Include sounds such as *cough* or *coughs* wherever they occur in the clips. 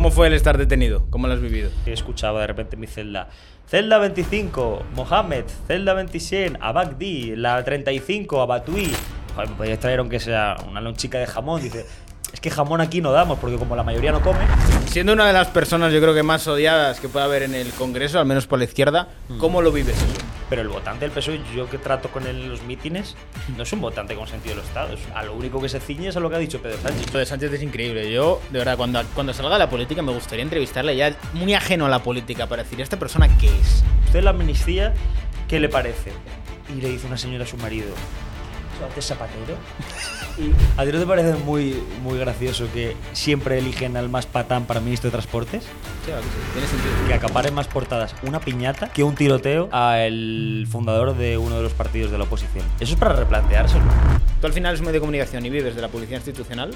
¿Cómo fue el estar detenido? ¿Cómo lo has vivido? Escuchaba de repente mi celda. Celda 25, Mohamed. Celda 26, Abagdi. La 35, Abatui. Joder, me podías traer aunque sea una lonchica de jamón. Dice, es que jamón aquí no damos porque como la mayoría no come. Siendo una de las personas yo creo que más odiadas que puede haber en el Congreso, al menos por la izquierda, ¿cómo lo vives eso? Pero el votante del PSOE, yo que trato con él en los mítines, no es un votante con sentido del Estado. Es a lo único que se ciñe es a lo que ha dicho Pedro Sánchez. De Sánchez es increíble. Yo, de verdad, cuando, cuando salga la política me gustaría entrevistarle ya muy ajeno a la política para decir, ¿esta persona qué es? Usted la amnistía, ¿qué le parece? Y le dice una señora a su marido, ¿Antes zapatero? Y *laughs* ¿A ti no te parece muy, muy gracioso que siempre eligen al más patán para ministro de Transportes? Sí, claro que sí, tiene sentido. Que acaparen más portadas una piñata que un tiroteo al fundador de uno de los partidos de la oposición. Eso es para replanteárselo. Tú al final es un medio de comunicación y vives de la publicidad institucional.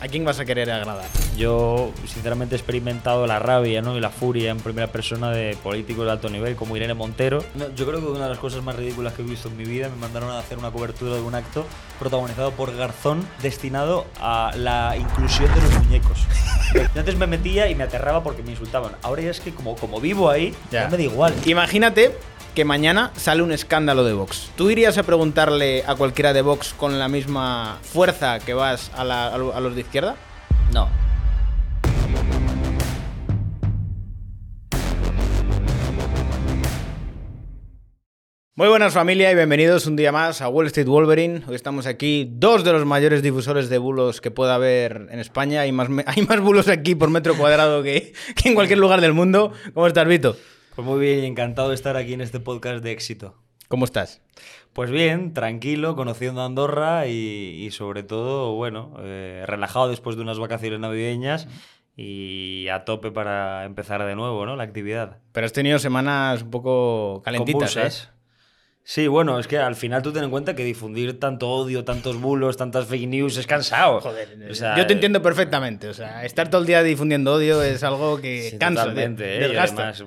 ¿A quién vas a querer agradar? Yo, sinceramente, he experimentado la rabia ¿no? y la furia en primera persona de políticos de alto nivel como Irene Montero. No, yo creo que una de las cosas más ridículas que he visto en mi vida me mandaron a hacer una cobertura de un acto protagonizado por Garzón destinado a la inclusión de los muñecos. *laughs* Yo antes me metía y me aterraba porque me insultaban. Ahora ya es que como, como vivo ahí, ya. me da igual. Imagínate que mañana sale un escándalo de Vox. ¿Tú irías a preguntarle a cualquiera de Vox con la misma fuerza que vas a, la, a los de izquierda? No. Muy buenas familia y bienvenidos un día más a Wall Street Wolverine. Hoy estamos aquí, dos de los mayores difusores de bulos que pueda haber en España. Hay más, *laughs* hay más bulos aquí por metro cuadrado que, que en cualquier lugar del mundo. ¿Cómo estás, Vito? Pues muy bien, encantado de estar aquí en este podcast de éxito. ¿Cómo estás? Pues bien, tranquilo, conociendo Andorra y, y sobre todo, bueno, eh, relajado después de unas vacaciones navideñas y a tope para empezar de nuevo, ¿no? La actividad. Pero has tenido semanas un poco calentitas, ¿eh? Sí, bueno, es que al final tú ten en cuenta que difundir tanto odio, tantos bulos, tantas fake news es cansado. Joder, o sea, yo te entiendo perfectamente. O sea, estar todo el día difundiendo odio es algo que sí, cansa, totalmente, de, ¿eh? desgasta. Además,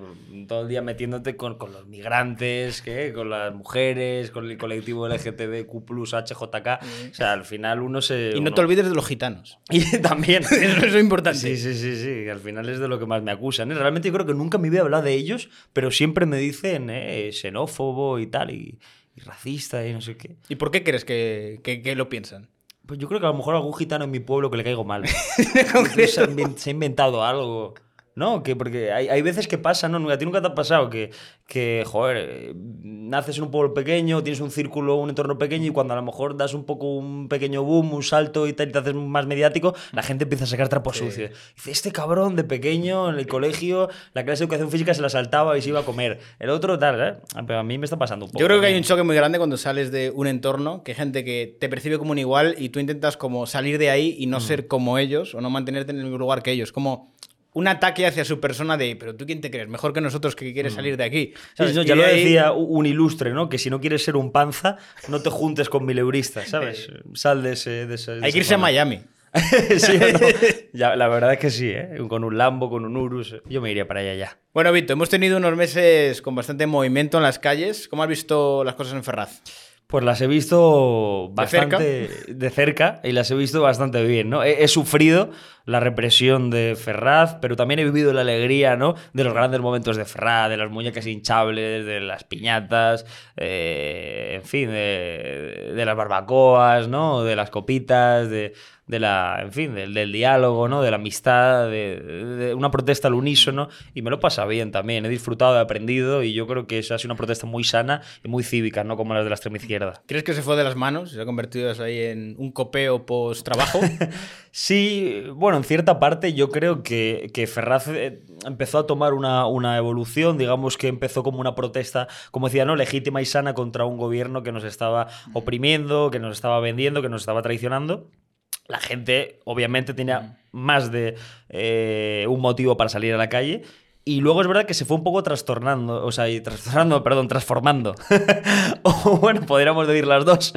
todo el día metiéndote con, con los migrantes, ¿qué? con las mujeres, con el colectivo LGTBQ, HJK. O sea, al final uno se. Y no uno... te olvides de los gitanos. *laughs* Y también. *laughs* Eso es importante. Sí, sí, sí, sí. Al final es de lo que más me acusan. ¿eh? Realmente yo creo que nunca me había hablado de ellos, pero siempre me dicen eh, xenófobo y tal. Y, y racista y no sé qué. ¿Y por qué crees que, que, que, lo piensan? Pues yo creo que a lo mejor algún gitano en mi pueblo que le caigo mal. *laughs* se, ha, se ha inventado algo. No, que porque hay, hay, veces que pasa, ¿no? A ti nunca te ha pasado que, que, joder, naces en un pueblo pequeño, tienes un círculo, un entorno pequeño y cuando a lo mejor das un poco un pequeño boom, un salto y tal, y te haces más mediático, la gente empieza a sacar trapos sí. sucios. Dice, este cabrón de pequeño en el colegio, la clase de educación física se la saltaba y se iba a comer. El otro tal, ¿eh? Pero a mí me está pasando un poco. Yo creo que hay un choque muy grande cuando sales de un entorno, que hay gente que te percibe como un igual y tú intentas como salir de ahí y no mm. ser como ellos o no mantenerte en el mismo lugar que ellos. Como un ataque hacia su persona de, pero tú quién te crees, mejor que nosotros que quieres salir de aquí. ¿sabes? Sí, ya lo decía un ilustre, ¿no? Que si no quieres ser un panza, no te juntes con mileuristas, ¿sabes? Sal de ese... De ese de Hay que irse a Miami. *laughs* sí, no? *laughs* ya, la verdad es que sí, ¿eh? con un Lambo, con un Urus, yo me iría para allá ya. Bueno, Vito, hemos tenido unos meses con bastante movimiento en las calles. ¿Cómo has visto las cosas en Ferraz? Pues las he visto bastante ¿De cerca? de cerca y las he visto bastante bien, ¿no? He, he, sufrido la represión de Ferraz, pero también he vivido la alegría, ¿no? De los grandes momentos de Ferraz, de las muñecas hinchables, de las piñatas, eh, en fin, de, de, las barbacoas, ¿no? De las copitas, de, de la, en fin, del, del diálogo, ¿no? De la amistad, de, de una protesta al unísono y me lo pasa bien también. He disfrutado, he aprendido y yo creo que esa ha sido una protesta muy sana y muy cívica, no como las de la extrema izquierda. ¿Crees que se fue de las manos? ¿Se ha convertido eso ahí en un copeo post-trabajo? *laughs* Sí, bueno, en cierta parte yo creo que, que Ferraz eh, empezó a tomar una, una evolución, digamos que empezó como una protesta, como decía, ¿no? legítima y sana contra un gobierno que nos estaba oprimiendo, que nos estaba vendiendo, que nos estaba traicionando. La gente, obviamente, tenía más de eh, un motivo para salir a la calle. Y luego es verdad que se fue un poco trastornando, o sea, y trastornando, *laughs* perdón, transformando. *laughs* o bueno, podríamos decir las dos.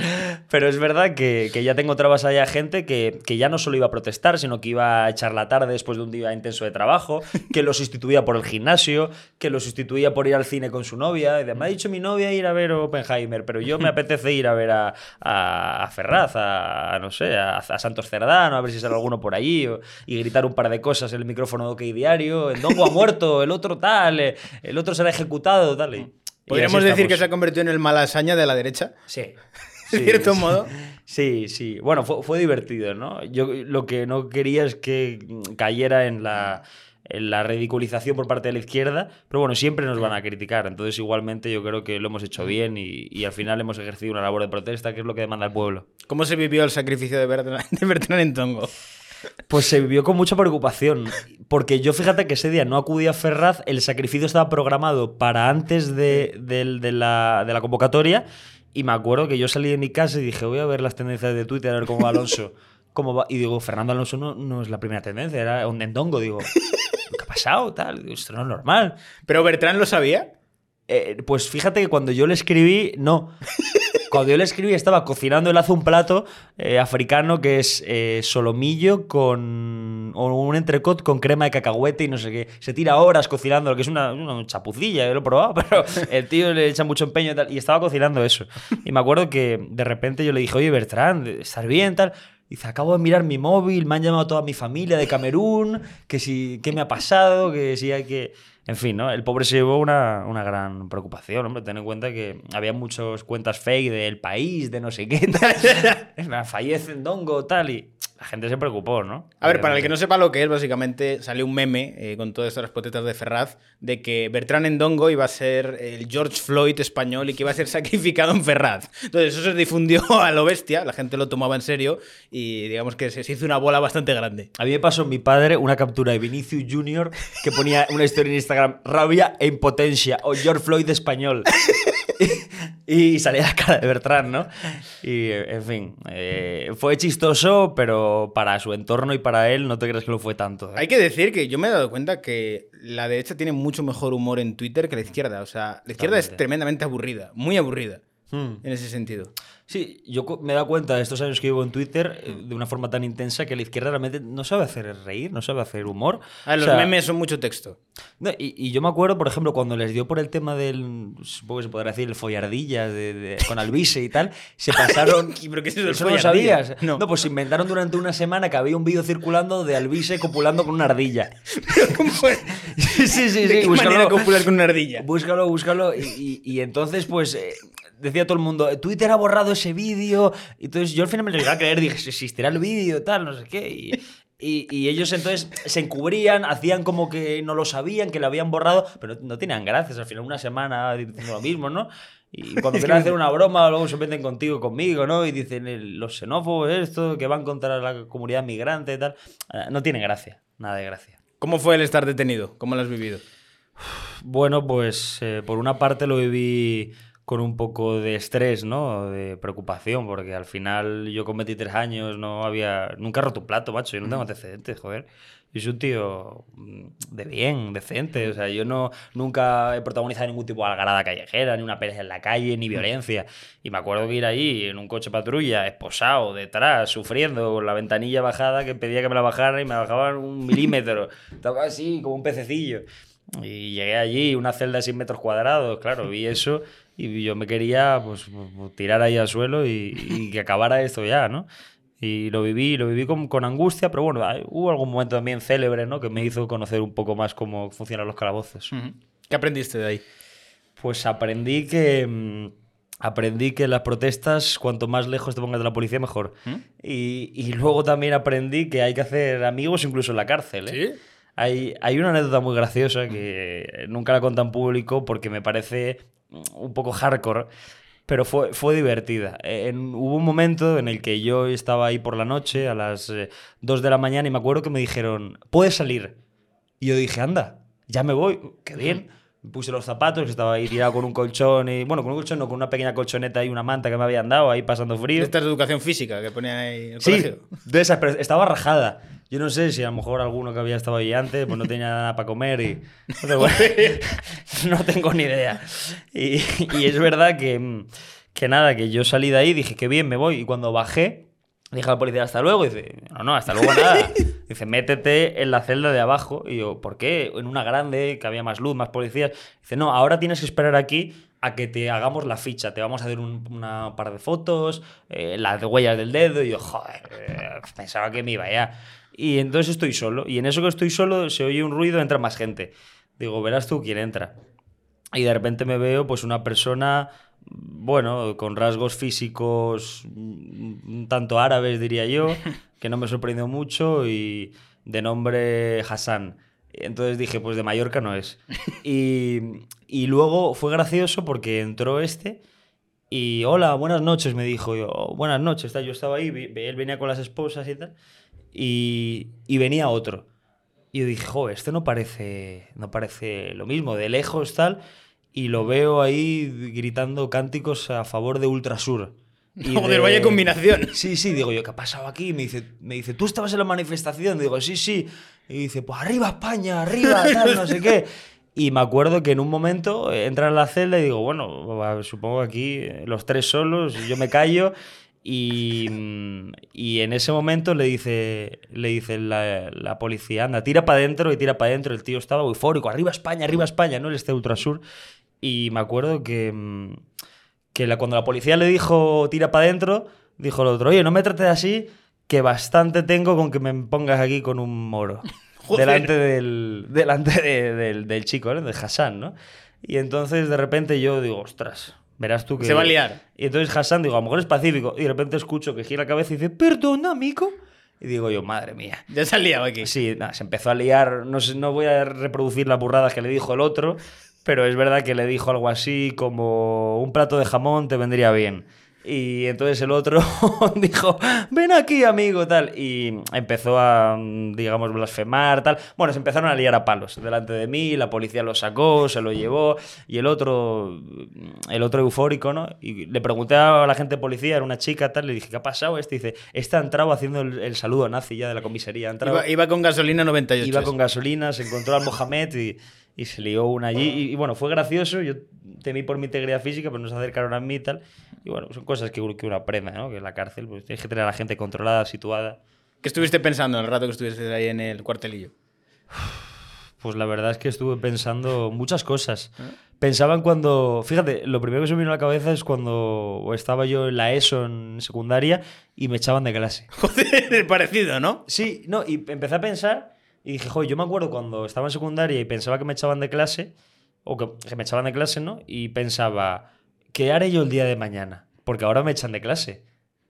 Pero es verdad que, que ya tengo trabas allá gente que, que ya no solo iba a protestar, sino que iba a echar la tarde después de un día intenso de trabajo, que lo sustituía por el gimnasio, que lo sustituía por ir al cine con su novia. Y me ha dicho mi novia ir a ver Oppenheimer, pero yo me apetece ir a ver a, a, Ferraz, a, no sé, a, Santos Cerdán, a ver si sale alguno por allí, y gritar un par de cosas en el micrófono de OK Diario. El Dongo ha muerto, el otro tal, eh, el otro será ejecutado, tal. y- y ¿Podríamos así decir que se ha convertido en el malasaña de la derecha? Sí. *laughs* De cierto modo. Sí, sí. Bueno, fue, fue divertido, ¿no? Yo lo que no quería es que cayera en la, en la ridiculización por parte de la izquierda, pero bueno, siempre nos van a criticar. Entonces, igualmente, yo creo que lo hemos hecho bien y, y al final hemos ejercido una labor de protesta, que es lo que demanda el pueblo. ¿Cómo se vivió el sacrificio de Bertrand, de Bertrand en Tongo? Pues se vivió con mucha preocupación, porque yo fíjate que ese día no acudí a Ferraz, el sacrificio estaba programado para antes de, de la, de la convocatoria, y me acuerdo que yo salí de mi casa y dije, voy a ver las tendencias de Twitter, a ver cómo va Alonso. Cómo va. Y digo, Fernando Alonso no, no es la primera tendencia, era un endongo, digo, *laughs* ¿qué ha pasado? Tal? Esto no es normal. ¿Pero Bertrand lo sabía? Eh, pues fíjate que cuando yo le escribí, no. *laughs* Cuando yo le escribí estaba cocinando, él hace un plato eh, africano que es eh, solomillo con o un entrecot con crema de cacahuete y no sé qué. Se tira horas cocinando, lo que es una, una chapucilla, yo lo he probado, *laughs* pero el tío le echa mucho empeño y tal. Y estaba cocinando eso. Y me acuerdo que de repente yo le dije, oye Bertrand, ¿estás bien? Tal. Dice, acabo de mirar mi móvil, me han llamado toda mi familia de Camerún, que si, qué me ha pasado, que si hay que... En fin, ¿no? El pobre se llevó una, una gran preocupación, hombre. Ten en cuenta que había muchas cuentas fake del país, de no sé qué, *laughs* tal. Fallece en Dongo, tal, y la gente se preocupó, ¿no? A ver, para el que no sepa lo que es, básicamente salió un meme eh, con todas estas protestas de Ferraz de que Bertrand Endongo iba a ser el George Floyd español y que iba a ser *laughs* sacrificado en Ferraz. Entonces eso se difundió *laughs* a lo bestia, la gente lo tomaba en serio y digamos que se se hizo una bola bastante grande. A mí me pasó mi padre una captura de Vinicius Junior que ponía una historia en Instagram, rabia e impotencia, o George Floyd español. *laughs* y, salía la cara de Bertrand, ¿no? Y, en fin, eh, fue chistoso, pero para su entorno y para él no te creas que lo fue tanto. ¿eh? Hay que decir que yo me he dado cuenta que la derecha tiene mucho mejor humor en Twitter que la izquierda. O sea, la izquierda es tremendamente aburrida, muy aburrida Hmm. en ese sentido. Sí, yo me he dado cuenta de estos años que vivo en Twitter eh, de una forma tan intensa que la izquierda realmente no sabe hacer reír, no sabe hacer humor. A ver, O los sea, memes son mucho texto. No, y, y yo me acuerdo, por ejemplo, cuando les dio por el tema del, supongo que se podrá decir, el follardilla de, de- con Albise y tal, se *laughs* pasaron... ¿Pero qué es eso ¿Eso no sabías? No. No. pues se inventaron durante una semana que había un vídeo circulando de Albise copulando con una ardilla. *laughs* ¿Cómo *laughs* sí, sí, sí. ¿De qué búscalo. manera copular con una ardilla? Búscalo, búscalo. Y, y- y entonces, pues, eh, decía todo el mundo, Twitter ha borrado ese vídeo. Y Entonces yo al final me lo iba a creer, dije, existirá el vídeo, tal, no sé qué. Y, y- y ellos entonces se encubrían, hacían como que no lo sabían, que lo habían borrado, pero no, tenían gracias. Al final una semana diciendo lo mismo, ¿no? Y *laughs* cuando quieren hacer una broma, luego se meten contigo, conmigo, ¿no? Y dicen el- los xenófobos, esto, que van contra la comunidad migrante y tal. Eh, No tiene gracia, nada de gracia. ¿Cómo fue el estar detenido? ¿Cómo lo has vivido? Bueno, pues eh, por una parte lo viví con un poco de estrés, ¿no? De preocupación, porque al final yo con 23 años no había... Nunca he roto un plato, macho, yo no tengo antecedentes, joder. Yo soy un tío mm, de bien, decente, o sea, yo no, nunca he protagonizado ningún tipo de algarada callejera, ni una pelea en la calle, ni violencia. Y me acuerdo que ir ahí en un coche patrulla, esposado, detrás, sufriendo, con la ventanilla bajada, que pedía que me la bajara y me bajaban un milímetro. *laughs* Estaba así, como un pececillo. Y llegué allí, una celda de 100 metros cuadrados, claro, vi eso y yo me quería pues, pues, tirar ahí al suelo y, y que acabara esto ya, ¿no? Y lo viví, lo viví con, con angustia, pero bueno, hubo algún momento también célebre, ¿no? Que me hizo conocer un poco más cómo funcionan los calabozos. ¿Qué aprendiste de ahí? Pues aprendí que mm, aprendí que las protestas, cuanto más lejos te pongas de la policía, mejor. Y, y luego también aprendí que hay que hacer amigos incluso en la cárcel. ¿eh? ¿Sí? Hay, hay una anécdota muy graciosa que nunca la conté en público porque me parece un poco hardcore, pero fue, fue divertida. En- hubo un momento en el que yo estaba ahí por la noche a las 2 de la mañana y me acuerdo que me dijeron, puedes salir. Y yo dije, anda, ya me voy, qué bien. Me puse los zapatos, estaba ahí tirado con un colchón y, bueno, con un colchón no, con una pequeña colchoneta y una manta que me habían dado ahí pasando frío. Esta es educación física que ponían ahí el Sí, colegio. de esas, pero estaba rajada. Yo no sé si a lo mejor alguno que había estado ahí antes pues no tenía nada para comer y... pero bueno, *laughs* no tengo ni idea. Y, y es verdad que, que nada, que yo salí de ahí, dije que bien, me voy. Y cuando bajé, dije al policía hasta luego. Y dice, no, no, hasta luego nada. *laughs* Dice, métete en la celda de abajo. Y yo, ¿por qué? En una grande, que había más luz, más policías. Dice, no, ahora tienes que esperar aquí a que te hagamos la ficha. Te vamos a hacer un una par de fotos, eh, las huellas del dedo. Y yo, joder, eh, pensaba que me iba ya. Y entonces estoy solo. Y en eso que estoy solo se oye un ruido, entra más gente. Digo, verás tú quién entra. Y de repente me veo pues una persona, bueno, con rasgos físicos mm, un tanto árabes, diría yo, *laughs* que no me sorprendió mucho y de nombre Hassan. Entonces dije, pues de Mallorca no es. *laughs* Y, y luego fue gracioso porque entró este y hola, buenas noches, me dijo. Yo, "Oh, buenas noches, yo estaba ahí, él venía con las esposas y tal. Y, y venía otro. Y yo dije, joder, esto no parece, no parece lo mismo, de lejos tal. Y lo veo ahí gritando cánticos a favor de Ultrasur. Y *laughs* Joder, de- vaya combinación. *laughs* Sí, sí, digo yo, ¿qué ha pasado aquí? Me dice, me dice, ¿tú estabas en la manifestación? Digo, sí, sí. Y dice, pues arriba España, arriba, tal, no sé qué. *laughs* Y me acuerdo que en un momento entra en la celda y digo, bueno, supongo aquí eh, los tres solos, yo me callo. Y, mm, y en ese momento le dice, le dice la, la policía, anda, tira para adentro y tira para adentro. El tío estaba eufórico, arriba España, arriba España, ¿no? El este Ultrasur. Y me acuerdo que, mm, que la- cuando la policía le dijo tira para adentro, dijo el otro, oye, no me trates así, que bastante tengo con que me pongas aquí con un moro. *laughs* Delante del, delante de- del, del chico, ¿no? de Hassan, ¿no? Y entonces de repente yo digo, ostras, verás tú que... Se va a liar. Y entonces Hassan, digo, a lo mejor es pacífico. Y de repente escucho que gira la cabeza y dice, perdona, amigo. Y digo yo, madre mía. Ya se ha liado aquí. Sí, se empezó a liar. No, sé, no voy a reproducir las burradas que le dijo el otro, pero es verdad que le dijo algo así como un plato de jamón te vendría bien. Y entonces el otro *laughs* dijo, ven aquí, amigo, tal. Y empezó a, digamos, blasfemar, tal. Bueno, se empezaron a liar a palos delante de mí, la policía lo sacó, se lo llevó, y el otro, el otro eufórico, ¿no? Y le pregunté a la gente de policía, era una chica, tal, le dije, ¿qué ha pasado? Este dice, este ha entrado haciendo el, el saludo nazi ya de la comisaría. Iba, iba con gasolina 98. Iba con gasolina, se encontró al Mohamed y, y se lió una allí. Y, y bueno, fue gracioso. Yo temí por mi integridad física, pero no se acercaron a mí y tal. Y bueno, son cosas que, que uno aprende, ¿no? Que en la cárcel pues, tienes que tener a la gente controlada, situada. ¿Qué estuviste pensando en el rato que estuviste ahí en el cuartelillo? Pues la verdad es que estuve pensando muchas cosas. Pensaba en cuando. Fíjate, lo primero que se me vino a la cabeza es cuando estaba yo en la ESO en secundaria y me echaban de clase. *laughs* Joder, parecido, ¿no? Sí, no, y empecé a pensar y dije, joder, yo me acuerdo cuando estaba en secundaria y pensaba que me echaban de clase, o que, que me echaban de clase, ¿no? Y pensaba, ¿qué haré yo el día de mañana? Porque ahora me echan de clase.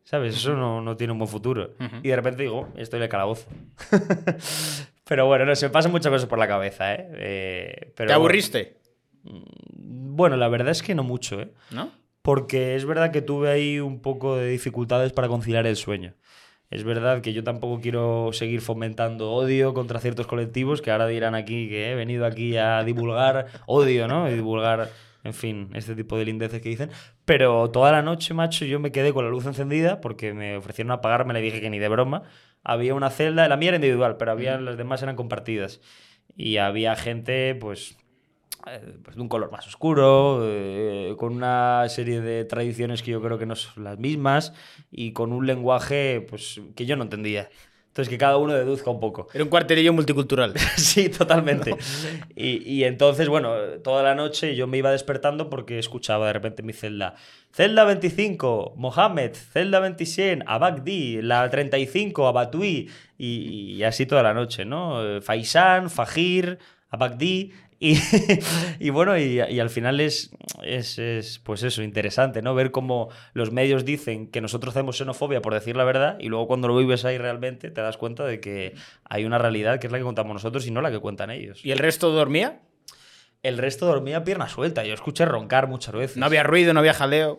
¿Sabes? Eso no, no tiene un buen futuro. Y de repente digo, estoy en el calabozo. *laughs* pero bueno, no, se me pasan muchas cosas por la cabeza, ¿eh? Eh, pero, ¿Te aburriste? Bueno, la verdad es que no mucho, ¿eh? ¿No? Porque es verdad que tuve ahí un poco de dificultades para conciliar el sueño. Es verdad que yo tampoco quiero seguir fomentando odio contra ciertos colectivos que ahora dirán aquí que he venido aquí a divulgar odio, ¿no? Y divulgar, en fin, este tipo de lindeces que dicen. Pero toda la noche, macho, yo me quedé con la luz encendida porque me ofrecieron apagarme, le dije que ni de broma. Había una celda, la mía era individual, pero había, las demás eran compartidas. Y había gente, pues, pues, de un color más oscuro, eh, con una serie de tradiciones que yo creo que no son las mismas y con un lenguaje pues, que yo no entendía. Entonces, que cada uno deduzca un poco. Era un cuartelillo multicultural. *laughs* sí, totalmente. Y, y entonces, bueno, toda la noche yo me iba despertando porque escuchaba de repente en mi celda. Celda 25, Mohamed. Celda 27, Abagdi. La 35, Abatui. Y, y así toda la noche, ¿no? Eh, Faisán, Fajir, a Bagdi y, *laughs* y bueno, y, y al final es, es, es, pues eso, interesante, ¿no? Ver cómo los medios dicen que nosotros hacemos xenofobia por decir la verdad y luego cuando lo vives ahí realmente te das cuenta de que hay una realidad que es la que contamos nosotros y no la que cuentan ellos. ¿Y el resto dormía? El resto dormía pierna suelta. Yo escuché roncar muchas veces. No había ruido, no había jaleo.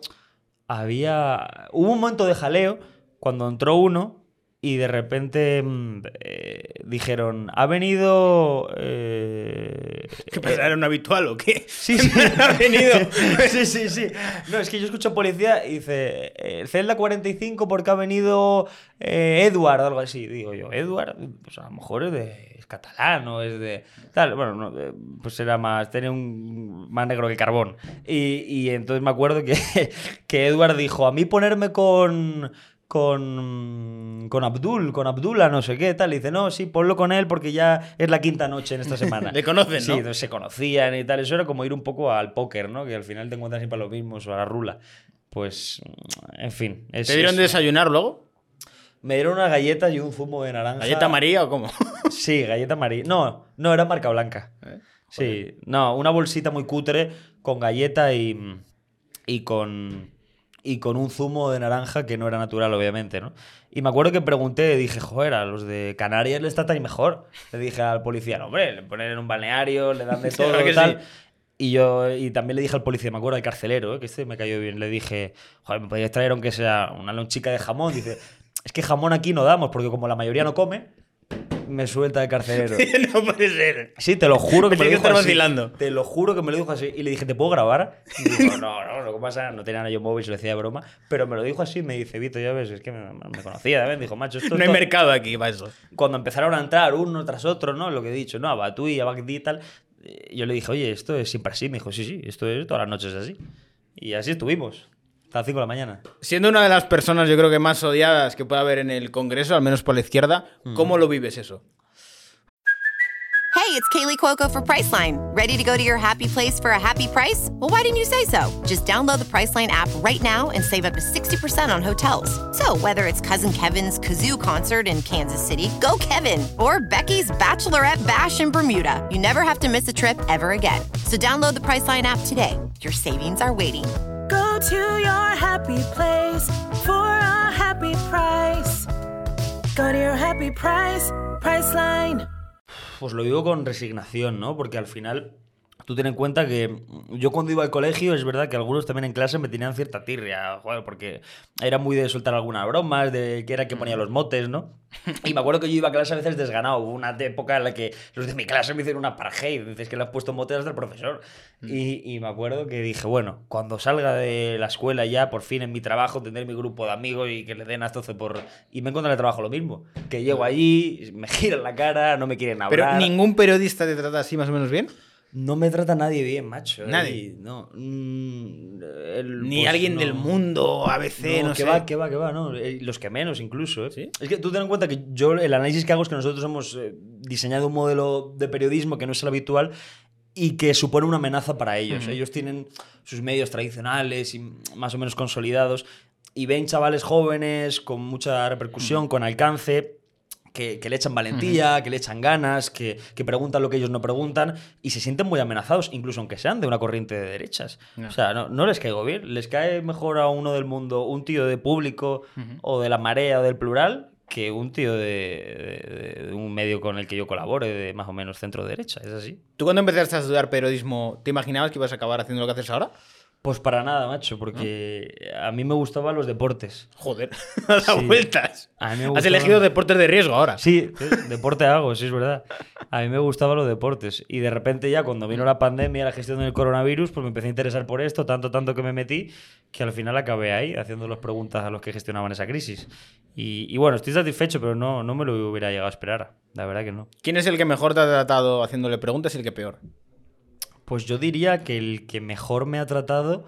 Había. Hubo un momento de jaleo cuando entró uno y de repente mm, eh, dijeron: Ha venido. eh, ¿Qué pasa? ¿Era un habitual o qué? Sí, *laughs* sí. ha venido. *laughs* sí, sí, sí. No, es que yo escucho policía y dice, eh, celda 45 porque ha venido eh, Edward o algo así. Digo yo, Edward, pues a lo mejor es de es catalán o es de tal. Bueno, no, eh, pues era más, tenía un más negro que carbón. Y, y entonces me acuerdo que, *laughs* que Edward dijo, a mí ponerme con... Con, con Abdul, con Abdullah, no sé qué, tal. Y dice, no, sí, ponlo con él porque ya es la quinta noche en esta semana. *laughs* Le conocen, Sí, ¿no? entonces se conocían y tal. Eso era como ir un poco al póker, ¿no? Que al final te encuentras siempre a los mismos o a la rula. Pues, en fin. es- ¿Te dieron es- de desayunar luego? Me dieron una galleta y un zumo de naranja. ¿Galleta María o cómo? *laughs* Sí, galleta María. No, no, era marca blanca. ¿Eh? Sí, no, una bolsita muy cutre con galleta y, y con y con un zumo de naranja que no era natural, obviamente, ¿no? Y me acuerdo que pregunté, dije, joder, a los de Canarias les tratan mejor. Le dije al policía, no, hombre, le ponen en un balneario, le dan de *laughs* todo ¿verdad que y tal. sí? Y yo y también le dije al policía, me acuerdo al carcelero, ¿eh? que este me cayó bien, le dije, joder, me podías traer aunque sea una lonchica de jamón. Dice, es que jamón aquí no damos, porque como la mayoría no come, me suelta el carcelero. *laughs* no puede ser. Sí, te lo juro que me Pensé lo dijo así. vacilando. Te lo juro que me lo dijo así. Y le dije, ¿te puedo grabar? Y dijo, *laughs* no, no, lo que pasa, no tenía nada yo móvil, se lo decía de broma. Pero me lo dijo así, me dice, Vito, ya ves, es que me, me conocía también. Dijo, macho, esto No hay todo- mercado aquí para eso. Cuando empezaron a entrar uno tras otro, ¿no? Lo que he dicho, ¿no? A Batui, a Bagdi y tal. eh, Yo le dije, oye, esto es siempre así. Me dijo, sí, sí, esto es todas las noches así. Y así estuvimos. Hasta las 5 de la mañana. Siendo una de las personas, yo creo que más odiadas que puede haber en el Congreso, al menos por la izquierda, mm. ¿cómo lo vives eso? Hey, it's Kaylee Cuoco for Priceline. Ready to go to your happy place for a happy price? Well, why didn't you say so? Just download the Priceline app right now and save up to 60% on hotels. So, whether it's Cousin Kevin's Kazoo concert in Kansas City, go Kevin, or Becky's Bachelorette Bash in Bermuda, you never have to miss a trip ever again. So, download the Priceline app today. Your savings are waiting. Go to your happy place for a happy price. Go to your happy price, Priceline. Pues lo digo con resignación, ¿no? Porque al final tú ten en cuenta que yo cuando iba al colegio es verdad que algunos también en clase me tenían cierta tirria, joder, porque era muy de soltar algunas bromas, de que era que ponía los motes, ¿no? Y me acuerdo que yo iba a clase a veces desganado. Hubo una época en la que los de mi clase me hicieron una apartheid. Dices que le has puesto motes hasta el profesor. Y, y me acuerdo que dije, bueno, cuando salga de la escuela ya, por fin en mi trabajo, tendré mi grupo de amigos y que le den hasta por... Y me encuentro en el trabajo lo mismo. Que llego allí, me *laughs* giran la cara, no me quieren hablar. Pero ningún periodista te trata así más o menos bien. No me trata nadie bien, macho. ¿eh? Nadie. No. mm, el- Ni pues alguien no. del mundo, ABC, no, que sé. va, que va, que va, no. Eh, Los que menos, incluso. ¿eh? Es que tú ten en cuenta que yo, el análisis que hago es que nosotros hemos diseñado un modelo de periodismo que no es el habitual y que supone una amenaza para ellos. Ellos tienen sus medios tradicionales y más o menos consolidados y ven chavales jóvenes con mucha repercusión, con alcance. Que, que le echan valentía, que le echan ganas, que, que preguntan lo que ellos no preguntan y se sienten muy amenazados, incluso aunque sean de una corriente de derechas. O sea, no, no les caigo bien. Les cae mejor a uno del mundo un tío de público o de la marea o del plural que un tío de, de- de un medio con el que yo colabore, de más o menos centro derecha. Es así. ¿Tú cuando empezaste a estudiar periodismo, te imaginabas que ibas a acabar haciendo lo que haces ahora? Pues para nada, macho, porque a mí me gustaban los deportes. Joder, *laughs* a Sí. vueltas. A mí me Has elegido deportes de riesgo ahora. Sí, deporte hago, sí es verdad. A mí me gustaban los deportes. Y de repente ya cuando vino la pandemia, la gestión del coronavirus, pues me empecé a interesar por esto, tanto, tanto que me metí, que al final acabé ahí haciendo las preguntas a los que gestionaban esa crisis. Y, y bueno, estoy satisfecho, pero no, no me lo hubiera llegado a esperar. La verdad que no. ¿Quién es el que mejor te ha tratado haciéndole preguntas y el que peor? Pues yo diría que el que mejor me ha tratado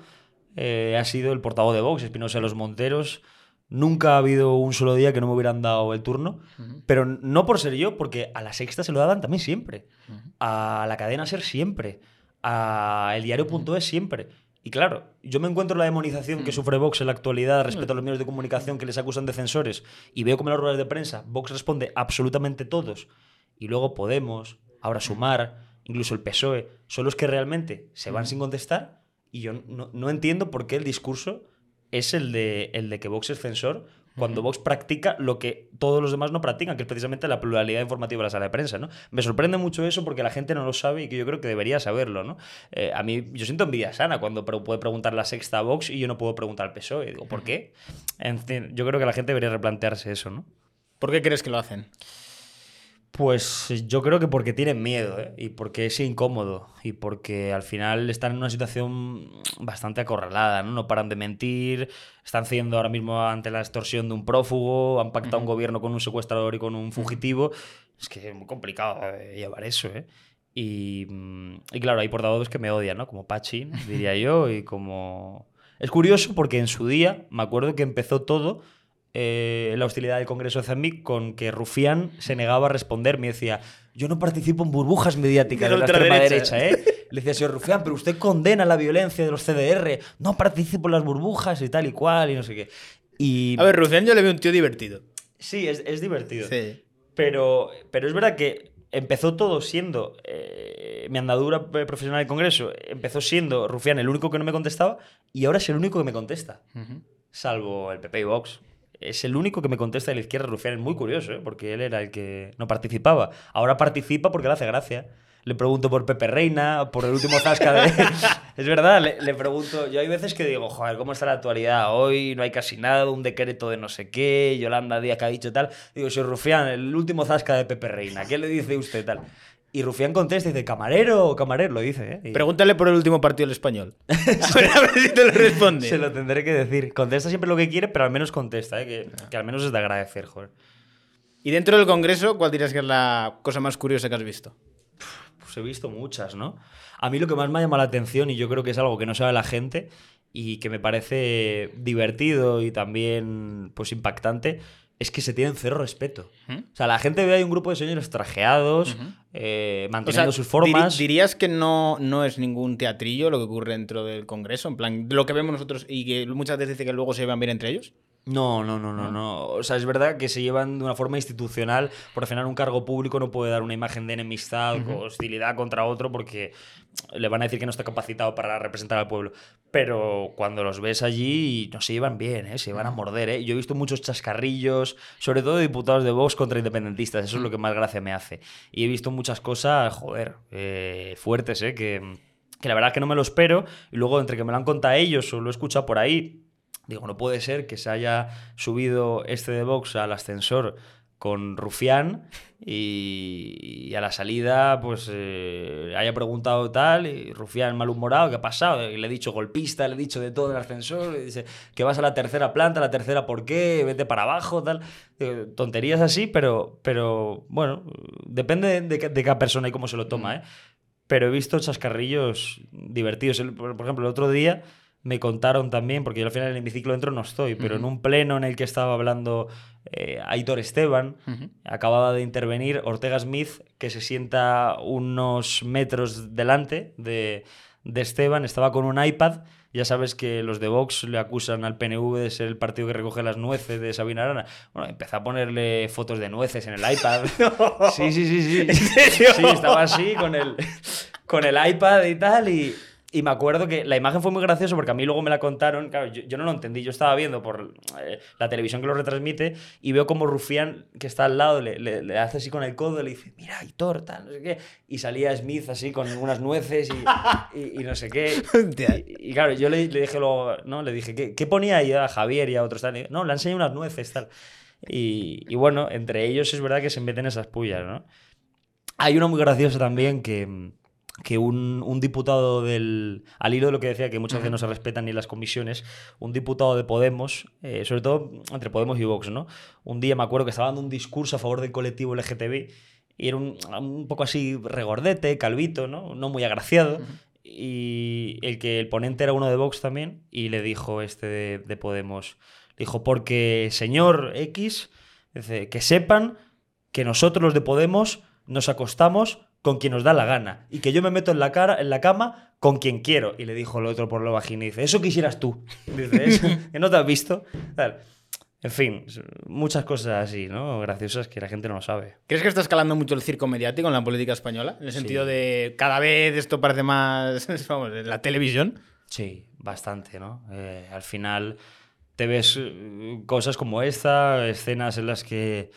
eh, ha sido el portavoz de Vox, Espinosa los Monteros. Nunca ha habido un solo día que no me hubieran dado el turno, pero no por ser yo, porque a la sexta se lo daban también siempre, a la cadena Ser siempre, a el diario.es siempre. Y claro, yo me encuentro la demonización que sufre Vox en la actualidad respecto a los medios de comunicación que les acusan de censores y veo como en las ruedas de prensa Vox responde absolutamente todos. Y luego Podemos, ahora Sumar, incluso el PSOE, son los que realmente se van sin contestar y yo no, no entiendo por qué el discurso es el de, el de que Vox es censor cuando Vox practica lo que todos los demás no practican, que es precisamente la pluralidad informativa de la sala de prensa, ¿no? Me sorprende mucho eso porque la gente no lo sabe y que yo creo que debería saberlo, ¿no? Eh, a mí, yo siento envidia sana cuando puede preguntar la sexta a Vox y yo no puedo preguntar al PSOE. Digo, ¿por qué? En fin, yo creo que la gente debería replantearse eso, ¿no? ¿Por qué crees que lo hacen? Pues yo creo que porque tienen miedo ¿eh? y porque es incómodo y porque al final están en una situación bastante acorralada, ¿no? No paran de mentir, están cediendo ahora mismo ante la extorsión de un prófugo, han pactado un gobierno con un secuestrador y con un fugitivo. Es que es muy complicado eh, llevar eso, ¿eh? Y, mm, y claro, hay portavoces que me odian, ¿no? Como Pachi, diría yo, y como... Es curioso porque en su día, me acuerdo que empezó todo eh, la hostilidad del Congreso de Zambic con que Rufián se negaba a responder. Me decía, yo no participo en burbujas mediáticas De de la la extrema ultraderecha. derecha, ¿eh? Le decía, señor Rufián, pero usted condena la violencia de los CDR, no participo en las burbujas y tal y cual y no sé qué. Y A ver, Rufián yo le veo un tío divertido. sí, es, es divertido. Sí. Pero, pero es verdad que empezó todo siendo eh, mi andadura profesional en el Congreso, empezó siendo Rufián el único que no me contestaba y ahora es el único que me contesta, salvo el PP y Vox. Es el único que me contesta de la izquierda, Rufián. Es muy curioso, ¿eh? porque él era el que no participaba. Ahora participa porque le hace gracia. Le pregunto por Pepe Reina, por el último zasca de... *laughs* es verdad, le, le pregunto... Yo hay veces que digo, joder, ¿cómo está la actualidad? Hoy no hay casi nada, un decreto de no sé qué, Yolanda Díaz que ha dicho tal. Digo, soy Rufián, el último zasca de Pepe Reina. ¿Qué le dice usted tal? Y Rufián contesta y dice, camarero, camarero, lo dice, ¿eh? Y Pregúntale por el último partido del español. *laughs* a, ver, a ver si te lo responde. se lo tendré que decir. Contesta siempre lo que quiere, pero al menos contesta, ¿eh? Que, que al menos es de agradecer, joder. Y dentro del Congreso, ¿cuál dirías que es la cosa más curiosa que has visto? Pues he visto muchas, ¿no? A mí lo que más me ha llamado la atención, y yo creo que es algo que no sabe la gente y que me parece divertido y también pues impactante, es que se tienen cero respeto. O sea, la gente ve ahí un grupo de señores trajeados, eh, O manteniendo sea, sus formas. ¿Dirías que no, no es ningún teatrillo lo que ocurre dentro del Congreso? En plan, lo que vemos nosotros y que muchas veces dice que luego se llevan bien entre ellos. No, no, no, no, no. O sea, es verdad que se llevan de una forma institucional. Por al final, un cargo público no puede dar una imagen de enemistad o hostilidad contra otro porque le van a decir que no está capacitado para representar al pueblo. Pero cuando los ves allí, no se llevan bien, ¿eh? se llevan a morder. ¿eh? Yo he visto muchos chascarrillos, sobre todo de diputados de Vox contra independentistas. Eso es lo que más gracia me hace. Y he visto muchas cosas, joder, eh, fuertes, ¿eh? que, que la verdad es que no me lo espero. Y luego, entre que me lo han contado ellos o lo he escuchado por ahí, Digo, no puede ser que se haya subido este de Vox al ascensor con Rufián y, y a la salida pues eh, haya preguntado tal y Rufián malhumorado, ¿qué ha pasado? Y le he dicho golpista, le he dicho de todo en el ascensor, y dice que vas a la tercera planta, la tercera ¿por qué? Vete para abajo, tal. Tonterías así, pero, pero bueno, depende de, de cada persona y cómo se lo toma, ¿eh? Pero he visto chascarrillos divertidos. Por ejemplo, el otro día me contaron también, porque yo al final en el hemiciclo dentro no estoy, pero en un pleno en el que estaba hablando eh, Aitor Esteban, acababa de intervenir Ortega Smith, que se sienta unos metros delante de, de Esteban, estaba con un iPad. Ya sabes que los de Vox le acusan al PNV de ser el partido que recoge las nueces de Sabina Arana. Bueno, empezó a ponerle fotos de nueces en el iPad. *laughs* *laughs* Sí, sí, sí, sí. Sí, estaba así con el, con el iPad y tal. Y, y me acuerdo que la imagen fue muy graciosa porque a mí luego me la contaron. Claro, yo, yo no lo entendí. Yo estaba viendo por eh, la televisión que lo retransmite y veo como Rufián, que está al lado, le, le- le hace así con el codo, le dice, mira, Hitor, tal, no sé qué. Y salía Smith así con unas nueces y, y- y no sé qué. *laughs* Y, y claro, yo le, le dije luego, ¿no? Le dije, ¿qué, qué ponía ahí a Javier y a otros tal? Y, no, le enseñado unas nueces, tal. Y, y bueno, entre ellos es verdad que se meten esas pullas, ¿no? Hay una muy graciosa también que, que un, un diputado del. Al hilo de lo que decía, que muchas veces no se respetan ni las comisiones, un diputado de Podemos, eh, sobre todo entre Podemos y Vox, ¿no? Un día me acuerdo que estaba dando un discurso a favor del colectivo LGTB y era un, un poco así regordete, calvito, ¿no? No muy agraciado. Y el que el ponente era uno de Vox también, y le dijo este de, de Podemos, dijo, porque señor X, dice, que sepan que nosotros los de Podemos nos acostamos con quien nos da la gana y que yo me meto en la cara en la cama con quien quiero y le dijo el otro por lo bajín y dice eso quisieras tú *laughs* dice eso que no te has visto Tal. En fin, muchas cosas así, ¿no? Graciosas que la gente no lo sabe. ¿Crees que está escalando mucho el circo mediático en la política española? En el sentido Sí. de cada vez esto parece más, *laughs* vamos, la televisión. Sí, bastante, ¿no? Eh, al final te ves eh, cosas como esta, escenas en las que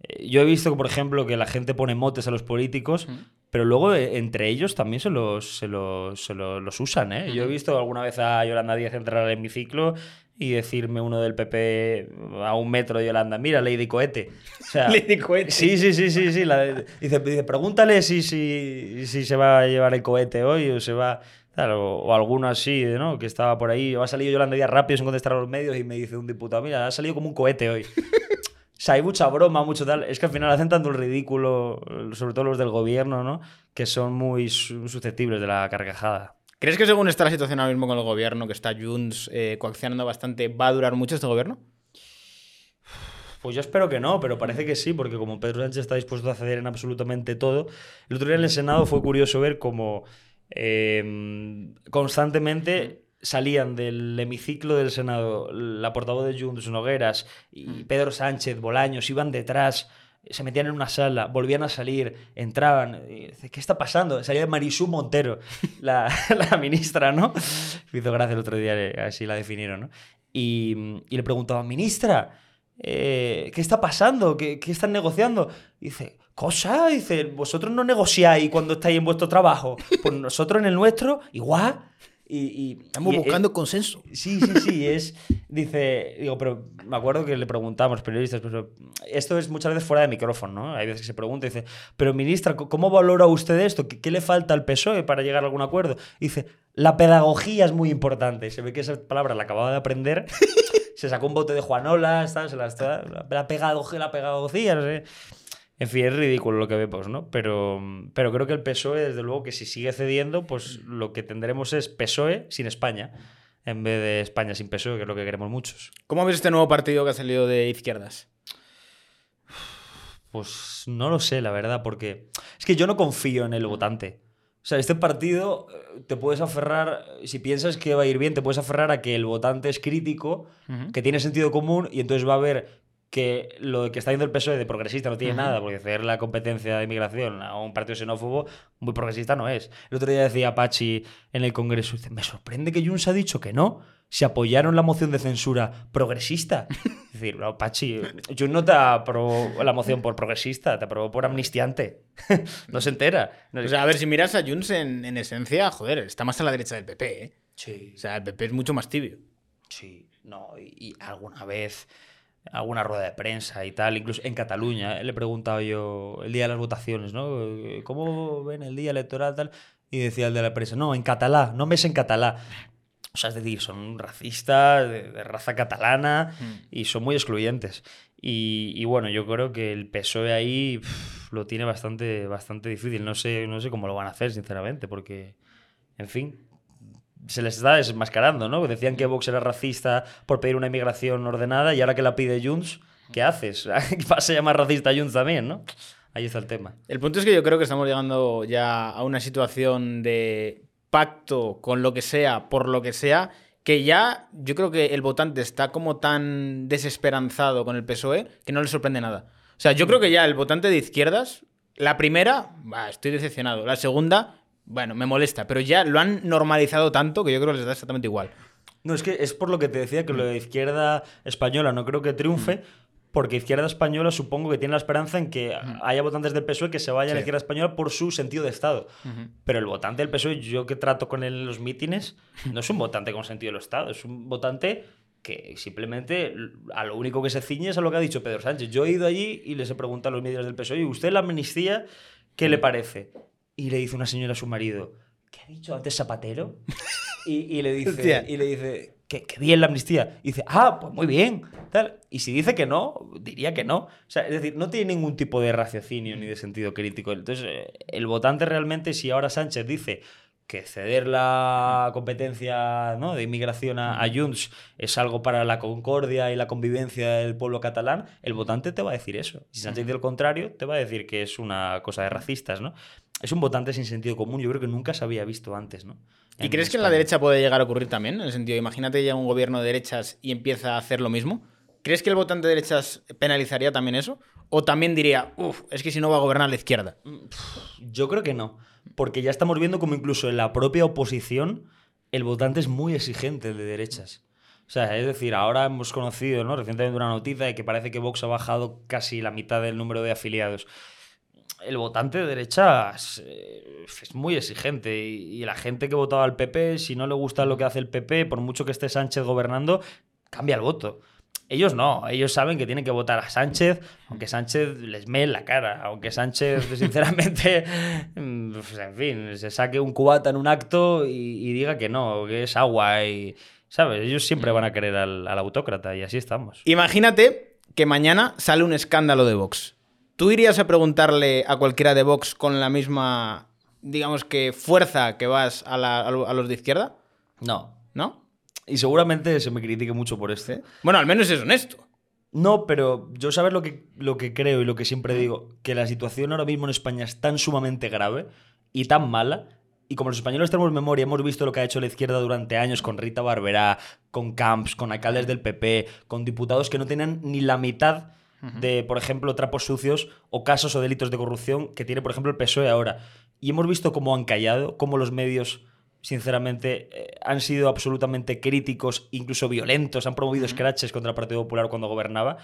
eh, yo he visto, por ejemplo, que la gente pone motes a los políticos, pero luego eh, entre ellos también se los, se los, se los, los usan, ¿eh? Yo he visto alguna vez a Yolanda Díaz entrar al hemiciclo y decirme uno del PP a un metro de Yolanda, mira, Lady Cohete. O sea, *laughs* Lady Cohete. Sí, sí, sí, sí, sí. la dice, dice, pregúntale si, si, si se va a llevar el cohete hoy o se va... tal, o, o alguno así, ¿no? Que estaba por ahí. Ha salido Yolanda Díaz rápido sin contestar a los medios y me dice un diputado, mira, ha salido como un cohete hoy. O sea, hay mucha broma, mucho tal. Es que al final hacen tanto el ridículo, sobre todo los del gobierno, ¿no? Que son muy su- susceptibles de la carcajada. ¿Crees que según está la situación ahora mismo con el gobierno, que está Junts eh, coaccionando bastante, va a durar mucho este gobierno? Pues yo espero que no, pero parece que sí, porque como Pedro Sánchez está dispuesto a ceder en absolutamente todo, el otro día en el Senado fue curioso ver cómo eh, constantemente salían del hemiciclo del Senado la portavoz de Junts, Nogueras y Pedro Sánchez, Bolaños, iban detrás, se metían en una sala, volvían a salir, entraban. y dice, ¿Qué está pasando? Salía Marisú Montero, *laughs* la, la ministra, ¿no? Me hizo gracia el otro día, eh, así la definieron, ¿no? Y, y le preguntaban, ministra, eh, ¿qué está pasando? ¿Qué, qué están negociando? Y dice, cosa, dice, vosotros no negociáis cuando estáis en vuestro trabajo. Pues nosotros en el nuestro, igual. Y, y- Estamos y- buscando consenso. Sí, sí, sí, es. Dice, digo, pero me acuerdo que le preguntamos, periodistas, pero esto es muchas veces fuera de micrófono, ¿no? Hay veces que se pregunta dice, pero ministra, ¿c- ¿cómo valora usted esto? ¿Qué, qué le falta al PSOE para llegar a algún acuerdo? Y dice, la pedagogía es muy importante. Se ve que esa palabra la acababa de aprender. *laughs* se sacó un bote de Juanola, ¿sabes? Se la, está- la, la pedagogía, la pedagogía, no sé. En fin, es ridículo lo que vemos, ¿no? Pero, pero creo que el PSOE, desde luego, que si sigue cediendo, pues lo que tendremos es PSOE sin España, en vez de España sin PSOE, que es lo que queremos muchos. ¿Cómo ves este nuevo partido que ha salido de izquierdas? Pues no lo sé, la verdad, porque es que yo no confío en el votante. O sea, este partido eh, te puedes aferrar, si piensas que va a ir bien, te puedes aferrar a que el votante es crítico, que tiene sentido común y entonces va a ver que lo que está haciendo el PSOE de progresista no tiene nada, porque ceder la competencia de inmigración a un partido xenófobo muy progresista no es. El otro día decía Pachi en el Congreso, dice, me sorprende que Junts ha dicho que no, si apoyaron la moción de censura progresista. *laughs* Es decir, no, Pachi, Junts no te aprobó la moción por progresista, te aprobó por amnistiante. *laughs* no se entera. No- O sea, a ver, si miras a Junts en, en esencia, joder, está más a la derecha del PP, ¿eh? sí. O sea, el PP es mucho más tibio. Sí, no, y, y alguna vez, alguna rueda de prensa y tal, incluso en Cataluña, eh, le he preguntado yo el día de las votaciones, ¿no? Eh, ¿Cómo ven el día electoral tal? Y decía el de la prensa, no, en catalá, no me es en catalá. O sea, es decir, son racistas, de, de raza catalana y son muy excluyentes. Y, y bueno, yo creo que el PSOE ahí pf, lo tiene bastante, bastante difícil. No sé, no sé cómo lo van a hacer, sinceramente, porque, en fin, se les está desmascarando, ¿no? Decían que Vox era racista por pedir una inmigración ordenada y ahora que la pide Junts, ¿qué haces? *laughs* Vas a llamar racista a Junts también, ¿no? Ahí está el tema. El punto es que yo creo que estamos llegando ya a una situación de pacto con lo que sea, por lo que sea, que ya yo creo que el votante está como tan desesperanzado con el PSOE que no le sorprende nada. O sea, yo creo que ya el votante de izquierdas, la primera, bah, estoy decepcionado. La segunda, bueno, me molesta, pero ya lo han normalizado tanto que yo creo que les da exactamente igual. No, es que es por lo que te decía que lo de izquierda española no creo que triunfe, porque izquierda española supongo que tiene la esperanza en que haya votantes del PSOE que se vayan a la izquierda española por su sentido de Estado. Pero el votante del PSOE, yo que trato con él en los mítines, no es un votante con sentido del Estado, es un votante que simplemente a lo único que se ciñe es a lo que ha dicho Pedro Sánchez. Yo he ido allí y les he preguntado a los medios del PSOE, ¿y usted la amnistía qué le parece? Y le dice una señora a su marido, ¿qué ha dicho antes Zapatero? *laughs* Y, y le dice, Hostia. y le dice que, que bien la amnistía. Y dice, ah, pues muy bien. Tal. Y si dice que no, diría que no. O sea, es decir, no tiene ningún tipo de raciocinio ni de sentido crítico. Entonces, eh, el votante realmente, si ahora Sánchez dice que ceder la competencia ¿no? de inmigración a, a Junts es algo para la concordia y la convivencia del pueblo catalán, el votante te va a decir eso. Si Sánchez dice lo contrario, te va a decir que es una cosa de racistas, ¿no? Es un votante sin sentido común, yo creo que nunca se había visto antes, ¿no? ¿Y crees que en la derecha puede llegar a ocurrir también? En el sentido, imagínate ya un gobierno de derechas y empieza a hacer lo mismo. ¿crees que el votante de derechas penalizaría también eso? ¿O también diría, uff, es que si no va a gobernar la izquierda? Yo creo que no. Porque ya estamos viendo como incluso en la propia oposición el votante es muy exigente de derechas. O sea, es decir, ahora hemos conocido ¿no? recientemente una noticia de que parece que Vox ha bajado casi la mitad del número de afiliados. El votante de derechas eh, es muy exigente y, y la gente que votaba al PP, si no le gusta lo que hace el PP, por mucho que esté Sánchez gobernando, cambia el voto. Ellos no, ellos saben que tienen que votar a Sánchez, aunque Sánchez les mee en la cara, aunque Sánchez, *laughs* sinceramente, mm, pues, en fin, se saque un cubata en un acto y, y diga que no, que es agua y, ¿sabes? Ellos siempre van a querer al, al autócrata y así estamos. Imagínate que mañana sale un escándalo de Vox. ¿Tú irías a preguntarle a cualquiera de Vox con la misma, digamos que, fuerza que vas a, la- los de izquierda? No. ¿No? Y seguramente se me critique mucho por esto. Bueno, al menos es honesto. No, pero yo sabes lo que, lo que creo y lo que siempre digo, que la situación ahora mismo en España es tan sumamente grave y tan mala, y como los españoles tenemos memoria, hemos visto lo que ha hecho la izquierda durante años con Rita Barberá, con Camps, con alcaldes del PP, con diputados que no tenían ni la mitad de, por ejemplo, trapos sucios o casos o delitos de corrupción que tiene, por ejemplo, el PSOE ahora. Y hemos visto cómo han callado, cómo los medios sinceramente, eh, han sido absolutamente críticos, incluso violentos, han promovido scratches contra el Partido Popular cuando gobernaba,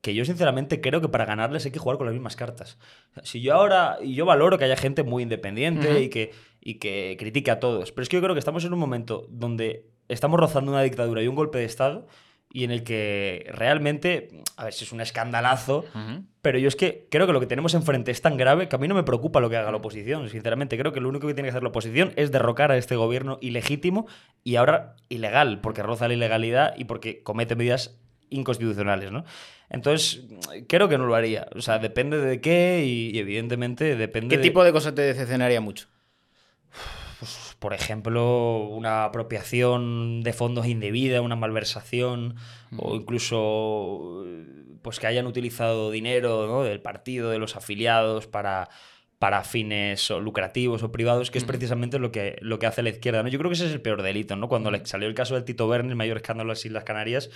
que yo sinceramente creo que para ganarles hay que jugar con las mismas cartas. Si yo ahora, y yo valoro que haya gente muy independiente y, que, y que critique a todos, pero es que yo creo que estamos en un momento donde estamos rozando una dictadura y un golpe de Estado y en el que realmente, a ver si es un escandalazo, pero yo es que creo que lo que tenemos enfrente es tan grave que a mí no me preocupa lo que haga la oposición. Sinceramente, creo que lo único que tiene que hacer la oposición es derrocar a este gobierno ilegítimo y ahora ilegal, porque roza la ilegalidad y porque comete medidas inconstitucionales, ¿no? Entonces, creo que no lo haría. O sea, depende de qué y, y evidentemente depende ¿Qué de- tipo de cosa te decepcionaría mucho? Por ejemplo, una apropiación de fondos indebida, una malversación, o incluso eh, pues que hayan utilizado dinero ¿no? del partido, de los afiliados, para, para fines o lucrativos o privados, que es precisamente lo que, lo que hace la izquierda. ¿no? Yo creo que ese es el peor delito, ¿no? Cuando le salió el caso del Tito Berni, el mayor escándalo en las Islas Canarias,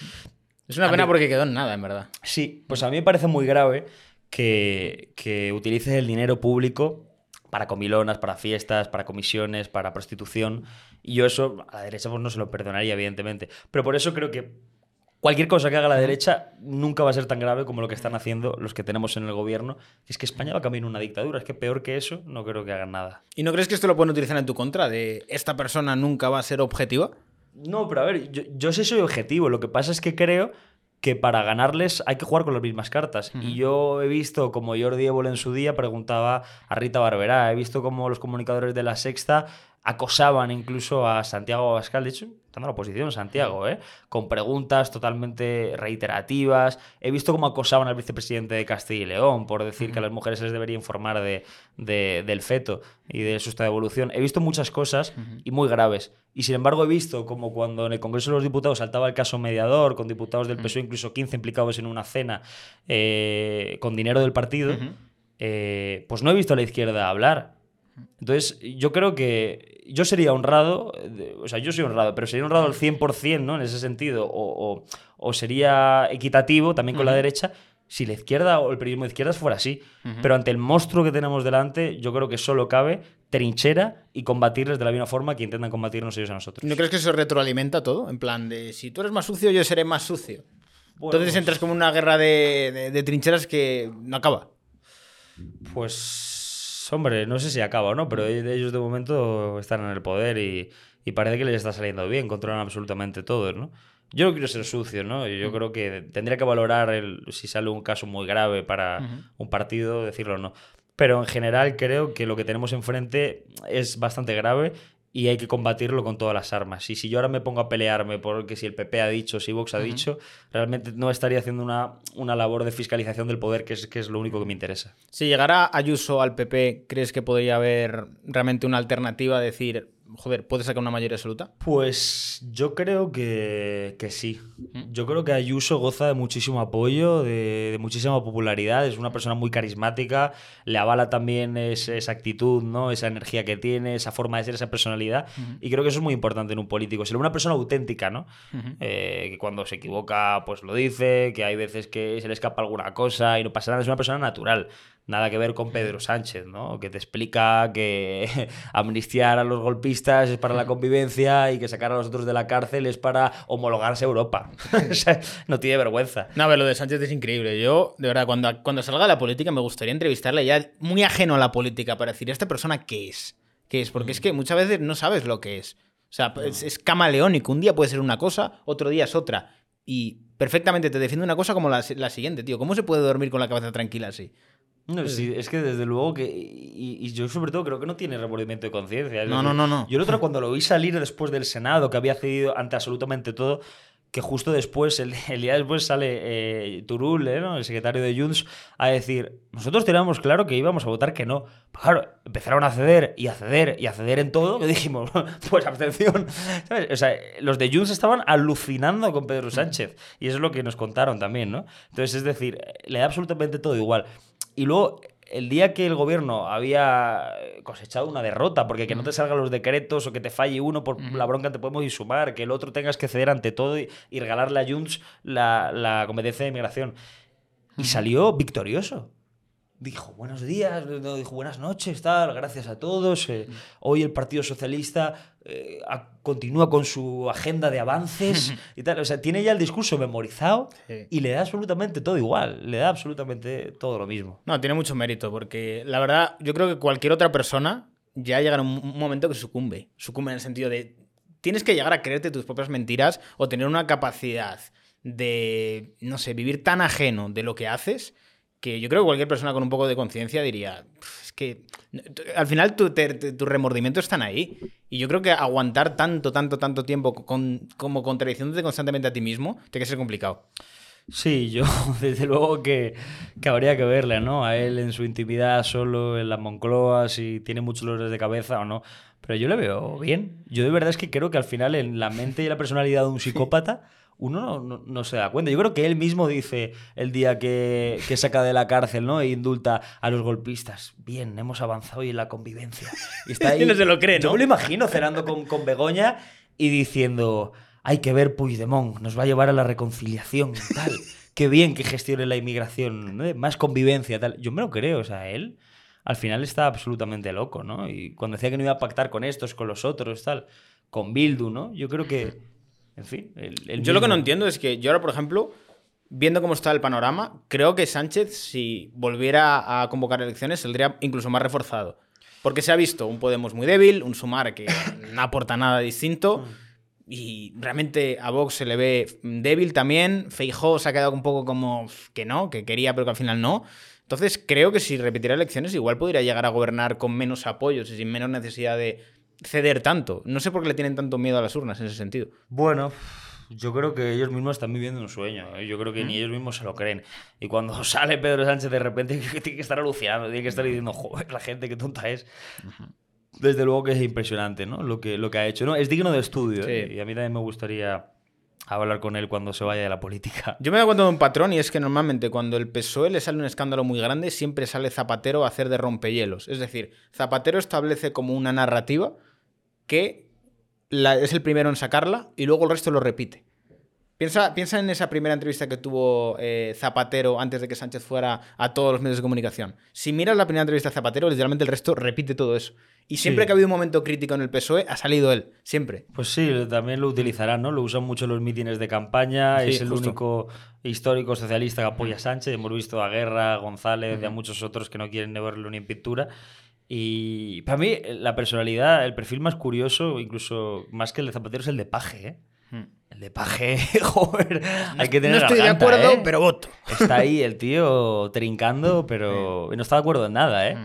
Es una pena mí- porque quedó en nada, en verdad. Sí, pues a mí me parece muy grave que, que utilices el dinero público para comilonas, para fiestas, para comisiones, para prostitución. Y yo eso a la derecha pues no se lo perdonaría, evidentemente. Pero por eso creo que cualquier cosa que haga la derecha nunca va a ser tan grave como lo que están haciendo los que tenemos en el gobierno. Es que España va a cambiar en una dictadura. Es que peor que eso no creo que hagan nada. ¿Y no crees que esto lo pueden utilizar en tu contra? De esta persona nunca va a ser objetiva. No, pero a ver, yo, yo sí soy objetivo. Lo que pasa es que creo que para ganarles hay que jugar con las mismas cartas. Y yo he visto como Jordi Évole en su día preguntaba a Rita Barberá, he visto como los comunicadores de La Sexta acosaban incluso a Santiago Abascal, de hecho, estando en la oposición, Santiago, ¿eh? con preguntas totalmente reiterativas. He visto cómo acosaban al vicepresidente de Castilla y León por decir que a las mujeres se les debería informar de, de- del feto y de su estado de evolución. He visto muchas cosas y muy graves. Y sin embargo he visto como cuando en el Congreso de los Diputados saltaba el caso mediador, con diputados del PSOE, incluso 15 implicados en una cena eh, con dinero del partido, eh, pues no he visto a la izquierda hablar. Entonces, yo creo que yo sería honrado, o sea, yo soy honrado, pero sería honrado al 100%, ¿no? En ese sentido, o, o- o sería equitativo también con la derecha si la izquierda o el periodismo de izquierdas fuera así. Pero ante el monstruo que tenemos delante, yo creo que solo cabe trinchera y combatirles de la misma forma que intentan combatirnos ellos a nosotros. ¿No crees que eso retroalimenta todo? En plan de, si tú eres más sucio, yo seré más sucio. Bueno, Entonces pues- entras como una guerra de, de- de trincheras que no acaba. Pues, hombre, no sé si acaba o no, pero ellos de momento están en el poder y, y parece que les está saliendo bien, controlan absolutamente todo, ¿no? Yo no quiero ser sucio, ¿no? Yo creo que tendría que valorar el, si sale un caso muy grave para un partido, decirlo o no. Pero en general creo que lo que tenemos enfrente es bastante grave y hay que combatirlo con todas las armas. Y si yo ahora me pongo a pelearme porque si el PP ha dicho, si Vox ha dicho, realmente no estaría haciendo una, una labor de fiscalización del poder, que es, que es lo único que me interesa. Si llegara Ayuso al PP, ¿crees que podría haber realmente una alternativa? Decir, joder, puede sacar una mayoría absoluta? Pues yo creo que, que sí. Yo creo que Ayuso goza de muchísimo apoyo, de, de muchísima popularidad. Es una persona muy carismática. Le avala también ese- esa actitud, ¿no? Esa energía que tiene, esa forma de ser, esa personalidad. Y creo que eso es muy importante en un político. Ser una persona auténtica, ¿no? Eh, que cuando se equivoca, pues lo dice, que hay veces que se le escapa alguna cosa y no pasa nada. Es una persona natural. Nada que ver con Pedro Sánchez, ¿no? Que te explica que *laughs* amnistiar a los golpistas es para la convivencia y que sacar a los otros de la cárcel es para homologarse a Europa. *laughs* O sea, no tiene vergüenza. No, ver, lo de Sánchez es increíble. Yo, de verdad, cuando, cuando salga de la política me gustaría entrevistarle ya muy ajeno a la política para decir, ¿esta persona qué es? ¿Qué es? Porque es que muchas veces no sabes lo que es. O sea, es, es camaleónico. Un día puede ser una cosa, otro día es otra. Y perfectamente te defiende una cosa como la, la siguiente, tío. ¿Cómo se puede dormir con la cabeza tranquila así? No, sí, es que desde luego que. Y, y yo, sobre todo, creo que no tiene remordimiento de conciencia. No, no, no, no. Yo el otro, cuando lo vi salir después del Senado, que había cedido ante absolutamente todo, justo después, *laughs* el, día después, sale eh, Turul, ¿eh, el secretario de Junts, a decir: Nosotros teníamos claro que íbamos a votar que no. Claro, empezaron a ceder y a ceder y a ceder en todo, que dijimos: *laughs* Pues abstención. O sea, los de Junts estaban alucinando con Pedro Sánchez. Y eso es lo que nos contaron también, ¿no? Entonces, es decir, le da absolutamente todo igual. Y luego, el día que el gobierno había cosechado una derrota, porque que no te salgan los decretos o que te falle uno por la bronca te podemos ir sumar, que el otro tengas que ceder ante todo y, y regalarle a Junts la, la competencia de inmigración. Y salió victorioso. Dijo buenos días, dijo buenas noches, tal, gracias a todos. eh, hoy el Partido Socialista eh, a- continúa con su agenda de avances *laughs* y tal. O sea, tiene ya el discurso memorizado Sí. y le da absolutamente todo igual. Le da absolutamente todo lo mismo. No, tiene mucho mérito, porque la verdad, yo creo que cualquier otra persona ya llega a un un momento que sucumbe. Sucumbe en el sentido de. Tienes que llegar a creerte tus propias mentiras o tener una capacidad de, no sé, vivir tan ajeno de lo que haces que yo creo que cualquier persona con un poco de conciencia diría, "Pff, es que al final tu- tus remordimientos están ahí. Y yo creo que aguantar tanto, tanto, tanto tiempo con, como contradiciéndote constantemente a ti mismo, tiene que ser complicado. Sí, yo *laughs* desde luego que, que habría que verle, ¿no? A él en su intimidad, solo en la Moncloa, si tiene muchos dolores de cabeza o no. Pero yo le veo bien. Yo de verdad es que creo que al final en la mente y la personalidad de un psicópata uno no, no- no se da cuenta. Yo creo que él mismo dice el día que, que saca de la cárcel, ¿no? E indulta a los golpistas. Bien, hemos avanzado hoy en la convivencia. Y está *laughs* Es que no se lo cree, Yo ¿no? me lo imagino cenando con, con Begoña y diciendo, hay que ver Puigdemont, nos va a llevar a la reconciliación, tal. Qué bien que gestione la inmigración, ¿no? más convivencia, tal. Yo me lo creo, o sea, él al final está absolutamente loco, ¿no? Y cuando decía que no iba a pactar con estos, con los otros, tal, con Bildu, ¿no? Yo creo que, en fin, el, el Yo lo que no entiendo es que yo ahora, por ejemplo, viendo cómo está el panorama, creo que Sánchez, si volviera a convocar elecciones, saldría incluso más reforzado. Porque se ha visto un Podemos muy débil, un Sumar que *coughs* no aporta nada distinto. Y realmente a Vox se le ve débil también. Feijó se ha quedado un poco como que no, que quería, pero que al final no. Entonces creo que si repitiera elecciones, igual podría llegar a gobernar con menos apoyos y sin menos necesidad de ceder tanto. No sé por qué le tienen tanto miedo a las urnas en ese sentido. Bueno, yo creo que ellos mismos están viviendo un sueño. ¿eh? Yo creo que ni ellos mismos se lo creen. Y cuando *laughs* sale Pedro Sánchez de repente, *laughs* tiene que estar alucinando, tiene que estar diciendo, joder, la gente qué tonta es. Desde luego que es impresionante, ¿no? Lo que, lo que ha hecho. ¿no? Es digno de estudio. ¿eh? Y a mí también me gustaría hablar con él cuando se vaya de la política. *laughs* Yo me doy cuenta de un patrón y es que normalmente cuando el PSOE le sale un escándalo muy grande, siempre sale Zapatero a hacer de rompehielos. Es decir, Zapatero establece como una narrativa que la- es el primero en sacarla y luego el resto lo repite. Piensa, piensa en esa primera entrevista que tuvo eh, Zapatero antes de que Sánchez fuera a todos los medios de comunicación. Si miras la primera entrevista de Zapatero, literalmente el resto repite todo eso. Y siempre Sí. que ha habido un momento crítico en el PSOE, ha salido él. Siempre. Pues sí, también lo utilizarán, ¿no? Lo usan mucho en los mítines de campaña. Sí, es el justo. único histórico socialista que apoya a Sánchez. Hemos visto a Guerra, a González y a muchos otros que no quieren verlo ni en pintura. Y para mí, la personalidad, el perfil más curioso, incluso más que el de Zapatero, es el de Paje, ¿eh? El de Paje, *laughs* joder, hay que tener no estoy de garganta, acuerdo, ¿eh? pero voto. Está ahí el tío trincando, pero no está de acuerdo en nada, ¿eh?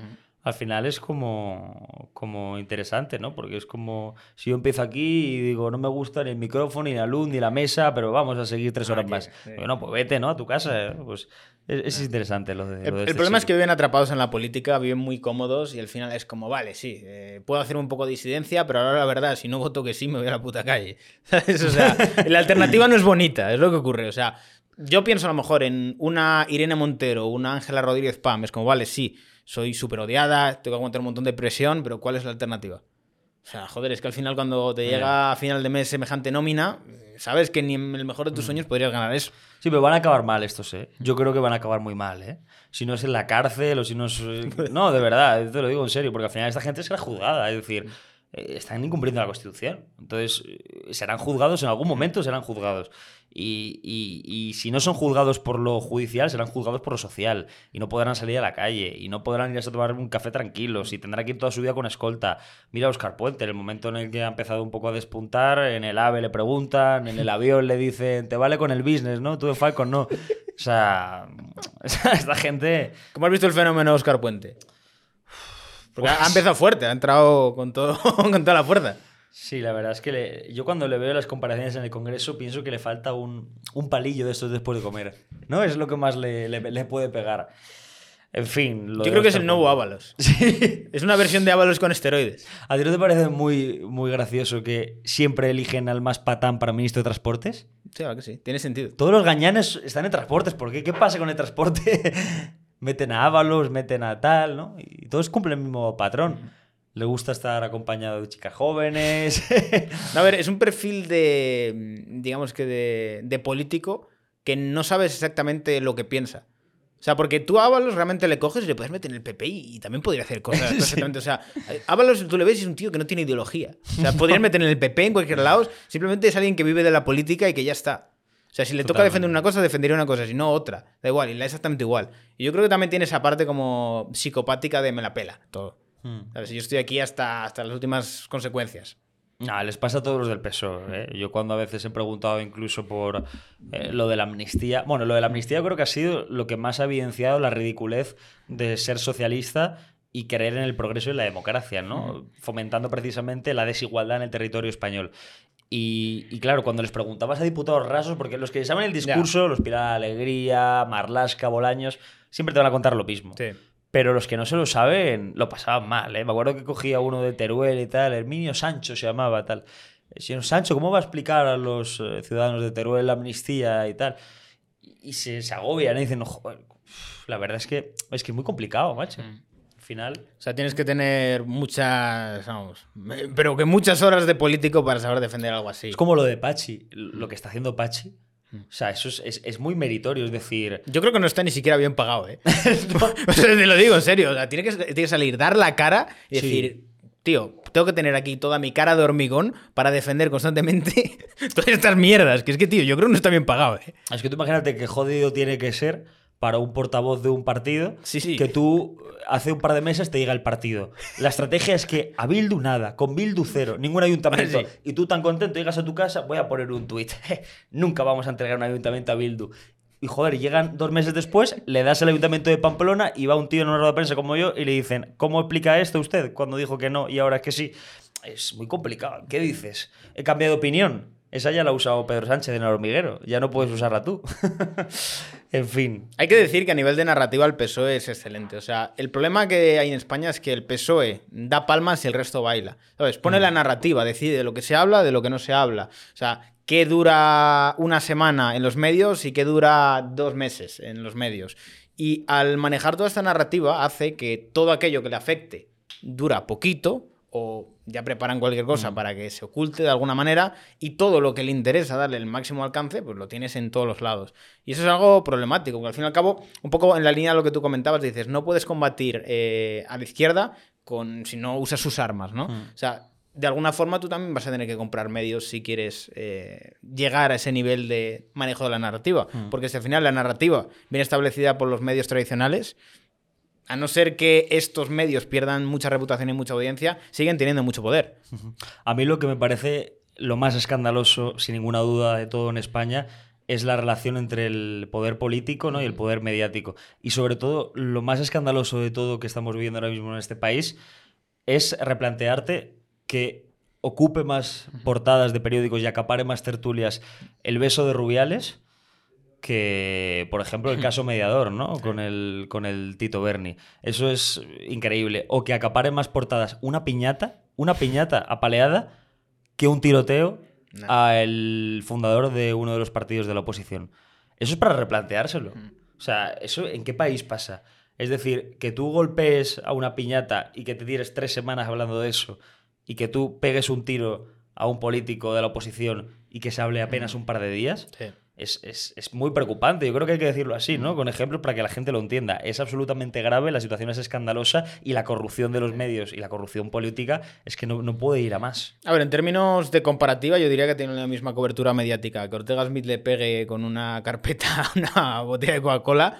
al final es como, como interesante, ¿no? Porque es como si yo empiezo aquí y digo, no me gusta ni el micrófono, ni la luz, ni la mesa, pero vamos a seguir tres horas Aquí, más. sí. Bueno, pues vete, ¿no? A tu casa. ¿eh? Pues es, es interesante lo de. El, lo el este problema es que viven atrapados en la política, viven muy cómodos y al final es como, vale, sí, eh, puedo hacer un poco de disidencia, pero ahora la verdad, si no voto que sí, me voy a la puta calle. *laughs* ¿Sabes? O sea, *laughs* la alternativa no es bonita, es lo que ocurre. O sea, yo pienso a lo mejor en una Irene Montero, una Ángela Rodríguez Pam, es como, vale, sí, soy súper odiada, tengo que aguantar un montón de presión, pero ¿cuál es la alternativa? O sea, joder, es que al final cuando te llega a final de mes semejante nómina, eh, sabes que ni en el mejor de tus sueños podrías ganar eso. Sí, pero van a acabar mal estos, ¿eh? Yo creo que van a acabar muy mal, ¿eh? Si no es en la cárcel o si no es... eh, *laughs* No, de verdad, te lo digo en serio, porque al final esta gente será juzgada, es decir, eh, están incumpliendo la Constitución. Entonces, eh, serán juzgados, en algún momento serán juzgados. Y, y- si no son juzgados por lo judicial, serán juzgados por lo social. Y no podrán salir a la calle, y no podrán irse a tomar un café tranquilos, y tendrán que ir toda su vida con escolta. Mira a Oscar Puente, en el momento en el que ha empezado un poco a despuntar, en el AVE le preguntan, en el avión le dicen, te vale con el business, ¿no? Tú de Falcon no. O sea, *laughs* esta gente... ¿Cómo has visto el fenómeno Oscar Puente? Ha- empezado fuerte, ha entrado con *laughs* toda la fuerza. Sí, la verdad es que le- yo cuando le veo las comparaciones en el Congreso pienso que le falta un, un palillo de estos después de comer. ¿No? Es lo que más le, le- le puede pegar. En fin. lo Yo creo que es el nuevo. Ábalos. *laughs* Sí. Es una versión de Ábalos con esteroides. ¿A ti no te parece muy, muy gracioso que siempre eligen al más patán para ministro de Transportes? Sí, va que sí, tiene sentido. Todos los gañanes están en transportes. ¿Por qué? ¿Qué pasa con el transporte? *laughs* meten a Ábalos, meten a tal, ¿no? Y todos cumplen el mismo patrón. Le gusta estar acompañado de chicas jóvenes. *laughs* No, a ver, es un perfil de, digamos que de, de político que no sabes exactamente lo que piensa. O sea, porque tú a Ábalos realmente le coges y le puedes meter en el PP y, y también podría hacer cosas *laughs* Sí. O sea, Ábalos tú le ves y es un tío que no tiene ideología. O sea, podrías *laughs* meter en el PP en cualquier lado, simplemente es alguien que vive de la política y que ya está. O sea, si le toca defender una cosa, defendería una cosa, si no otra. Da igual, y la exactamente igual. Y yo creo que también tiene esa parte como psicopática de me la pela todo. Hmm. ¿Sabes? Yo estoy aquí hasta, hasta las últimas consecuencias. No, les pasa a todos los del PSOE. ¿eh? Yo cuando a veces he preguntado incluso por eh, lo de la amnistía, bueno, lo de la amnistía creo que ha sido lo que más ha evidenciado la ridiculez de ser socialista y creer en el progreso y la democracia, ¿no? Fomentando precisamente la desigualdad en el territorio español. Y, y claro, cuando les preguntabas a diputados rasos, porque los que saben el discurso, los Pilar Alegría, Marlasca, Bolaños, siempre te van a contar lo mismo. Sí. Pero los que no se lo saben lo pasaban mal, ¿eh? Me acuerdo que cogía uno de Teruel y tal, Herminio Sancho se llamaba, tal. Eh, Señor Sancho, ¿cómo va a explicar a los eh, ciudadanos de Teruel la amnistía y tal? Y, se, se agobian y dicen, no, joder, la verdad es que es que es muy complicado, macho. Al final... O sea, tienes que tener muchas, vamos, pero que muchas horas de político para saber defender algo así. Es como lo de Pachi, lo que está haciendo Pachi. O sea, eso es, es- es muy meritorio, es decir... Yo creo que no está ni siquiera bien pagado, ¿eh? *laughs* *laughs* o sea, te lo digo en serio. O sea, tiene que, tiene que salir, dar la cara y Sí. decir, tío, tengo que tener aquí toda mi cara de hormigón para defender constantemente *laughs* todas estas mierdas. Que es que, tío, yo creo que no está bien pagado, ¿eh? Es que tú imagínate qué jodido tiene que ser para un portavoz de un partido Sí, sí. que tú hace un par de meses te llega el partido. La estrategia es que a Bildu nada, con Bildu cero, ningún ayuntamiento. Sí. Y tú tan contento llegas a tu casa, voy a poner un tuit. *laughs* Nunca vamos a entregar un ayuntamiento a Bildu. Y joder, llegan dos meses después, le das al ayuntamiento de Pamplona y va un tío en una rueda de prensa como yo y le dicen, ¿cómo explica esto usted cuando dijo que no y ahora es que sí? Es muy complicado. ¿Qué dices? He cambiado de opinión. Esa ya la ha usado Pedro Sánchez en el hormiguero. Ya no puedes usarla tú. *laughs* en fin. Hay que decir que a nivel de narrativa el PSOE es excelente. O sea, el problema que hay en España es que el PSOE da palmas y el resto baila. ¿Sabes? Pone la narrativa, decide de lo que se habla, de lo que no se habla. O sea, qué dura una semana en los medios y qué dura dos meses en los medios. Y al manejar toda esta narrativa hace que todo aquello que le afecte dura poquito o ya preparan cualquier cosa para que se oculte de alguna manera y todo lo que le interesa darle el máximo alcance, pues lo tienes en todos los lados. Y eso es algo problemático, porque al fin y al cabo, un poco en la línea de lo que tú comentabas, dices, no puedes combatir eh, a la izquierda con, si no usas sus armas, ¿no? O sea, de alguna forma tú también vas a tener que comprar medios si quieres eh, llegar a ese nivel de manejo de la narrativa, porque si al final la narrativa viene establecida por los medios tradicionales, a no ser que estos medios pierdan mucha reputación y mucha audiencia, siguen teniendo mucho poder. A mí lo que me parece lo más escandaloso, sin ninguna duda de todo en España, es la relación entre el poder político ¿no? y el poder mediático. Y sobre todo, lo más escandaloso de todo que estamos viviendo ahora mismo en este país es replantearte que ocupe más portadas de periódicos y acapare más tertulias el beso de Rubiales que, por ejemplo, el caso mediador, ¿no? Con el, con el Tito Berni. Eso es increíble. O que acapare más portadas una piñata, una piñata apaleada, que un tiroteo al fundador de uno de los partidos de la oposición. Eso es para replanteárselo. O sea, ¿eso en qué país pasa? Es decir, que tú golpees a una piñata y que te tires tres semanas hablando de eso y que tú pegues un tiro a un político de la oposición y que se hable apenas un par de días, Sí. Es, es- es muy preocupante. Yo creo que hay que decirlo así, ¿no? Con ejemplos para que la gente lo entienda. Es absolutamente grave, la situación es escandalosa y la corrupción de los medios y la corrupción política es que no, no puede ir a más. A ver, en términos de comparativa, yo diría que tiene la misma cobertura mediática. Que Ortega Smith le pegue con una carpeta una botella de Coca-Cola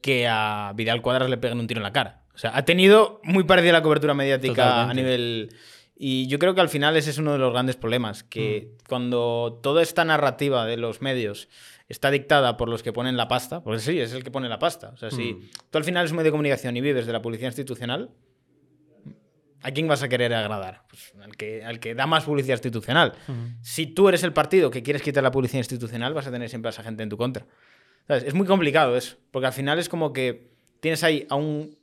que a Vidal Cuadras le peguen un tiro en la cara. O sea, ha tenido muy parecida la cobertura mediática Totalmente. a nivel. Y yo creo que al final ese es uno de los grandes problemas. Que Mm. cuando toda esta narrativa de los medios está dictada por los que ponen la pasta, porque sí, es el que pone la pasta. O sea, si Mm. tú al final es un medio de comunicación y vives de la publicidad institucional, ¿A quién vas a querer agradar? Pues al, que, al que da más publicidad institucional. Si tú eres el partido que quieres quitar la publicidad institucional, vas a tener siempre a esa gente en tu contra. ¿Sabes? Es muy complicado eso, porque al final es como que tienes ahí a un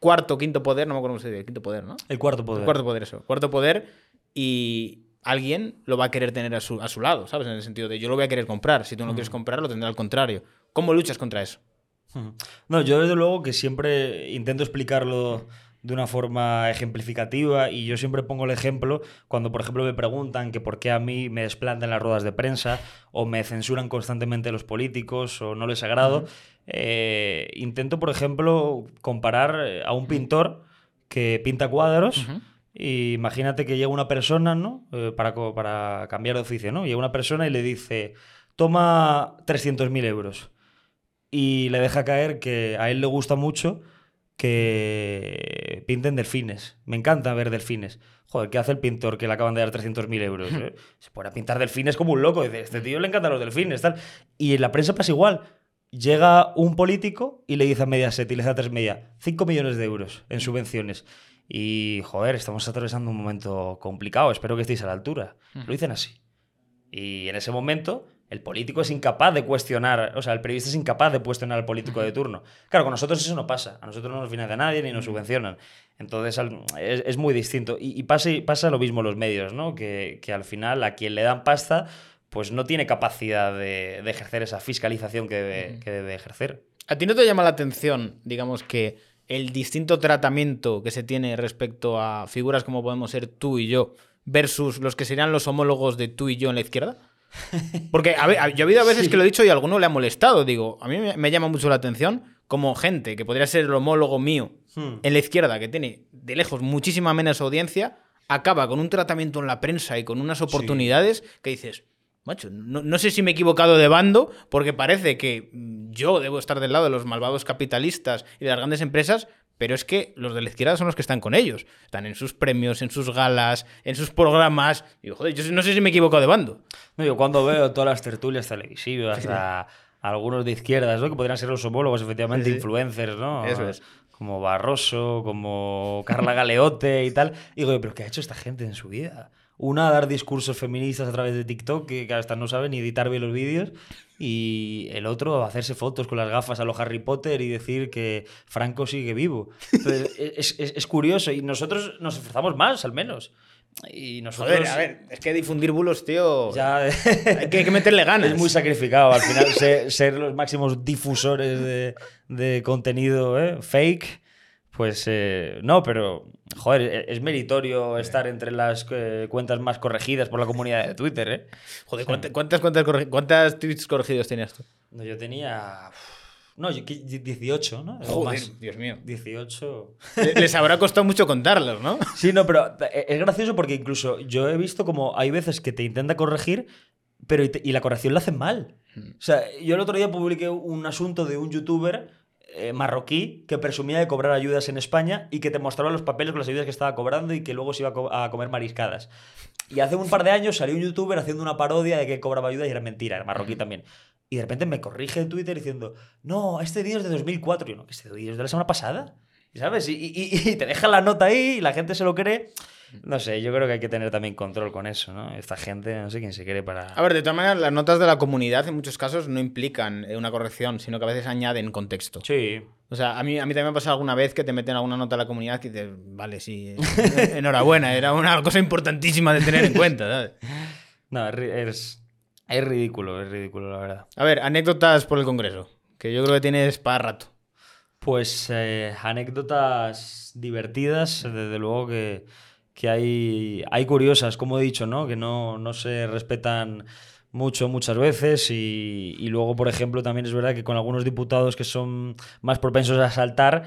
cuarto, quinto poder, no me acuerdo cómo se dice, quinto poder, ¿no? El cuarto poder. Cuarto poder, eso. Cuarto poder y alguien lo va a querer tener a su, a su lado, ¿sabes? En el sentido de yo lo voy a querer comprar, si tú no lo quieres comprar, lo tendrá al contrario. ¿Cómo luchas contra eso? No, yo desde luego que siempre intento explicarlo de una forma ejemplificativa y yo siempre pongo el ejemplo cuando, por ejemplo, me preguntan que por qué a mí me desplantan las ruedas de prensa o me censuran constantemente los políticos o no les agrado. Eh, intento, por ejemplo, comparar eh, a un pintor que pinta cuadros. Y imagínate que llega una persona, ¿no? Eh, para, cambiar de oficio, ¿no? Llega una persona y le dice, toma 300.000 euros y le deja caer que a él le gusta mucho que pinten delfines. Me encanta ver delfines. Joder, ¿qué hace el pintor que le acaban de dar 300.000 euros? eh? Se pone a pintar delfines como un loco. Dice, este tío le encantan los delfines. Tal. Y en la prensa pasa igual. Llega un político y le dice a Mediaset y le da tres media 5 millones de euros en subvenciones. Y, joder, estamos atravesando un momento complicado. Espero que estéis a la altura. Lo dicen así. Y en ese momento, el político es incapaz de cuestionar, o sea, el periodista es incapaz de cuestionar al político de turno. Claro, con nosotros eso no pasa. A nosotros no nos financia nadie ni nos subvencionan. Entonces es, es muy distinto. Y, y pasa, pasa lo mismo en los medios, ¿no? Que, que al final a quien le dan pasta, pues no tiene capacidad de, de ejercer esa fiscalización que debe, que debe ejercer. ¿A ti no te llama la atención, digamos, que el distinto tratamiento que se tiene respecto a figuras como podemos ser tú y yo versus los que serían los homólogos de tú y yo en la izquierda? *laughs* Porque a ver, a- yo he habido veces que lo he dicho y a alguno le ha molestado. Digo, a mí me, me llama mucho la atención como gente que podría ser el homólogo mío Hmm. en la izquierda, que tiene de lejos muchísima menos audiencia, acaba con un tratamiento en la prensa y con unas oportunidades que dices, macho, no, no sé si me he equivocado de bando, porque parece que yo debo estar del lado de los malvados capitalistas y de las grandes empresas, pero es que los de la izquierda son los que están con ellos. Están en sus premios, en sus galas, en sus programas. Y digo, joder, yo no sé si me he equivocado de bando. No, yo cuando veo todas las tertulias televisivas, a, a algunos de izquierdas, ¿no? que podrían ser los homólogos, efectivamente, Sí, sí. influencers, ¿no? Eso es. Como Barroso, como Carla Galeote y tal. Y digo, ¿pero qué ha hecho esta gente en su vida? Una, dar discursos feministas a través de TikTok, que, que hasta no sabe ni editar bien los vídeos. Y el otro, hacerse fotos con las gafas a los Harry Potter y decir que Franco sigue vivo. Entonces, *laughs* es, es- es curioso. Y nosotros nos esforzamos más, al menos. Y nosotros... Joder, a ver, es que difundir bulos, tío. Ya, Hay que, hay que meterle ganas. es muy sacrificado al final ser, ser los máximos difusores de, de contenido ¿eh? fake. Pues eh, no, pero joder, e- es meritorio estar entre las eh, cuentas más corregidas por la comunidad de Twitter. ¿eh? Joder, ¿cuántas, cuántas, cuántas, tweets corregidos tenías tú? No, yo tenía. No, yo, que- 18, ¿no? O Joder, más. Dios mío. 18. Le- Les habrá costado mucho contarlos, ¿no? *laughs* Sí, no, pero eh, es gracioso porque incluso yo he visto como hay veces que te intenta corregir, pero y, te- y la corrección la hacen mal. O sea, yo el otro día publiqué un asunto de un youtuber eh, marroquí que presumía de cobrar ayudas en España y que te mostraba los papeles con las ayudas que estaba cobrando y que luego se iba a, co- a comer mariscadas. Y hace un par de años salió un youtuber haciendo una parodia de que cobraba ayuda y era mentira, era marroquí también. Y de repente me corrige en Twitter diciendo, no, este vídeo es de 2004. Y yo, no, que este vídeo es de la semana pasada. ¿Sabes? Y, y- y te dejan la nota ahí y la gente se lo cree. No sé, yo creo que hay que tener también control con eso, ¿no? Esta gente, no sé quién se quiere para... A ver, de todas maneras, las notas de la comunidad en muchos casos no implican eh, una corrección, sino que a veces añaden contexto. Sí. O sea, a mí, a mí también me ha pasado alguna vez que te meten alguna nota a la comunidad que dices, vale, sí, eh, *laughs* enhorabuena, era una cosa importantísima de tener en cuenta, ¿sabes? *laughs* No, es, es ridículo, es ridículo, la verdad. A ver, anécdotas por el Congreso, que yo creo que tienes para rato. Pues eh, anécdotas divertidas, desde luego que, que hay, hay curiosas, como he dicho, ¿no? Que no, no se respetan mucho muchas veces y, y luego, por ejemplo, también es verdad que con algunos diputados que son más propensos a saltar,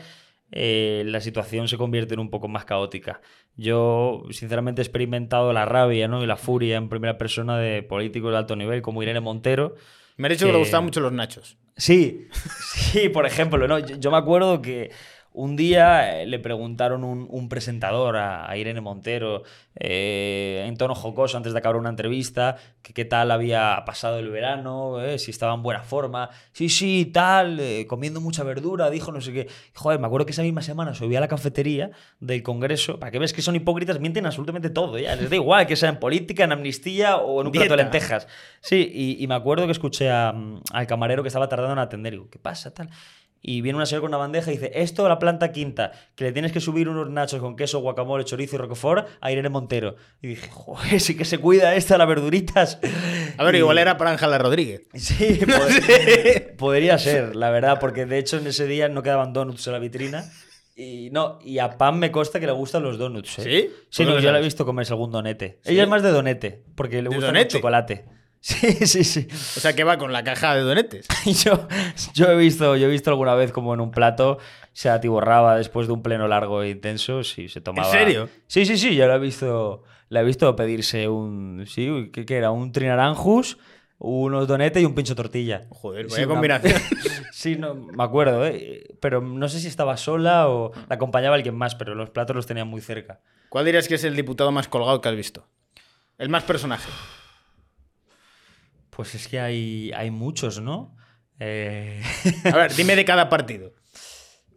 eh, la situación se convierte en un poco más caótica. Yo, sinceramente, he experimentado la rabia ¿no? y la furia en primera persona de políticos de alto nivel como Irene Montero, Me ha dicho que le gustaban mucho los nachos. Sí, *laughs* sí, por ejemplo, ¿no? Yo, yo me acuerdo que un día eh, le preguntaron un, un presentador a, a Irene Montero eh, en tono jocoso antes de acabar una entrevista, que qué tal había pasado el verano, eh, si estaba en buena forma. Sí, sí, tal, eh, comiendo mucha verdura, dijo no sé qué. Joder, me acuerdo que esa misma semana subí a la cafetería del Congreso, para que ves que son hipócritas, mienten absolutamente todo, ya. Les da igual que sea en política, en amnistía o en un plato de lentejas. Sí, y, y me acuerdo que escuché a, mm, al camarero que estaba tardando en atender. Y digo, ¿qué pasa? Tal. Y viene una señora con una bandeja y dice, esto a la planta quinta, que le tienes que subir unos nachos con queso, guacamole, chorizo y roquefort a Irene Montero. Y dije, joder, sí que se cuida esta, las verduritas. A ver, Y- igual era para Ángela Rodríguez. Sí, *laughs* pod- podría ser, la verdad, porque de hecho en ese día no quedaban donuts en la vitrina. Y no, y a Pam me consta que le gustan los donuts. ¿eh? ¿Sí? Sí, ¿Por no, yo la he visto comerse algún donete. ¿Sí? Ella es más de donete, porque le ¿De gusta el chocolate. Sí, *laughs* sí, sí. O sea, que va con la caja de donetes. *laughs* Yo, yo, he visto, yo he visto alguna vez como en un plato se atiborraba después de un pleno largo e intenso, sí, se tomaba... serio? Sí, sí, sí, yo la he visto, la he visto pedirse un... Sí, ¿qué, qué era? Un trinaranjus, unos donetes y un pincho tortilla. Joder, Sí, vaya una- combinación. *laughs* sí, no, me acuerdo, ¿eh? Pero no sé si estaba sola o la acompañaba alguien más, pero los platos los tenía muy cerca. ¿Cuál dirías que es el diputado más colgado que has visto? El más personaje. Pues es que hay, hay muchos, ¿no? Eh... *laughs* A ver, dime de cada partido.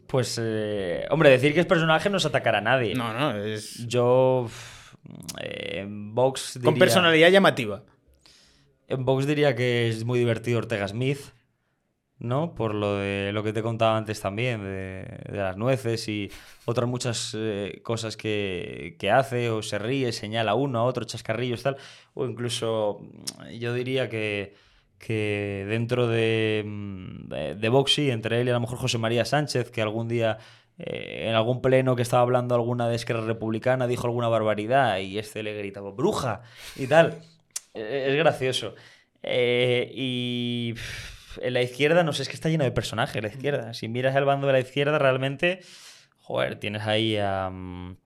Pues, eh, hombre, decir que es personaje no es atacar a nadie. No, no, es Yo. eh, en Vox. con diría- personalidad llamativa. En Vox diría que es muy divertido Ortega Smith, ¿no? Por lo de lo que te contaba antes también, de, de las nueces y otras muchas eh, cosas que, que hace, o se ríe, señala a uno, a otro, chascarrillos, tal. O incluso mm, yo diría que, que dentro de, mm, de, sí, entre él y a lo mejor José María Sánchez, que algún día eh, en algún pleno que estaba hablando alguna de Esquerra Republicana dijo alguna barbaridad y este le gritaba ¡bruja! y tal. Eh, Es gracioso. Eh, y en la izquierda, no sé, es que está lleno de personajes la izquierda. Si miras el bando de la izquierda, realmente, joder, tienes ahí a, mm,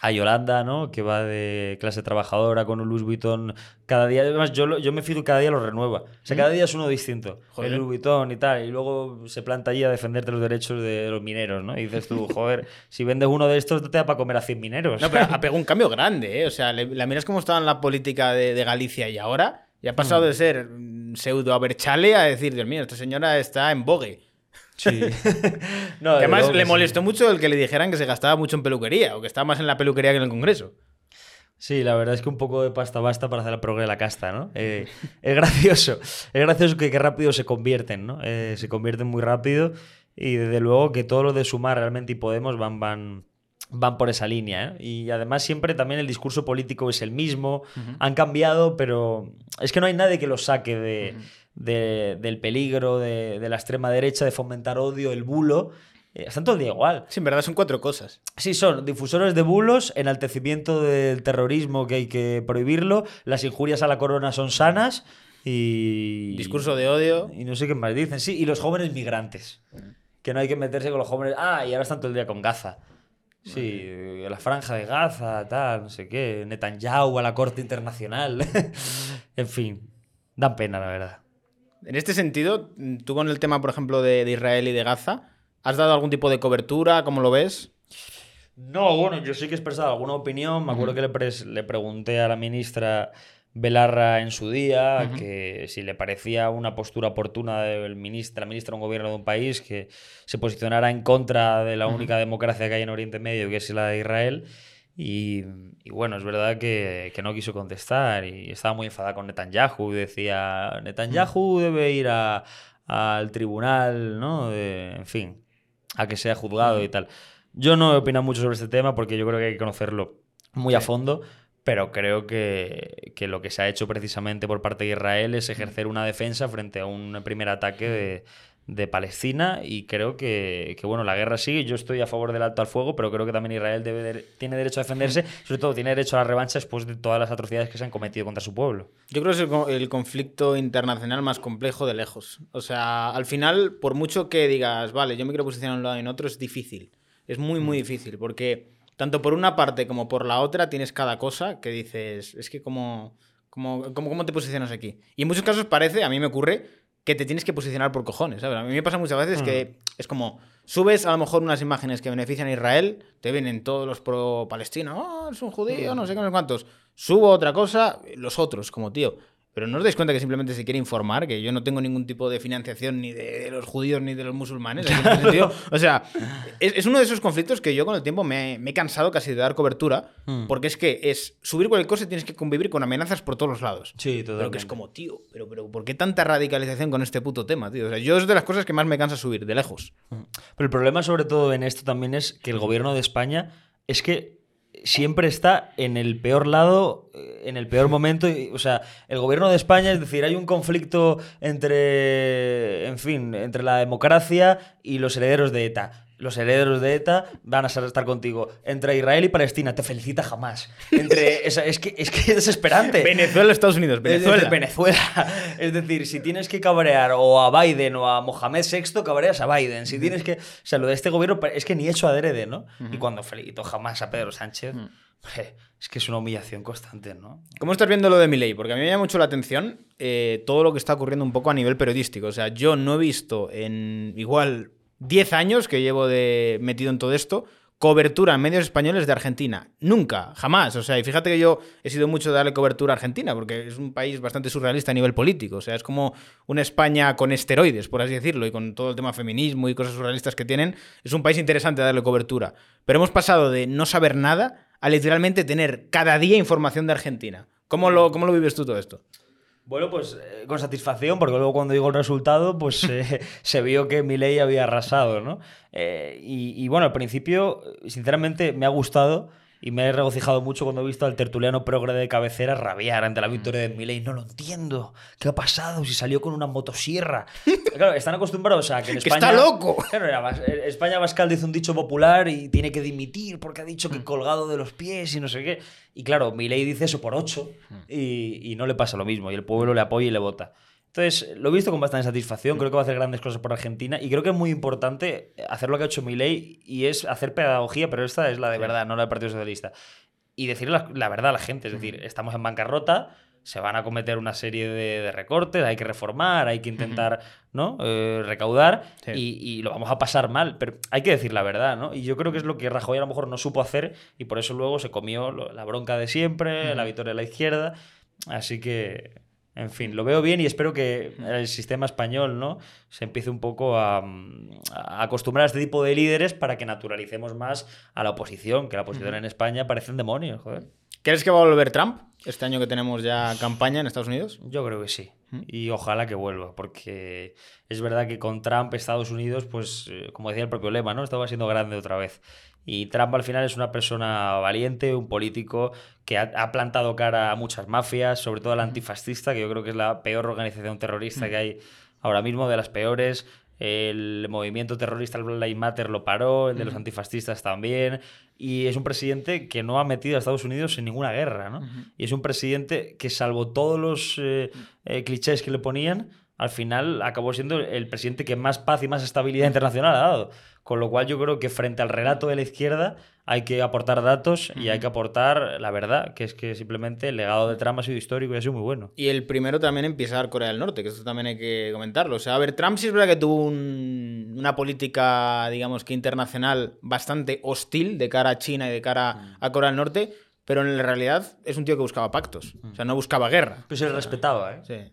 a Yolanda, ¿no? Que va de clase trabajadora con un Louis Vuitton cada día. Además, yo, yo me fijo cada día lo renueva. O sea, cada día es uno distinto. Joder. El Louis Vuitton y tal. Y luego se planta allí a defenderte los derechos de los mineros, ¿no? Y dices tú, *laughs* joder, si vendes uno de estos, te da para comer a 100 mineros. No, pero *laughs* ha pegado un cambio grande, ¿eh? O sea, la miras cómo estaba en la política de, de Galicia y ahora, y ha pasado de ser mm, pseudo aberchale a decir, Dios mío, esta señora está en bogue. Sí. *laughs* no, además le sí. molestó mucho el que le dijeran que se gastaba mucho en peluquería, o que estaba más en la peluquería que en el Congreso. Sí, la verdad es que un poco de pasta basta para hacer la progre de la casta, ¿no? Eh, es gracioso. Es gracioso que, que rápido se convierten, ¿no? Eh, se convierten muy rápido y desde luego que todo lo de Sumar realmente y Podemos van, van, van por esa línea. ¿eh? Y además siempre también el discurso político es el mismo. Han cambiado, pero es que no hay nadie que los saque de, de- del peligro de, de la extrema derecha, de fomentar odio, el bulo. Eh, están todo el día igual. Sí, en verdad son cuatro cosas. Sí, son difusores de bulos, enaltecimiento del terrorismo que hay que prohibirlo, las injurias a la corona son sanas y... Discurso de odio. Y no sé qué más dicen, sí, y los jóvenes migrantes. Que no hay que meterse con los jóvenes... Ah, y ahora están todo el día con Gaza. Sí, eh, la franja de Gaza, tal, no sé qué, Netanyahu a la corte internacional. *laughs* en fin, dan pena, la verdad. En este sentido, tú con el tema, por ejemplo, de, de Israel y de Gaza, ¿has dado algún tipo de cobertura? ¿Cómo lo ves? No, bueno, yo sí que he expresado alguna opinión. Me acuerdo que le, le pregunté a la ministra Belarra en su día que si le parecía una postura oportuna del ministra, la ministra de un gobierno de un país que se posicionara en contra de la única democracia que hay en Oriente Medio, que es la de Israel. Y, y bueno, es verdad que, que no quiso contestar y estaba muy enfadada con Netanyahu. Y decía, Netanyahu debe ir a- al tribunal, ¿no? De- en fin, a que sea juzgado y tal. Yo no he opinado mucho sobre este tema porque yo creo que hay que conocerlo muy a fondo, pero creo que, que lo que se ha hecho precisamente por parte de Israel es ejercer una defensa frente a un primer ataque de, de Palestina y creo que, que, bueno, la guerra sigue. Yo estoy a favor del alto al fuego, pero creo que también Israel debe de- tiene derecho a defenderse, sobre todo tiene derecho a la revancha después de todas las atrocidades que se han cometido contra su pueblo. Yo creo que es el, el conflicto internacional más complejo de lejos. O sea, al final, por mucho que digas, vale, yo me quiero posicionar en un lado y en otro, es difícil. Es muy, muy difícil, porque tanto por una parte como por la otra tienes cada cosa que dices, es que cómo, cómo, cómo, cómo te posicionas aquí. Y en muchos casos parece, a mí me ocurre, que te tienes que posicionar por cojones. ¿sabes? A mí me pasa muchas veces que es como, subes a lo mejor unas imágenes que benefician a Israel, te vienen todos los pro-palestinos, oh, es un judío, no sé qué, no sé cuántos. Subo otra cosa, los otros, como tío. Pero no os dais cuenta que simplemente se quiere informar, que yo no tengo ningún tipo de financiación ni de los judíos ni de los musulmanes. *laughs* O sea, es, es uno de esos conflictos que yo con el tiempo me, me he cansado casi de dar cobertura, porque es que es subir cualquier cosa y tienes que convivir con amenazas por todos los lados. Sí, Pero que totalmente. es como, tío, pero, pero ¿por qué tanta radicalización con este puto tema, tío? O sea, yo es de las cosas que más me cansa subir, de lejos. Pero el problema sobre todo en esto también es que el gobierno de España es que siempre está en el peor lado, en el peor momento. O sea, el gobierno de España, es decir, hay un conflicto entre, en fin, entre la democracia y los herederos de ETA. Los herederos de ETA van a estar contigo. Entre Israel y Palestina, te felicita jamás. Entre, *laughs* es, que, es que es desesperante. Venezuela, Estados Unidos, Es Venezuela. decir, Venezuela. *laughs* Es decir, si tienes que cabrear o a Biden o a Mohamed VI, cabreas a Biden. Si tienes que. O sea, lo de este gobierno es que ni hecho adrede, ¿no? Y cuando felicito jamás a Pedro Sánchez, hombre, es que es una humillación constante, ¿no? ¿Cómo estás viendo lo de Milei? Porque a mí me llama mucho la atención eh, todo lo que está ocurriendo un poco a nivel periodístico. O sea, yo no he visto en igual 10 años que llevo de metido en todo esto cobertura en medios españoles de Argentina. Nunca, jamás. O sea, y fíjate que yo he sido mucho de darle cobertura a Argentina, porque es un país bastante surrealista a nivel político. O sea, es como una España con esteroides, por así decirlo, y con todo el tema feminismo y cosas surrealistas que tienen. Es un país interesante darle cobertura. Pero hemos pasado de no saber nada a literalmente tener cada día información de Argentina. ¿Cómo lo, cómo lo vives tú todo esto? Bueno, pues eh, con satisfacción, porque luego cuando digo el resultado, pues *laughs* eh, se vio que Milei había arrasado, ¿no? Eh, y, y bueno, al principio, sinceramente, me ha gustado y me he regocijado mucho cuando he visto al tertuliano progre de cabecera rabiar ante la victoria de Milei. No lo entiendo. ¿Qué ha pasado? Si salió con una motosierra. *laughs* Claro, están acostumbrados a que en ¡Que España... está loco! Claro, eh, España Bascal dice un dicho popular y tiene que dimitir porque ha dicho que colgado de los pies y no sé qué. Y claro, Milei dice eso por ocho y, y no le pasa lo mismo. Y el pueblo le apoya y le vota. Entonces, lo he visto con bastante satisfacción. Creo que va a hacer grandes cosas por Argentina. Y creo que es muy importante hacer lo que ha hecho Milei y es hacer pedagogía, pero esta es la de verdad, no la del Partido Socialista. Y decirle la, la verdad a la gente. Es decir, estamos en bancarrota, se van a cometer una serie de, de recortes, hay que reformar, hay que intentar ¿no? Eh, recaudar Sí. y, y lo vamos a pasar mal. Pero hay que decir la verdad, ¿no? Y yo creo que es lo que Rajoy a lo mejor no supo hacer y por eso luego se comió lo- la bronca de siempre, la victoria de la izquierda. Así que, en fin, lo veo bien y espero que el sistema español, ¿no? Se empiece un poco a, a acostumbrar a este tipo de líderes para que naturalicemos más a la oposición, que la oposición en España parece un demonio, joder. ¿Crees que va a volver Trump este año que tenemos ya campaña en Estados Unidos? Yo creo que sí. Y ojalá que vuelva, porque es verdad que con Trump Estados Unidos, pues, eh, como decía el propio lema, ¿no? Estaba siendo grande otra vez. Y Trump al final es una persona valiente, un político que ha, ha plantado cara a muchas mafias, sobre todo a la antifascista, que yo creo que es la peor organización terrorista que hay ahora mismo, de las peores. El movimiento terrorista, el Black Lives Matter, lo paró, el de los antifascistas también. Y es un presidente que no ha metido a Estados Unidos en ninguna guerra, ¿no? Y es un presidente que, salvo todos los eh, eh, clichés que le ponían, al final acabó siendo el presidente que más paz y más estabilidad internacional ha dado. Con lo cual yo creo que frente al relato de la izquierda hay que aportar datos y hay que aportar la verdad, que es que simplemente el legado de Trump ha sido histórico y ha sido muy bueno. Y el primero también en pisar Corea del Norte, que esto también hay que comentarlo. O sea, a ver, Trump sí es verdad que tuvo un, una política, digamos que internacional bastante hostil de cara a China y de cara a Corea del Norte, pero en realidad es un tío que buscaba pactos. O sea, no buscaba guerra. Pero se le respetaba, ¿eh? Sí.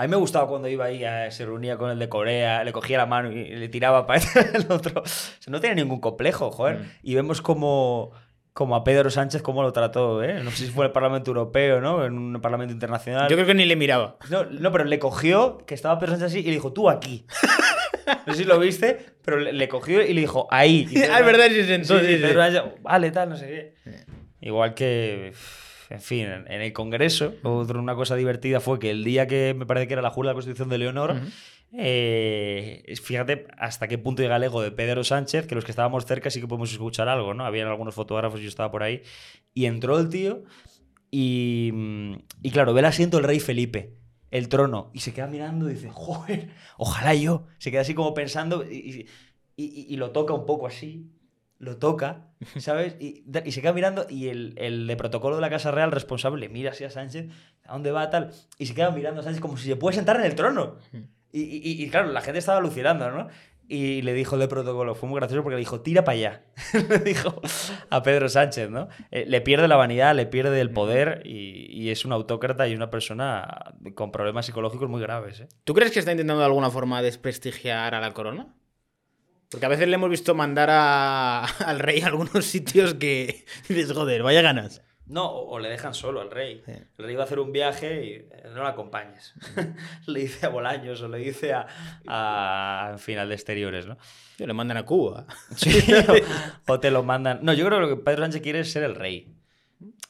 A mí me gustaba cuando iba ahí, a- se reunía con el de Corea, le cogía la mano y le tiraba *laughs* para el otro. O sea, no tenía ningún complejo, joder. Y vemos como, como a Pedro Sánchez cómo lo trató, ¿eh? No sé si fue el Parlamento Europeo, ¿no? En un Parlamento Internacional. Yo creo que ni le miraba. No, no, pero le cogió, que estaba Pedro Sánchez así, y le dijo, tú aquí. *laughs* No sé si lo viste, pero le, le cogió y le dijo, ahí. Y *laughs* Pedro- Ah, es verdad, sí, sí, Sí, sí. Pedro Sánchez, vale, tal, no sé qué. Igual que, en fin, en el Congreso, otra, una cosa divertida fue que el día que me parece que era la jura de la Constitución de Leonor, eh, fíjate hasta qué punto llega el ego de Pedro Sánchez, que los que estábamos cerca sí que podemos escuchar algo, ¿no? Habían algunos fotógrafos y yo estaba por ahí. Y entró el tío y, mm, y claro, ve el asiento del rey Felipe, el trono, y se queda mirando y dice, joder, ojalá yo. Se queda así como pensando y, y- y- y lo toca un poco así, lo toca, *laughs* ¿sabes? Y, y se queda mirando y el, el de protocolo de la Casa Real responsable mira así a Sánchez, ¿a dónde va tal? Y se queda mirando a Sánchez como si se puede sentar en el trono. Y, y- y, claro, la gente estaba alucinando, ¿no? Y le dijo el de protocolo, fue muy gracioso porque le dijo, tira para allá. *laughs* le dijo a Pedro Sánchez, ¿no? Eh, le pierde la vanidad, le pierde el poder y, y es un autócrata y una persona con problemas psicológicos muy graves, ¿eh? ¿Tú crees que está intentando de alguna forma desprestigiar a la corona? Porque a veces le hemos visto mandar a- *laughs* al rey a algunos sitios que *laughs* dices, joder, vaya ganas. No, o, o le dejan solo al rey. Sí. El rey va a hacer un viaje y eh, no lo acompañes. *laughs* le dice a Bolaños o le dice a, a en fin, al de exteriores, ¿no? Tío, le mandan a Cuba. Sí, o, o te lo mandan. No, yo creo que lo que Pedro Sánchez quiere es ser el rey.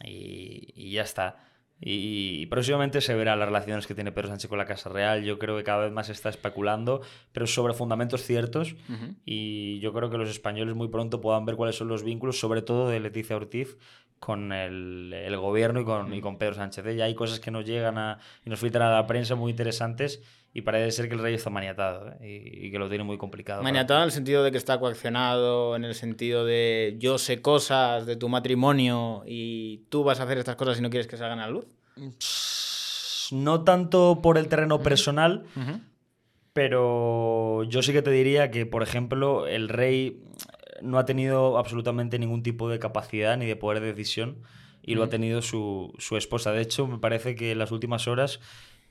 Y, y ya está. Y, próximamente se verá las relaciones que tiene Pedro Sánchez con la Casa Real. Yo creo que cada vez más se está especulando, pero sobre fundamentos ciertos. Y yo creo que los españoles muy pronto puedan ver cuáles son los vínculos, sobre todo de Leticia Ortiz, con el, el gobierno y con, y con Pedro Sánchez. ¿eh? Ya hay cosas que nos llegan a, y nos filtran a la prensa muy interesantes y parece ser que el rey está maniatado ¿eh? y, y que lo tiene muy complicado. Maniatado en el sentido de que está coaccionado, en el sentido de yo sé cosas de tu matrimonio y tú vas a hacer estas cosas y no quieres que salgan a la luz. No tanto por el terreno personal, pero yo sí que te diría que, por ejemplo, el rey no ha tenido absolutamente ningún tipo de capacidad ni de poder de decisión y lo ha tenido su, su esposa. De hecho, me parece que en las últimas horas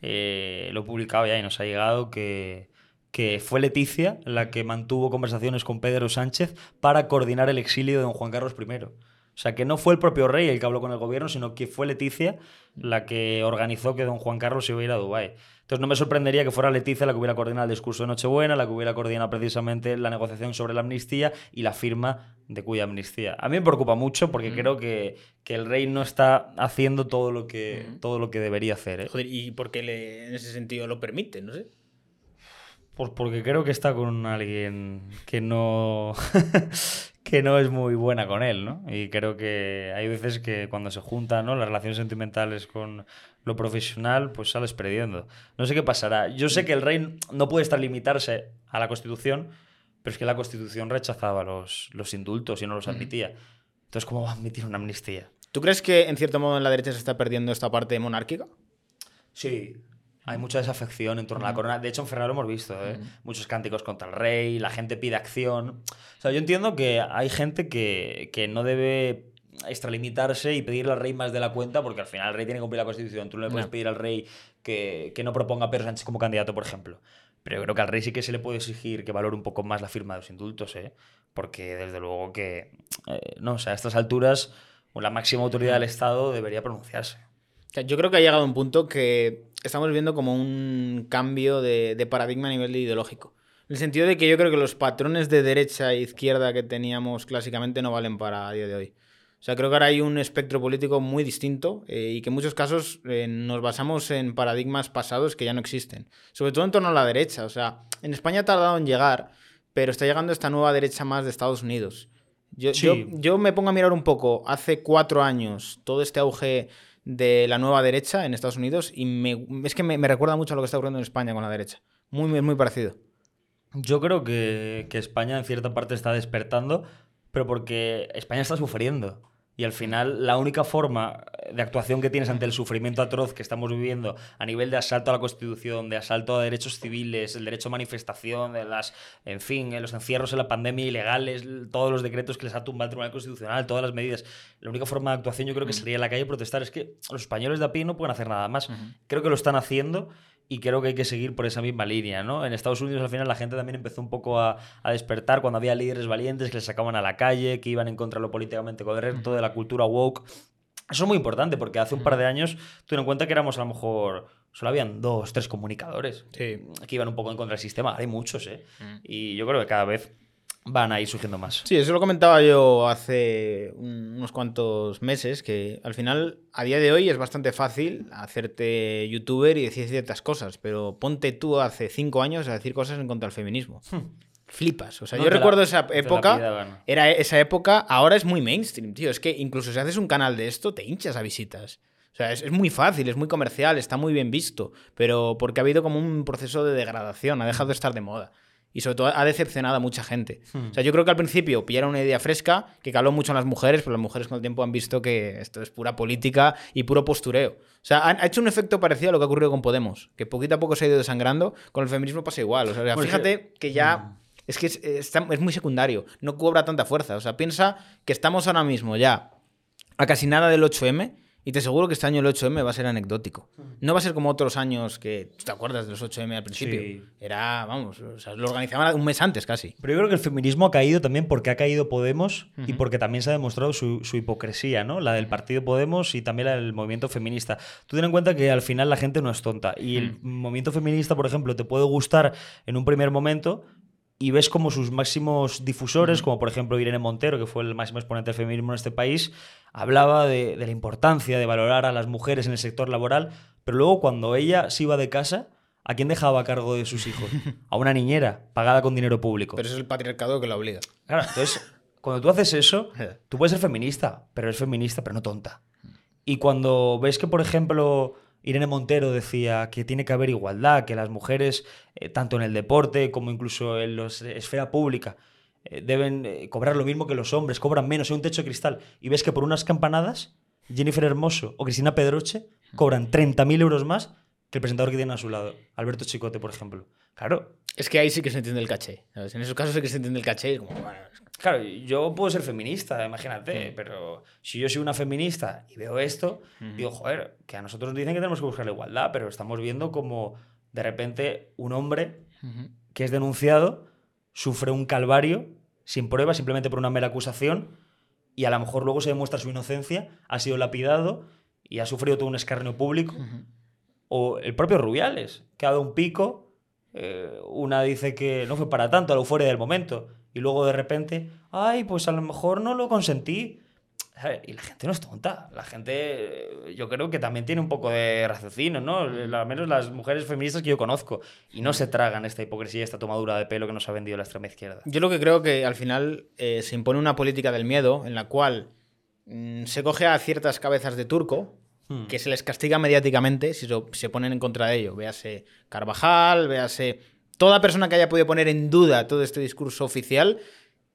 eh, lo he publicado ya y nos ha llegado que, que fue Leticia la que mantuvo conversaciones con Pedro Sánchez para coordinar el exilio de don Juan Carlos I. O sea, que no fue el propio rey el que habló con el gobierno, sino que fue Leticia la que organizó que don Juan Carlos se iba a ir a Dubái. Entonces no me sorprendería que fuera Leticia la que hubiera coordinado el discurso de Nochebuena, la que hubiera coordinado precisamente la negociación sobre la amnistía y la firma de cuya amnistía. A mí me preocupa mucho porque creo que, que el rey no está haciendo todo lo que, todo lo que debería hacer. ¿eh? Joder, ¿y por qué le, en ese sentido lo permite? No sé. Pues porque creo que está con alguien que no *laughs* que no es muy buena con él, ¿no? Y creo que hay veces que cuando se juntan ¿no? las relaciones sentimentales con lo profesional, pues sales perdiendo. No sé qué pasará. Yo sé que el rey no puede estar limitarse a la Constitución, pero es que la Constitución rechazaba los, los indultos y no los admitía. Entonces, ¿cómo va a admitir una amnistía? ¿Tú crees que en cierto modo en la derecha se está perdiendo esta parte monárquica? Sí. Hay mucha desafección en torno a la corona. De hecho, en Ferrari lo hemos visto, ¿eh? Muchos cánticos contra el rey, la gente pide acción. O sea, yo entiendo que hay gente que, que no debe extralimitarse y pedirle al rey más de la cuenta, porque al final el rey tiene que cumplir la constitución. Tú no le puedes No. pedir al rey que, que no proponga a Pedro Sánchez como candidato, por ejemplo. Pero yo creo que al rey sí que se le puede exigir que valore un poco más la firma de los indultos, ¿eh? Porque desde luego que, eh, no, o sea, a estas alturas la máxima autoridad del Estado debería pronunciarse. Yo creo que ha llegado un punto que estamos viendo como un cambio de, de paradigma a nivel ideológico. En el sentido de que yo creo que los patrones de derecha e izquierda que teníamos clásicamente no valen para a día de hoy. O sea, creo que ahora hay un espectro político muy distinto eh, y que en muchos casos eh, nos basamos en paradigmas pasados que ya no existen. Sobre todo en torno a la derecha. O sea, en España ha tardado en llegar, pero está llegando esta nueva derecha más de Estados Unidos. Yo, Sí. yo, yo me pongo a mirar un poco, hace cuatro años, todo este auge de la nueva derecha en Estados Unidos y me, es que me, recuerda mucho a lo que está ocurriendo en España con la derecha. Muy, muy, muy parecido. Yo creo que, que España en cierta parte está despertando, pero porque España está sufriendo. Y al final, la única forma de actuación que tienes ante el sufrimiento atroz que estamos viviendo a nivel de asalto a la Constitución, de asalto a derechos civiles, el derecho a manifestación, de las, en fin, los encierros en la pandemia ilegales, todos los decretos que les ha tumbado el Tribunal Constitucional, todas las medidas. La única forma de actuación yo creo que sería a la calle protestar. Es que los españoles de a pie no pueden hacer nada más. Creo que lo están haciendo y creo que hay que seguir por esa misma línea, ¿no? En Estados Unidos al final la gente también empezó un poco a, a, despertar cuando había líderes valientes que les sacaban a la calle, que iban en contra de lo políticamente correcto, de la cultura woke. Eso es muy importante porque hace un par de años tuvieron en cuenta que éramos a lo mejor solo habían dos, tres comunicadores Sí. que iban un poco en contra del sistema. Ahora hay muchos, ¿eh? Y yo creo que cada vez van a ir surgiendo más. Sí, eso lo comentaba yo hace un- unos cuantos meses, que al final, a día de hoy es bastante fácil hacerte youtuber y decir ciertas cosas, pero ponte tú hace cinco años a decir cosas en contra del feminismo. Flipas. O sea, No, yo la- recuerdo esa época, era esa época, ahora es muy mainstream, tío. Es que incluso si haces un canal de esto, te hinchas a visitas. O sea, es, es muy fácil, es muy comercial, está muy bien visto, pero porque ha habido como un proceso de degradación, ha dejado de estar de moda. Y sobre todo ha decepcionado a mucha gente. O sea, yo creo que al principio pillaron una idea fresca que caló mucho en las mujeres, pero las mujeres con el tiempo han visto que esto es pura política y puro postureo. O sea, han- ha hecho un efecto parecido a lo que ha ocurrido con Podemos, que poquito a poco se ha ido desangrando, con el feminismo pasa igual. O sea, fíjate que ya... Es que es, es muy secundario, no cobra tanta fuerza. O sea, piensa que estamos ahora mismo ya a casi nada del 8M y te aseguro que este año el 8M va a ser anecdótico. No va a ser como otros años que, ¿tú ¿te acuerdas de los 8M al principio? Sí. Era, vamos, o sea, lo organizaban un mes antes casi. Pero yo creo que el feminismo ha caído también porque ha caído Podemos y porque también se ha demostrado su, su hipocresía, ¿no? La del partido Podemos y también la del movimiento feminista. Tú ten en cuenta que al final la gente no es tonta. Y el movimiento feminista, por ejemplo, te puede gustar en un primer momento y ves como sus máximos difusores, como por ejemplo Irene Montero, que fue el máximo exponente del feminismo en este país, hablaba de, de la importancia de valorar a las mujeres en el sector laboral, pero luego cuando ella se iba de casa, ¿a quién dejaba a cargo de sus hijos? *laughs* A una niñera, pagada con dinero público. Pero es el patriarcado que lo obliga. Claro, entonces, cuando tú haces eso, *laughs* tú puedes ser feminista, pero eres feminista, pero no tonta. Y cuando ves que, por ejemplo, Irene Montero decía que tiene que haber igualdad, que las mujeres, eh, tanto en el deporte como incluso en la esfera pública, eh, deben eh, cobrar lo mismo que los hombres, cobran menos, hay un techo de cristal, y ves que por unas campanadas, Jennifer Hermoso o Cristina Pedroche cobran 30.000 euros más que el presentador que tienen a su lado, Alberto Chicote, por ejemplo. Claro, Es que ahí sí que se entiende el caché. ¿sabes? En esos casos sí que se entiende el caché. y es como, bueno, Claro, yo puedo ser feminista, imagínate, pero si yo soy una feminista y veo esto, digo, joder, que a nosotros nos dicen que tenemos que buscar la igualdad, pero estamos viendo como de repente un hombre que es denunciado sufre un calvario sin pruebas, simplemente por una mera acusación, y a lo mejor luego se demuestra su inocencia, ha sido lapidado y ha sufrido todo un escarnio público. O el propio Rubiales, que ha dado un pico, eh, una dice que no fue para tanto, la euforia del momento, y luego de repente, ay, pues a lo mejor no lo consentí. Y la gente no es tonta, la gente eh, yo creo que también tiene un poco de raciocinio, ¿no? Al menos las mujeres feministas que yo conozco, y no se tragan esta hipocresía, esta tomadura de pelo que nos ha vendido la extrema izquierda. Yo lo que creo que al final eh, se impone una política del miedo en la cual mm, se coge a ciertas cabezas de turco Hmm. que se les castiga mediáticamente si se ponen en contra de ello. Véase Carvajal, véase toda persona que haya podido poner en duda todo este discurso oficial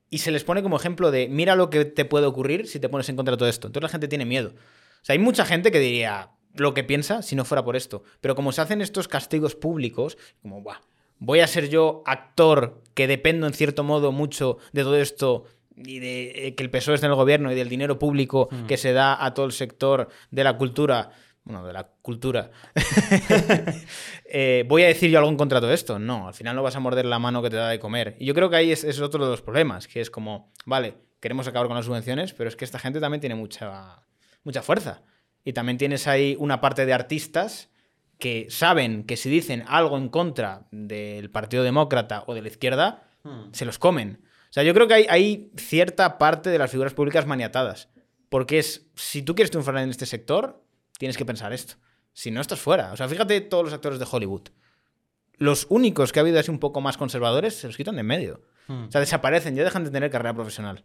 y se les pone como ejemplo de mira lo que te puede ocurrir si te pones en contra de todo esto. Entonces la gente tiene miedo. O sea, hay mucha gente que diría lo que piensa si no fuera por esto. Pero como se hacen estos castigos públicos, como, Buah, voy a ser yo actor que dependo en cierto modo mucho de todo esto y de eh, que el PSOE esté en el gobierno y del dinero público que se da a todo el sector de la cultura, bueno, de la cultura, *laughs* eh, voy a decir yo algo en contra de esto. No, al final no vas a morder la mano que te da de comer. Y yo creo que ahí es, es otro de los problemas, que es como, vale, queremos acabar con las subvenciones, pero es que esta gente también tiene mucha, mucha fuerza. Y también tienes ahí una parte de artistas que saben que si dicen algo en contra del Partido Demócrata o de la izquierda, se los comen. O sea, yo creo que hay, hay cierta parte de las figuras públicas maniatadas. Porque es, si tú quieres triunfar en este sector, tienes que pensar esto. Si no, estás fuera. O sea, fíjate todos los actores de Hollywood. Los únicos que ha habido así un poco más conservadores se los quitan de en medio. O sea, desaparecen, ya dejan de tener carrera profesional.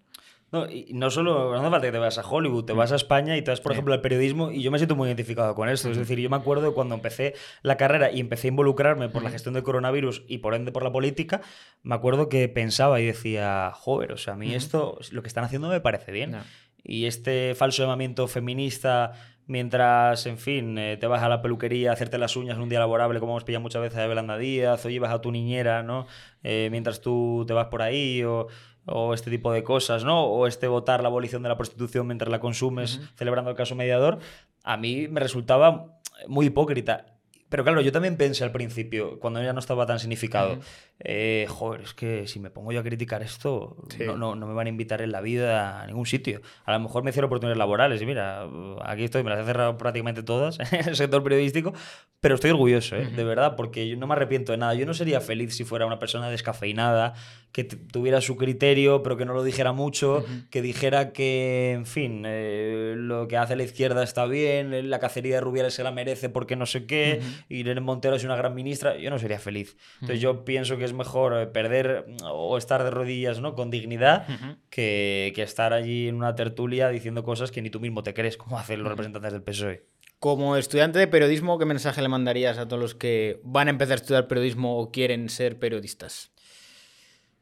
No, y no solo, no hace falta que te vayas a Hollywood, te vas a España y te vas, por ejemplo, al periodismo y yo me siento muy identificado con esto. Es decir, yo me acuerdo cuando empecé la carrera y empecé a involucrarme por la gestión del coronavirus y por ende por la política, me acuerdo que pensaba y decía, joder, o sea, a mí esto, lo que están haciendo me parece bien. Y este falso llamamiento feminista mientras, en fin, eh, te vas a la peluquería a hacerte las uñas en un día laborable, como hemos pillado muchas veces a Belanda Díaz, o llevas a tu niñera, ¿no? Eh, mientras tú te vas por ahí, o, o este tipo de cosas, ¿no? O este votar la abolición de la prostitución mientras la consumes, celebrando el caso mediador, a mí me resultaba muy hipócrita. Pero claro, yo también pensé al principio, cuando ya no estaba tan significado, eh, joder, es que si me pongo yo a criticar esto, Sí. no, no, no me van a invitar en la vida a ningún sitio. A lo mejor me cierro oportunidades laborales y mira, aquí estoy, me las he cerrado prácticamente todas *laughs* en el sector periodístico, pero estoy orgulloso, ¿eh? de verdad, porque yo no me arrepiento de nada. Yo no sería feliz si fuera una persona descafeinada, que tuviera su criterio, pero que no lo dijera mucho, que dijera que, en fin, eh, lo que hace la izquierda está bien, la cacería de Rubiales se la merece porque no sé qué, Irene Montero es una gran ministra. Yo no sería feliz. Entonces yo pienso que es mejor eh, perder mm, o estar de rodillas ¿no? con dignidad que, que estar allí en una tertulia diciendo cosas que ni tú mismo te crees, como hacen los representantes del PSOE. Como estudiante de periodismo, ¿qué mensaje le mandarías a todos los que van a empezar a estudiar periodismo o quieren ser periodistas?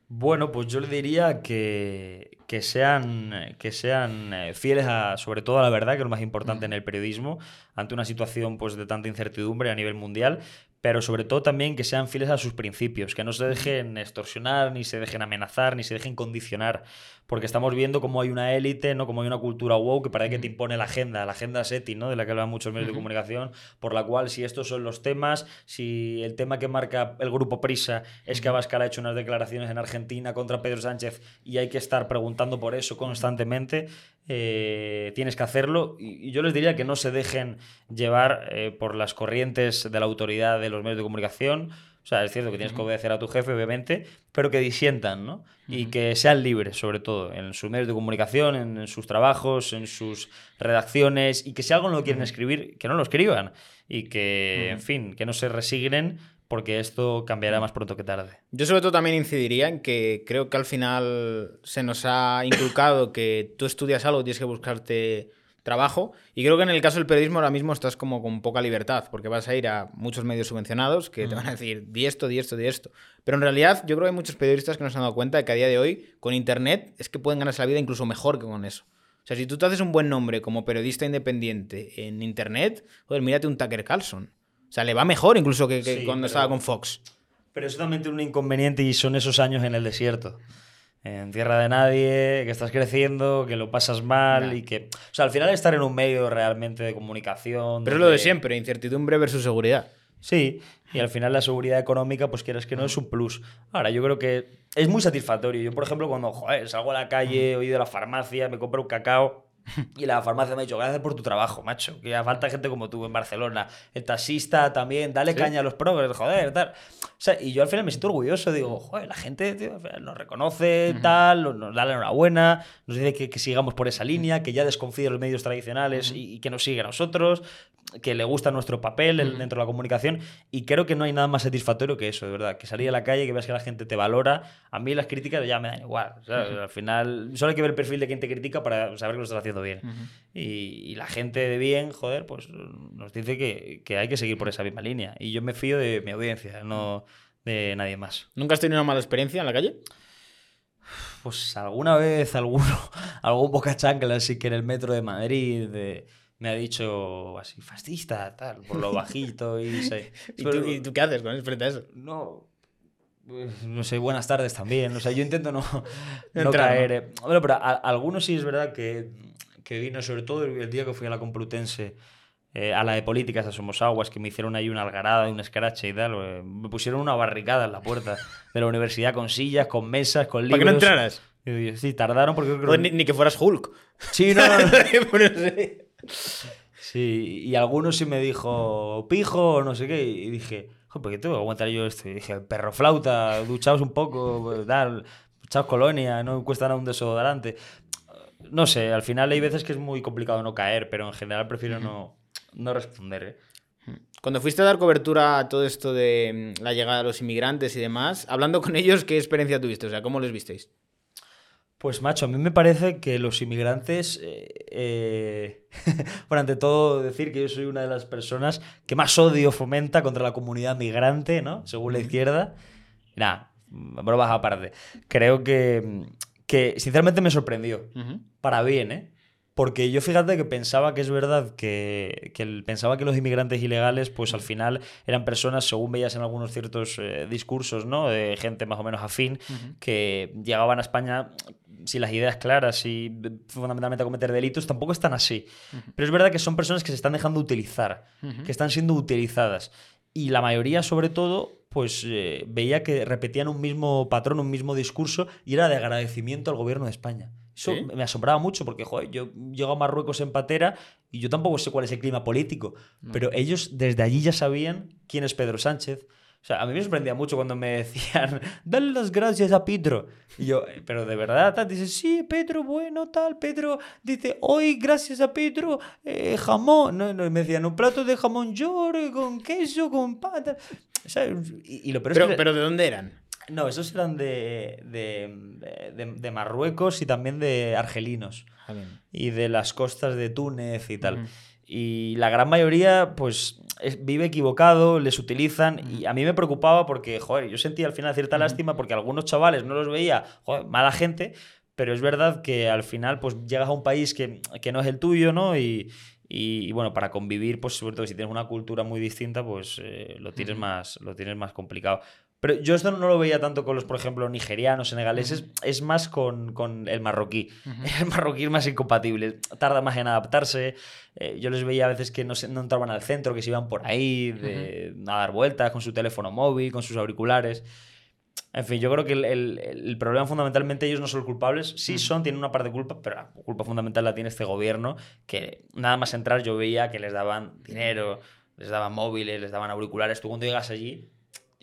Bueno, pues yo le diría que, que sean, que sean eh, fieles a, sobre todo a la verdad, que es lo más importante en el periodismo, ante una situación pues, de tanta incertidumbre a nivel mundial, pero sobre todo también que sean fieles a sus principios, que no se dejen extorsionar, ni se dejen amenazar, ni se dejen condicionar, porque estamos viendo cómo hay una élite, ¿no? como hay una cultura wow que parece que te impone la agenda, la agenda SETI, ¿no? de la que hablan muchos medios de comunicación, por la cual si estos son los temas, si el tema que marca el grupo Prisa es que Abascal ha hecho unas declaraciones en Argentina contra Pedro Sánchez y hay que estar preguntando por eso constantemente, eh, tienes que hacerlo. Y, y yo les diría que no se dejen llevar eh, por las corrientes de la autoridad de los medios de comunicación. O sea, es cierto que tienes que obedecer a tu jefe, obviamente, pero que disientan, ¿no? Y que sean libres, sobre todo, en sus medios de comunicación, en, en sus trabajos, en sus redacciones, y que si algo no lo quieren escribir, que no lo escriban. Y que, en fin, que no se resignen, porque esto cambiará más pronto que tarde. Yo sobre todo también incidiría en que creo que al final se nos ha inculcado que tú estudias algo, tienes que buscarte trabajo. Y creo que en el caso del periodismo ahora mismo estás como con poca libertad, porque vas a ir a muchos medios subvencionados que te van a decir, di esto, di esto, di esto. Pero en realidad yo creo que hay muchos periodistas que no se han dado cuenta de que a día de hoy, con Internet, es que pueden ganarse la vida incluso mejor que con eso. O sea, si tú te haces un buen nombre como periodista independiente en Internet, joder, mírate un Tucker Carlson. O sea, le va mejor incluso que, que Sí, cuando pero- estaba con Fox. Pero eso también tiene un inconveniente y son esos años en el desierto. En tierra de nadie, que estás creciendo, que lo pasas mal y que... O sea, al final estar en un medio realmente de comunicación... Pero es lo de siempre, incertidumbre versus seguridad. Sí, y al final la seguridad económica, pues quieras que no, es un plus. Ahora, yo creo que es muy satisfactorio. Yo, por ejemplo, cuando joder, salgo a la calle, ido a la farmacia, me compro un cacao y la farmacia me ha dicho, gracias por tu trabajo, macho, que falta gente como tú en Barcelona. El taxista también, dale caña a los progres, joder, tal. O sea, y yo al final me siento orgulloso, digo, joder, la gente tío, nos reconoce, tal, nos da la enhorabuena, nos dice que, que sigamos por esa línea, que ya desconfíe de los medios tradicionales y, y que nos siga a nosotros, que le gusta nuestro papel el- dentro de la comunicación. Y creo que no hay nada más satisfactorio que eso, de verdad. Que salir a la calle, que veas que la gente te valora. A mí las críticas ya me dan igual. ¿sabes? Al final, solo hay que ver el perfil de quien te critica para saber que lo estás haciendo bien. y, y la gente de bien, joder, pues nos dice que, que hay que seguir por esa misma línea. Y yo me fío de mi audiencia, no de nadie más. ¿Nunca has tenido una mala experiencia en la calle? Pues alguna vez alguno, *laughs* algún boca chancla así que en el metro de Madrid me ha dicho así, fascista, tal, por lo *laughs* bajito y ¿Y Pero- tú, y tú qué haces con frente a eso? no. pues, No sé, buenas tardes también. O sea, yo intento no, *laughs* no caer. ¿no? eh. Bueno, pero a- algunos sí es verdad que, que vino, sobre todo el, día que fui a la Complutense, eh, a la de políticas, a Somos Aguas, que me hicieron ahí una algarada, un escrache y tal. eh, Me pusieron una barricada en la puerta *laughs* de la universidad con sillas, con mesas, con libros. ¿Para que no entraras? Y yo, sí, tardaron porque creo que- Joder, Ni, ni que fueras Hulk. Sí, no, no, no. *laughs* Ponerse- Sí, y algunos sí me dijo pijo o no sé qué, y dije, "Jo, ¿por qué tengo que aguantar yo esto? Y dije, perro flauta, duchaos un poco, tal, echaos colonia, no cuesta nada un desodorante. No sé, al final hay veces que es muy complicado no caer, pero en general prefiero no, no responder. ¿eh? Cuando fuiste a dar cobertura a todo esto de mm, la llegada de los inmigrantes y demás, hablando con ellos, ¿qué experiencia tuviste? O sea, ¿cómo les visteis? Pues macho, a mí me parece que los inmigrantes, eh, eh, *laughs* bueno, ante todo decir que yo soy una de las personas que más odio fomenta contra la comunidad migrante, ¿no? Según la izquierda. Nada, bromas aparte. Creo que, que sinceramente me sorprendió. Para bien, ¿eh? Porque yo fíjate que pensaba que es verdad que, que el- pensaba que los inmigrantes ilegales, pues al final eran personas, según veías en algunos ciertos eh, discursos, ¿no? De gente más o menos afín, que llegaban a España sin las ideas claras y fundamentalmente a cometer delitos, tampoco están así. Pero es verdad que son personas que se están dejando utilizar, que están siendo utilizadas. Y la mayoría, sobre todo, pues eh, veía que repetían un mismo patrón, un mismo discurso, y era de agradecimiento al gobierno de España. Eso ¿Sí? me asombraba mucho porque, joder, yo llego a Marruecos en patera y yo tampoco sé cuál es el clima político, pero ellos desde allí ya sabían quién es Pedro Sánchez. O sea, a mí me sorprendía mucho cuando me decían, *laughs* dale las gracias a Pedro. Y yo, "Eh, pero de verdad, tal?". dice, sí, Pedro, bueno, tal. Pedro dice, hoy, gracias a Pedro, eh, jamón. No, no, y me decían, un plato de jamón york con queso, con pata. Y, y lo peor es Pero, que- pero ¿de dónde eran? no, esos eran de, de, de- de Marruecos y también de argelinos. Y de las costas de Túnez y tal. Y la gran mayoría, pues, es- vive equivocado, les utilizan. Y a mí me preocupaba porque, joder, yo sentía al final cierta lástima porque algunos chavales no los veía, joder, mala gente. Pero es verdad que al final, pues, llegas a un país que, que no es el tuyo, ¿no? Y, y, y, bueno, para convivir, pues sobre todo si tienes una cultura muy distinta, pues eh, lo, tienes más, lo tienes más complicado. Pero yo esto no lo veía tanto con los, por ejemplo, nigerianos, senegaleses, es más con, con el marroquí. *laughs* El marroquí es más incompatible, tarda más en adaptarse. Eh, yo les veía a veces que no, se- no entraban al centro, que se iban por ahí de, a dar vueltas con su teléfono móvil, con sus auriculares. En fin, yo creo que el, el- el problema fundamentalmente ellos no son culpables. Sí son, tienen una parte de culpa, pero la culpa fundamental la tiene este gobierno, que nada más entrar yo veía que les daban dinero, les daban móviles, les daban auriculares. Tú cuando llegas allí,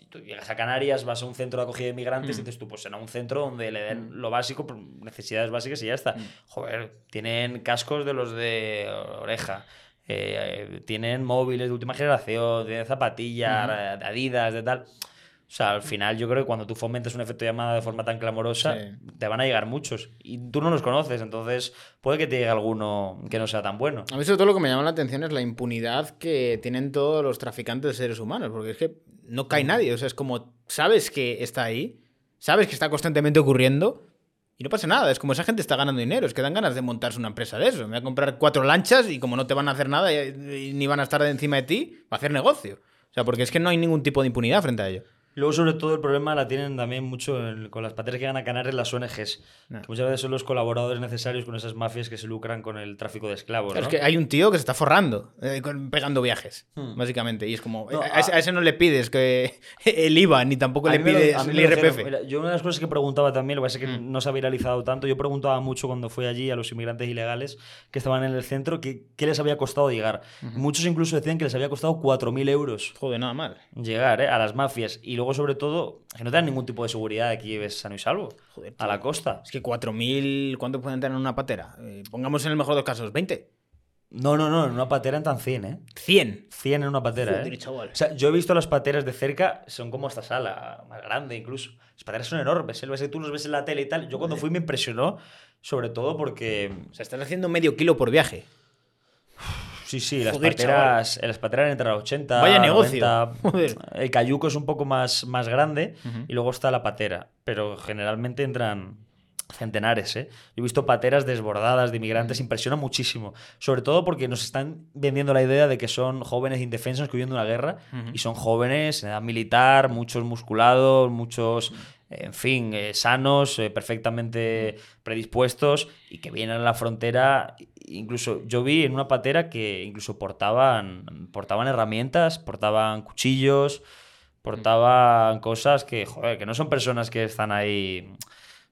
tú llegas a Canarias, vas a un centro de acogida de migrantes y dices tú, pues será un centro donde le den lo básico, necesidades básicas y ya está. Joder, tienen cascos de los de oreja. eh, tienen móviles de última generación, tienen zapatillas, de Adidas, de tal. O sea, al final yo creo que cuando tú fomentas un efecto llamada de forma tan clamorosa, Sí. te van a llegar muchos. Y tú no los conoces, entonces puede que te llegue alguno que no sea tan bueno. A mí sobre todo lo que me llama la atención es la impunidad que tienen todos los traficantes de seres humanos, porque es que no cae nadie, o sea, es como, sabes que está ahí, sabes que está constantemente ocurriendo y no pasa nada, es como esa gente está ganando dinero, es que dan ganas de montarse una empresa de eso, me voy a comprar cuatro lanchas y como no te van a hacer nada y, y ni van a estar encima de ti, va a hacer negocio. O sea, porque es que no hay ningún tipo de impunidad frente a ello. Luego, sobre todo, el problema la tienen también mucho en- con las pateras que van a Canarias las ONGs, No. que muchas veces son los colaboradores necesarios con esas mafias que se lucran con el tráfico de esclavos. Claro, ¿no? Es que hay un tío que se está forrando, eh, con- pegando viajes, Hmm. básicamente. Y es como, No, a, ese, a- a ese no le pides que *laughs* el IVA, ni tampoco le lo- pides el lo dijeron. IRPF. Mira, yo una de las cosas que preguntaba también, lo que pasa es que Mm. no se ha viralizado tanto, yo preguntaba mucho cuando fui allí a los inmigrantes ilegales que estaban en el centro qué les había costado llegar. Muchos incluso decían que les había costado 4.000 euros Joder, nada mal. llegar ¿eh? a las mafias. Y luego, sobre todo, que no te dan ningún tipo de seguridad de que lleves sano y salvo Joder, a la costa. Es que 4.000, ¿cuánto pueden tener en una patera? Eh, pongamos en el mejor de los casos, 20. No, no, no, en una patera entran 100, ¿eh? 100. 100 en una patera, Joder, ¿eh? chaval. O sea, yo he visto las pateras de cerca, son como esta sala, más grande incluso. Las pateras son enormes, ¿eh? Tú los ves en la tele y tal. Yo cuando fui me impresionó, sobre todo porque O sea, están haciendo medio kilo por viaje. Sí, sí, las Joder, pateras, en las pateras entran a 80. Vaya negocio. 90. Joder. El cayuco es un poco más, más grande y luego está la patera. Pero generalmente entran centenares, ¿eh? Yo he visto pateras desbordadas de inmigrantes, impresiona muchísimo. Sobre todo porque nos están vendiendo la idea de que son jóvenes indefensos que huyen de una guerra y son jóvenes en edad militar, muchos musculados, muchos, en fin, eh, sanos, eh, perfectamente predispuestos y que vienen a la frontera. Incluso yo vi en una patera que incluso portaban, portaban herramientas, portaban cuchillos, portaban cosas que, joder, que no son personas que están ahí,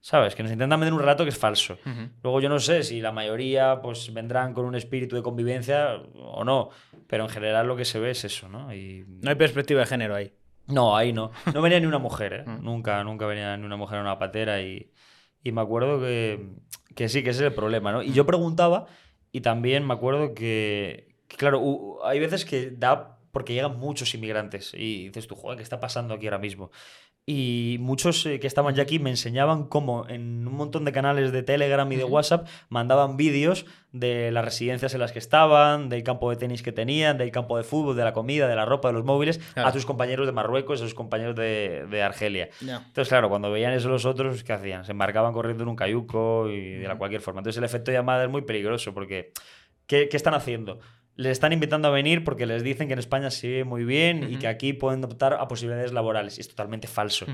¿sabes? Que nos intentan vender un rato que es falso. Luego yo no sé si la mayoría pues vendrán con un espíritu de convivencia o no, pero en general lo que se ve es eso, ¿no? Y... No hay perspectiva de género ahí. No, ahí no. No venía ni una mujer, ¿eh? *laughs* Nunca, nunca venía ni una mujer en una patera y, y me acuerdo que, que sí, que ese es el problema, ¿no? Y yo preguntaba y también me acuerdo que, claro, hay veces que da porque llegan muchos inmigrantes. Y dices tú, joder, ¿qué está pasando aquí ahora mismo? Y muchos eh, que estaban ya aquí me enseñaban cómo en un montón de canales de Telegram y de WhatsApp mandaban vídeos de las residencias en las que estaban, del campo de tenis que tenían, del campo de fútbol, de la comida, de la ropa, de los móviles, Claro. a tus compañeros de Marruecos, a sus compañeros de, de Argelia. Entonces, claro, cuando veían eso los otros, ¿qué hacían? Se embarcaban corriendo en un cayuco y de la cualquier forma. Entonces, el efecto llamada es muy peligroso porque ¿qué, qué están haciendo? Les están invitando a venir porque les dicen que en España se vive muy bien y que aquí pueden optar a posibilidades laborales. Y es totalmente falso.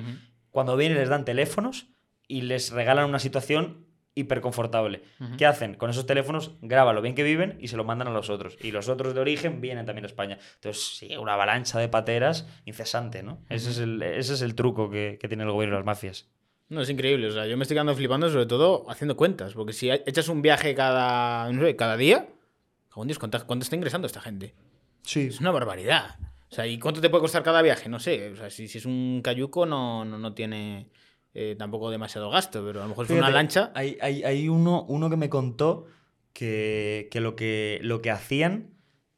Cuando vienen les dan teléfonos y les regalan una situación hiperconfortable. ¿Qué hacen? Con esos teléfonos graban lo bien que viven y se lo mandan a los otros. Y los otros de origen vienen también a España. Entonces, sí, una avalancha de pateras incesante, ¿no? ese, es el, ese es el truco que, que tiene el gobierno y las mafias. No, es increíble. O sea, yo me estoy quedando flipando sobre todo haciendo cuentas. Porque si echas un viaje cada, no sé, cada día, Dios, ¿cuánto, ¿cuánto está ingresando esta gente? Sí. Es una barbaridad. O sea, ¿y cuánto te puede costar cada viaje? No sé. O sea, si, si es un cayuco no, no, no tiene eh, tampoco demasiado gasto, pero a lo mejor es una Fíjate, lancha. Hay, hay- hay uno, uno que me contó que, que lo que lo que hacían,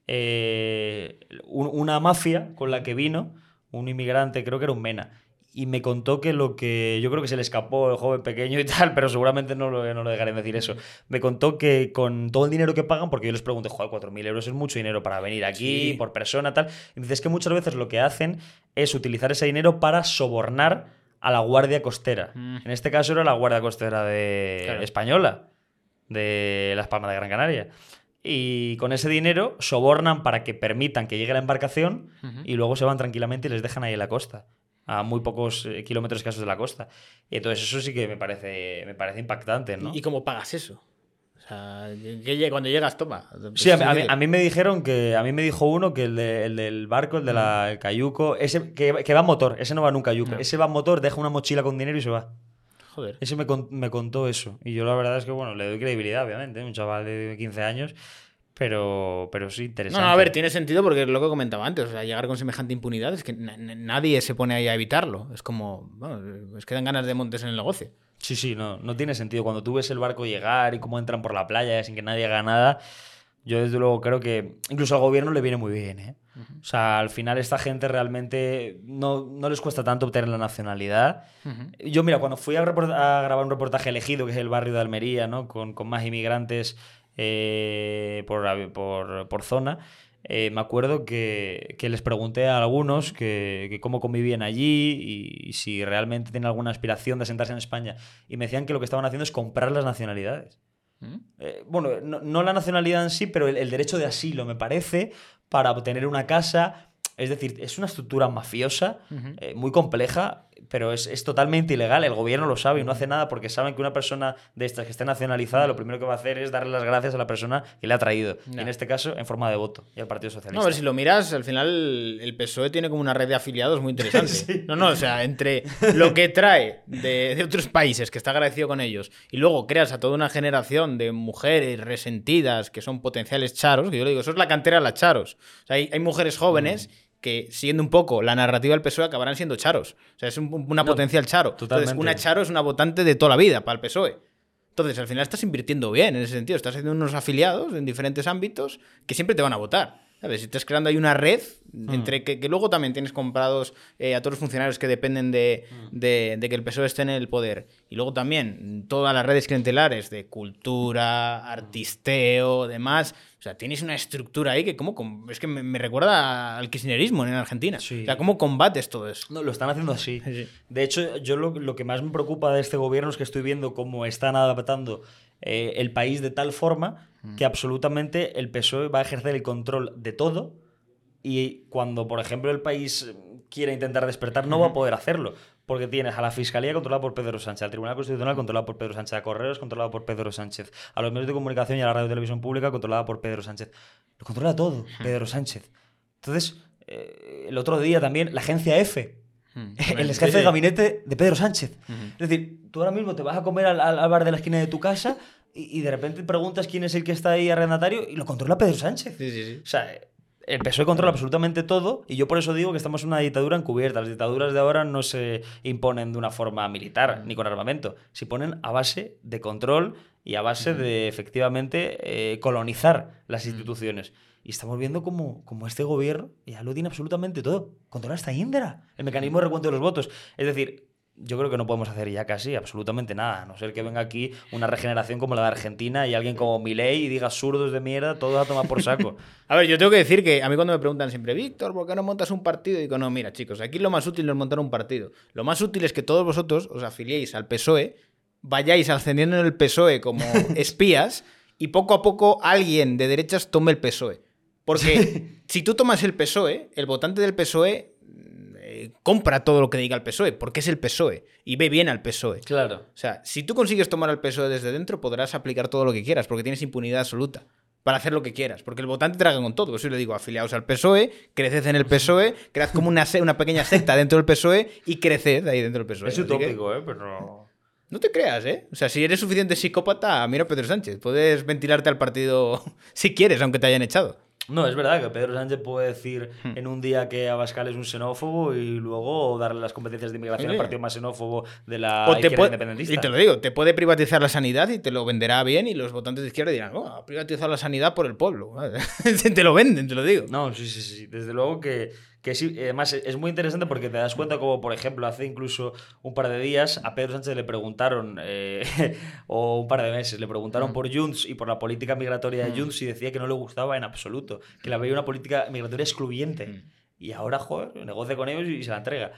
eh, un- una mafia con la que vino, un inmigrante, creo que era un mena, y me contó que lo que yo creo que se le escapó el joven pequeño y *laughs* tal, pero seguramente no lo, no lo dejaré decir eso. Me contó que con todo el dinero que pagan, porque yo les pregunté, joder, 4.000 euros es mucho dinero para venir aquí, Sí. por persona, tal. Y dices que muchas veces lo que hacen es utilizar ese dinero para sobornar a la Guardia Costera. Mm. En este caso era la Guardia Costera de Claro. española, de Las Palmas de Gran Canaria. Y con ese dinero sobornan para que permitan que llegue la embarcación y luego se van tranquilamente y les dejan ahí en la costa, a muy pocos eh, kilómetros escasos de la costa. Y entonces eso sí que me parece, me parece impactante, ¿no? ¿Y cómo pagas eso? O sea, cuando llegas, toma. Sí, a, mí- Pues a mí, a mí me dijeron que. A mí me dijo uno que el, de- el del barco, el del el cayuco, ese que, que va motor, ese no va un cayuco. No. Ese va motor, deja una mochila con dinero y se va. Joder. Ese me, me contó eso. Y yo la verdad es que, bueno, le doy credibilidad, obviamente, un chaval de 15 años. Pero, pero sí, No, interesante. no, a ver, tiene sentido porque es lo que comentaba antes. O sea, llegar con semejante impunidad es que na- na- nadie se pone ahí a evitarlo. Es como, bueno, es que dan ganas de montes en el negocio. Sí, sí, no, no tiene sentido. Cuando tú ves el barco llegar y cómo entran por la playa sin que nadie haga nada, yo desde luego creo que incluso al gobierno le viene muy bien. ¿eh? O sea, al final esta gente realmente no, no les cuesta tanto obtener la nacionalidad. Yo, mira, cuando fui a, a grabar un reportaje elegido, que es el barrio de Almería, ¿no? con, con más inmigrantes eh, por, por, por zona, eh, me acuerdo que, que les pregunté a algunos que, que cómo convivían allí y, y si realmente tienen alguna aspiración de sentarse en España. Y me decían que lo que estaban haciendo es comprar las nacionalidades. Eh, bueno, no, no la nacionalidad en sí, pero el, el derecho de asilo, me parece, para obtener una casa. Es decir, es una estructura mafiosa, eh, muy compleja, pero es, es totalmente ilegal. El gobierno lo sabe y no hace nada porque saben que una persona de estas que esté nacionalizada, lo primero que va a hacer es darle las gracias a la persona que le ha traído. Y en este caso, en forma de voto, y al Partido Socialista. No, a ver, si lo miras, al final el PSOE tiene como una red de afiliados muy interesante. *laughs* No, no, o sea, entre lo que trae de, de otros países, que está agradecido con ellos, y luego creas a toda una generación de mujeres resentidas que son potenciales charos, que yo le digo, eso es la cantera de las charos. O sea, hay, hay mujeres jóvenes que, siguiendo un poco la narrativa del PSOE, acabarán siendo charos. O sea, es un- una potencial charo. Entonces, totalmente. una charo es una votante de toda la vida para el PSOE. Entonces, al final estás invirtiendo bien en ese sentido. Estás haciendo unos afiliados en diferentes ámbitos que siempre te van a votar. ¿Sabes? Si estás creando ahí una red entre que, que luego también tienes comprados eh, a todos los funcionarios que dependen de, de- de que el PSOE esté en el poder. Y luego también todas las redes clientelares de cultura, artisteo, demás. O sea, tienes una estructura ahí que como... com- Es que me, me recuerda al kirchnerismo en Argentina. Sí. O sea, ¿cómo combates todo eso? No, lo están haciendo así. Sí, *laughs* sí. De hecho, yo lo, lo que más me preocupa de este gobierno es que estoy viendo cómo están adaptando eh, el país de tal forma que absolutamente el PSOE va a ejercer el control de todo y cuando, por ejemplo, el país quiera intentar despertar, no va a poder hacerlo. Porque tienes a la Fiscalía controlada por Pedro Sánchez, al Tribunal Constitucional controlado por Pedro Sánchez, a Correos controlado por Pedro Sánchez, a los medios de comunicación y a la radio y televisión pública controlada por Pedro Sánchez. Lo controla todo Pedro Sánchez. Entonces, eh, el otro día también, la agencia F, *laughs* el ex jefe de gabinete de Pedro Sánchez. Es decir, tú ahora mismo te vas a comer al- al bar de la esquina de tu casa y, de repente preguntas quién es el que está ahí arrendatario y lo controla Pedro Sánchez. Sí, sí, sí. O sea, el PSOE controla absolutamente todo y yo por eso digo que estamos en una dictadura encubierta. Las dictaduras de ahora no se imponen de una forma militar ni con armamento, se imponen a base de control y a base de efectivamente eh, colonizar las instituciones. Y estamos viendo como, como este gobierno ya lo tiene absolutamente todo. Controla hasta Indra, el mecanismo de recuento de los votos. Es decir, yo creo que no podemos hacer ya casi absolutamente nada, a no ser que venga aquí una regeneración como la de Argentina y alguien como Milei y diga zurdos de mierda, todo a tomar por saco. *laughs* A ver, yo tengo que decir que a mí cuando me preguntan siempre, Víctor, ¿por qué no montas un partido? Y digo, no, mira, chicos, aquí lo más útil no es montar un partido. Lo más útil es que todos vosotros os afiliéis al PSOE, vayáis ascendiendo en el PSOE como *laughs* espías y poco a poco alguien de derechas tome el PSOE. Porque *laughs* si tú tomas el PSOE, el votante del PSOE eh, compra todo lo que diga el PSOE, porque es el PSOE y ve bien al PSOE. Claro. O sea, si tú consigues tomar al PSOE desde dentro, podrás aplicar todo lo que quieras, porque tienes impunidad absoluta para hacer lo que quieras, porque el votante traga con todo. Por eso le digo, afiliaos al PSOE, creced en el PSOE, cread como una, una pequeña secta dentro del PSOE y creced ahí dentro del PSOE. Es Así que utópico, ¿eh? Pero... no te creas, ¿eh? O sea, si eres suficiente psicópata, mira a Pedro Sánchez. Puedes ventilarte al partido *laughs* si quieres, aunque te hayan echado. No, es verdad que Pedro Sánchez puede decir en un día que Abascal es un xenófobo y luego darle las competencias de inmigración Sí. al partido más xenófobo de la O izquierda independentista. y te lo digo, te puede privatizar la sanidad y te lo venderá bien y los votantes de izquierda dirán, oh, ha privatizado la sanidad por el pueblo. *laughs* te lo venden, te lo digo. No, sí, sí, sí. Desde luego que, que sí. Además, es muy interesante porque te das cuenta como, por ejemplo, hace incluso un par de días a Pedro Sánchez le preguntaron, eh, *laughs* o un par de meses, le preguntaron por Junts y por la política migratoria de Junts y decía que no le gustaba en absoluto, que la veía una política migratoria excluyente. Y ahora, joder, negocia con ellos y se la entrega.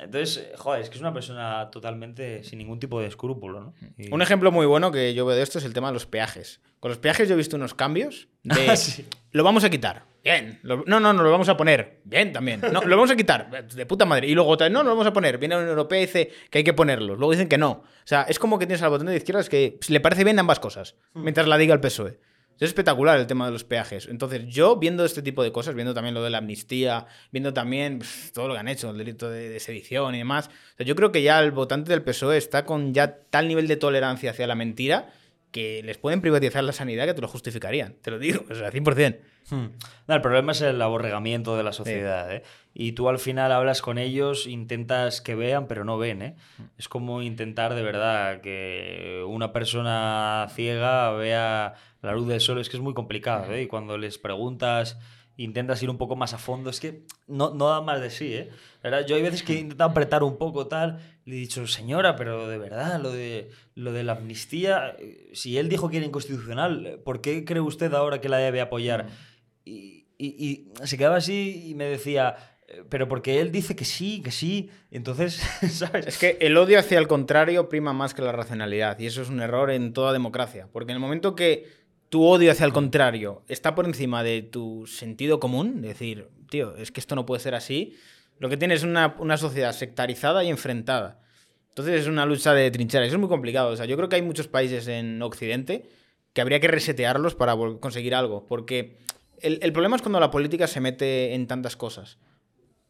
Entonces, eh, joder, es que es una persona totalmente sin ningún tipo de escrúpulo, ¿no? Y- Un ejemplo muy bueno que yo veo de esto es el tema de los peajes. Con los peajes yo he visto unos cambios de... *laughs* Ah, sí. Lo vamos a quitar. Bien. Lo- no, no, no, lo vamos a poner. Bien, también. No, lo vamos a quitar. De puta madre. Y luego otra vez, no, no lo vamos a poner. Viene la Unión Europea y dice que hay que ponerlos. Luego dicen que no. O sea, es como que tienes al botón de izquierdas que le parece bien ambas cosas, mientras la diga el PSOE. Es espectacular el tema de los peajes. Entonces, yo viendo este tipo de cosas, viendo también lo de la amnistía, viendo también pff, todo lo que han hecho, el delito de, de sedición y demás, o sea, yo creo que ya el votante del PSOE está con ya tal nivel de tolerancia hacia la mentira que les pueden privatizar la sanidad que te lo justificarían. Te lo digo, o sea, 100%. Hmm. No, el problema es el aborregamiento de la sociedad, ¿eh? Y tú al final hablas con ellos, intentas que vean, pero no ven, ¿eh? Es como intentar de verdad que una persona ciega vea la luz del sol, es que es muy complicado, ¿eh? Y cuando les preguntas, intentas ir un poco más a fondo, es que no, no da más de sí, ¿eh? La verdad, Yo hay veces que he intentado apretar un poco tal, le he dicho, señora, pero de verdad, lo de, lo de la amnistía, eh, si él dijo que era inconstitucional, ¿por qué cree usted ahora que la debe apoyar? Y, y- y se quedaba así y me decía, "Eh, pero porque él dice que sí, que sí. Entonces, *laughs* ¿sabes? Es que el odio hacia el contrario prima más que la racionalidad. Y eso es un error en toda democracia. Porque en el momento que tu odio hacia el contrario está por encima de tu sentido común, decir, tío, es que esto no puede ser así, lo que tienes es una, una sociedad sectarizada y enfrentada. Entonces es una lucha de trincheras. Es muy complicado. O sea, yo creo que hay muchos países en Occidente que habría que resetearlos para conseguir algo. Porque el, el problema es cuando la política se mete en tantas cosas.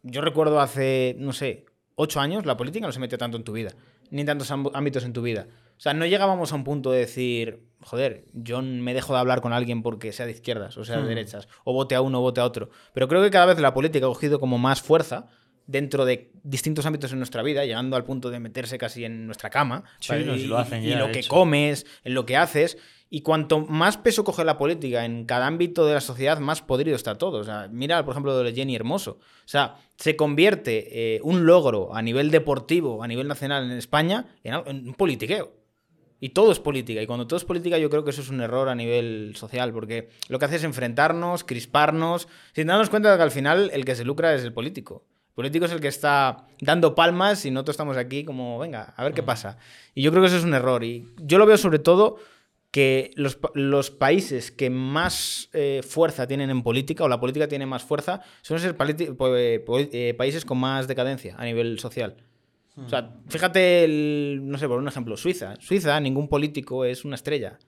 Yo recuerdo hace, no sé, ocho años, la política no se metió tanto en tu vida, ni en tantos ámb- ámbitos en tu vida. O sea, no llegábamos a un punto de decir, joder, yo me dejo de hablar con alguien porque sea de izquierdas o sea de derechas, o vote a uno o vote a otro. Pero creo que cada vez la política ha cogido como más fuerza dentro de distintos ámbitos en nuestra vida, llegando al punto de meterse casi en nuestra cama, Sí, y, si lo hacen y ya, lo de que hecho. comes, en lo que haces. Y cuanto más peso coge la política en cada ámbito de la sociedad, más podrido está todo. O sea, mira, por ejemplo, lo de Jenny Hermoso. O sea, se convierte eh, un logro a nivel deportivo, a nivel nacional en España, en un politiqueo. Y todo es política. Y cuando todo es política, yo creo que eso es un error a nivel social, porque lo que hace es enfrentarnos, crisparnos, sin darnos cuenta de que al final el que se lucra es el político. El político es el que está dando palmas y nosotros estamos aquí como, venga, a ver qué pasa. Y yo creo que eso es un error. Y yo lo veo sobre todo que los, pa- los países que más eh, fuerza tienen en política, o la política tiene más fuerza, suelen ser eh, eh, países con más decadencia a nivel social. O sea, fíjate, el- no sé, por un ejemplo, Suiza. Suiza, ningún político es una estrella.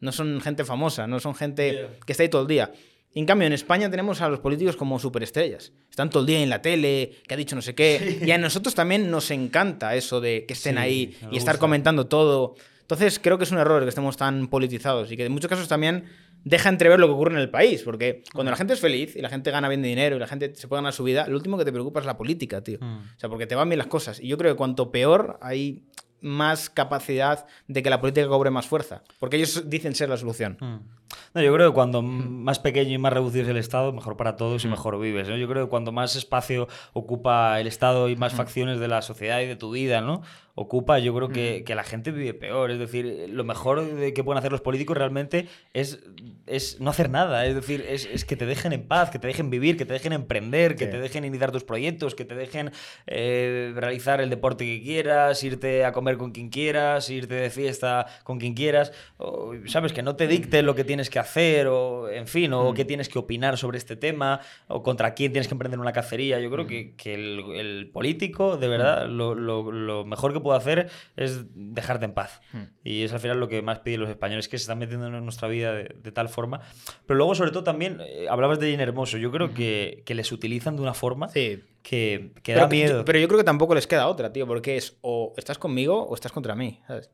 No son gente famosa, no son gente que está ahí todo el día. En cambio, en España tenemos a los políticos como superestrellas. Están todo el día en la tele, que ha dicho no sé qué. Y a nosotros también nos encanta eso de que estén Sí, ahí y estar gusta. comentando todo. Entonces, creo que es un error que estemos tan politizados y que en muchos casos también deja entrever lo que ocurre en el país. Porque cuando la gente es feliz y la gente gana bien de dinero y la gente se puede ganar su vida, lo último que te preocupa es la política, tío. Mm. O sea, porque te van bien las cosas. Y yo creo que cuanto peor, hay más capacidad de que la política cobre más fuerza. Porque ellos dicen ser la solución. Mm. No, yo creo que cuando más pequeño y más reducido es el Estado, mejor para todos y mejor vives. ¿no? Yo creo que cuando más espacio ocupa el Estado y más facciones de la sociedad y de tu vida, ¿no? ocupa, yo creo que, que, la gente vive peor. Es decir, lo mejor de que pueden hacer los políticos realmente es, es no hacer nada. Es decir, es, es, que te dejen en paz, que te dejen vivir, que te dejen emprender, que te dejen iniciar tus proyectos, que te dejen eh, realizar el deporte que quieras, irte a comer con quien quieras, irte de fiesta con quien quieras. O, Sabes, que no te dicte lo que tienes que hacer, o en fin, o qué tienes que opinar sobre este tema, o contra quién tienes que emprender una cacería. Yo creo que, que el, el, político, de verdad, lo, lo, lo mejor que puede hacer es dejarte en paz. Hmm. Y es al final lo que más piden los españoles, que se están metiendo en nuestra vida de, de tal forma. Pero luego, sobre todo, también eh, hablabas de Jane Hermoso. Yo creo que, que, les utilizan de una forma sí. que, que da miedo. Pero yo creo que tampoco les queda otra, tío, porque es o estás conmigo o estás contra mí, ¿sabes?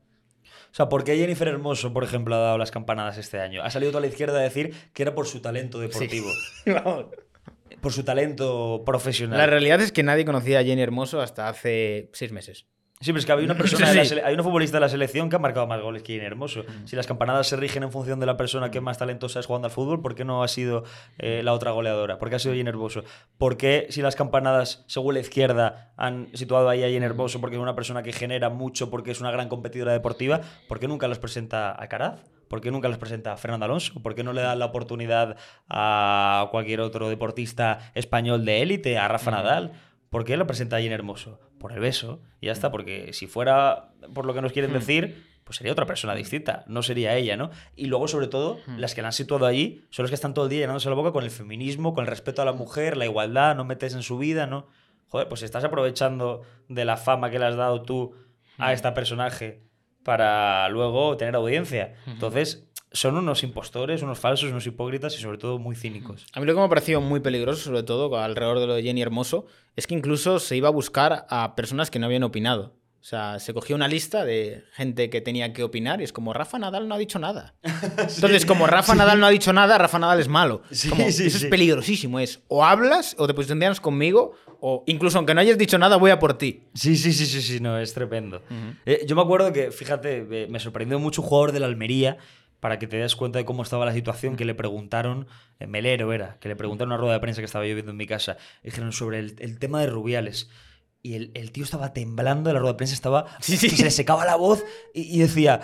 O sea, ¿por qué Jennifer Hermoso, por ejemplo, ha dado las campanadas este año? Ha salido toda la izquierda a decir que era por su talento deportivo. Sí. *laughs* Vamos por su talento profesional. La realidad es que nadie conocía a Jenny Hermoso hasta hace seis meses. Sí, pero es que había una *laughs* persona, sí, sí. hay una futbolista de la selección que ha marcado más goles que Jenny Hermoso. Mm. Si las campanadas se rigen en función de la persona que más talentosa es jugando al fútbol, ¿por qué no ha sido eh, la otra goleadora? ¿Por qué ha sido Jenny Hermoso? ¿Por qué si las campanadas, según la izquierda, han situado ahí a Jenny Hermoso porque es una persona que genera mucho, porque es una gran competidora deportiva, ¿por qué nunca las presenta a Caraz? ¿Por qué nunca les presenta a Fernando Alonso? ¿Por qué no le dan la oportunidad a cualquier otro deportista español de élite, a Rafa Nadal? ¿Por qué lo presenta Jenny Hermoso? Por el beso. Y ya está, porque si fuera por lo que nos quieren decir, pues sería otra persona distinta, no sería ella, ¿no? Y luego, sobre todo, las que la han situado allí son las que están todo el día llenándose la boca con el feminismo, con el respeto a la mujer, la igualdad, no metes en su vida, ¿no? Joder, pues estás aprovechando de la fama que le has dado tú a este personaje para luego tener audiencia. Entonces, son unos impostores, unos falsos, unos hipócritas y sobre todo muy cínicos. A mí lo que me ha parecido muy peligroso, sobre todo alrededor de lo de Jenny Hermoso, es que incluso se iba a buscar a personas que no habían opinado. O sea, se cogió una lista de gente que tenía que opinar y es como Rafa Nadal no ha dicho nada. *laughs* Entonces, sí, como Rafa sí. Nadal no ha dicho nada, Rafa Nadal es malo. Sí, como, eso es peligrosísimo. Es o hablas o te posicionas conmigo o incluso aunque no hayas dicho nada, voy a por ti. Sí, sí, sí, sí, sí, no, es tremendo. Uh -huh. eh, yo me acuerdo que, fíjate, me sorprendió mucho un jugador de la Almería para que te des cuenta de cómo estaba la situación, que le preguntaron, eh, Melero era, que le preguntaron una rueda de prensa que estaba yo en mi casa, dijeron sobre el tema de Rubiales. Y el, el, tío estaba temblando, la rueda de prensa estaba. *laughs* Sí, sí. se le secaba la voz y, y decía: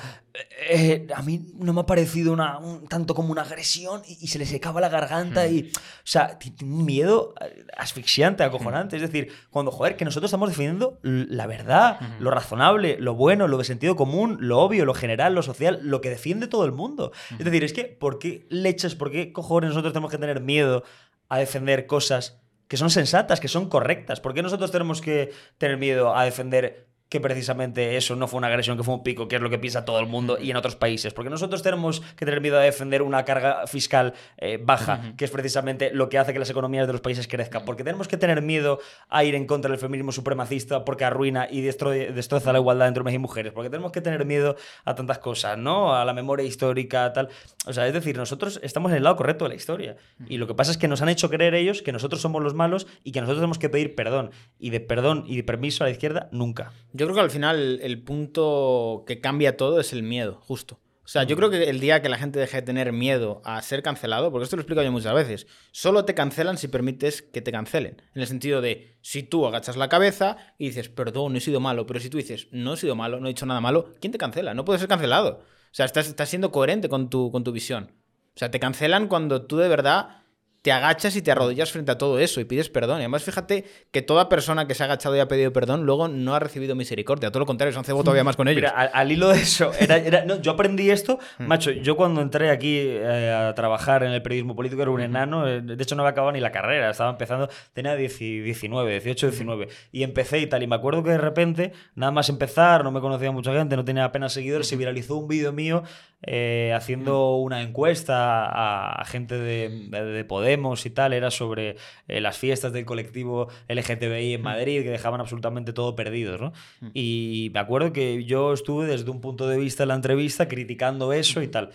eh, A mí no me ha parecido una, un, tanto como una agresión y, y, se le secaba la garganta. Hmm. y O sea, un miedo asfixiante, acojonante. Hmm. Es decir, cuando, joder, que nosotros estamos defendiendo la verdad, Hmm. lo razonable, lo bueno, lo de sentido común, lo obvio, lo general, lo social, lo que defiende todo el mundo. Es decir, es que, ¿por qué leches, por qué cojones nosotros tenemos que tener miedo a defender cosas? Que son sensatas, que son correctas. ¿Por qué nosotros tenemos que tener miedo a defender que precisamente eso no fue una agresión, que fue un pico, que es lo que piensa todo el mundo y en otros países? Porque nosotros tenemos que tener miedo a defender una carga fiscal eh, baja, uh -huh. que es precisamente lo que hace que las economías de los países crezcan. Porque tenemos que tener miedo a ir en contra del feminismo supremacista porque arruina y destroza la igualdad entre hombres y mujeres. Porque tenemos que tener miedo a tantas cosas, ¿no? A la memoria histórica, tal. O sea, es decir, nosotros estamos en el lado correcto de la historia. Y lo que pasa es que nos han hecho creer ellos que nosotros somos los malos y que nosotros tenemos que pedir perdón. Y de perdón y de permiso a la izquierda, nunca. Yo creo que al final el punto que cambia todo es el miedo, justo. O sea, yo creo que el día que la gente deje de tener miedo a ser cancelado, porque esto lo explico yo muchas veces, solo te cancelan si permites que te cancelen. En el sentido de, si tú agachas la cabeza y dices, perdón, he sido malo, pero si tú dices, no he sido malo, no he hecho nada malo, ¿quién te cancela? No puedes ser cancelado. O sea, estás, estás siendo coherente con tu, con tu visión. O sea, te cancelan cuando tú de verdad te agachas y te arrodillas frente a todo eso y pides perdón. Y además, fíjate que toda persona que se ha agachado y ha pedido perdón luego no ha recibido misericordia. Todo lo contrario, se han cebado todavía más con ellos. Mira, al, al hilo de eso, era, era, no, yo aprendí esto, macho, yo cuando entré aquí eh, a trabajar en el periodismo político era un enano, eh, de hecho no me acababa ni la carrera, estaba empezando, tenía 19, 18, 19, y empecé y tal, y me acuerdo que de repente, nada más empezar, no me conocía mucha gente, no tenía apenas seguidores, se viralizó un vídeo mío eh, haciendo una encuesta a, a gente de, de, de, Podemos y tal, era sobre eh, las fiestas del colectivo LGTBI en Madrid, que dejaban absolutamente todo perdidos, ¿no? Y me acuerdo que yo estuve desde un punto de vista en la entrevista criticando eso y tal.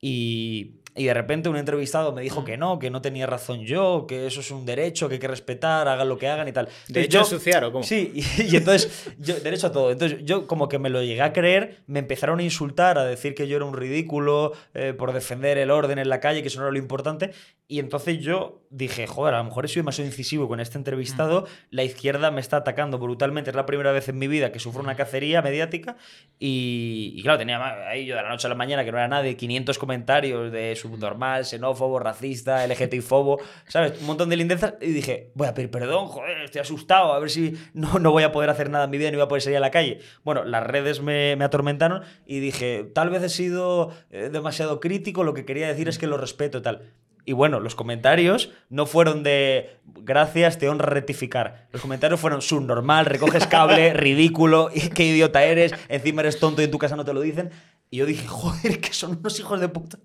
Y, y de repente un entrevistado me dijo que no, que no tenía razón yo, que eso es un derecho, que hay que respetar, hagan lo que hagan y tal. Entonces, ¿Derecho a ensuciar o cómo? Sí, y, *laughs* y entonces, yo, derecho a todo. Entonces, yo como que me lo llegué a creer, me empezaron a insultar, a decir que yo era un ridículo eh, por defender el orden en la calle, que eso no era lo importante. Y entonces yo dije, joder, a lo mejor he sido demasiado incisivo con este entrevistado, la izquierda me está atacando brutalmente, es la primera vez en mi vida que sufro una cacería mediática. Y, y claro, tenía ahí yo de la noche a la mañana, que no era nadie, 500 comentarios de subnormal, xenófobo, racista, LGTBI-fobo, ¿sabes? Un montón de lindezas. Y dije, voy a pedir perdón, joder, estoy asustado, a ver si no, no voy a poder hacer nada en mi vida ni voy a poder salir a la calle. Bueno, las redes me, me atormentaron y dije, tal vez he sido eh, demasiado crítico, lo que quería decir es que lo respeto y tal. Y bueno, los comentarios no fueron de gracias, te honra rectificar. Los comentarios fueron subnormal, recoges cable, *laughs* ridículo, qué idiota eres, encima eres tonto y en tu casa no te lo dicen. Y yo dije, *laughs* joder, que son unos hijos de puta.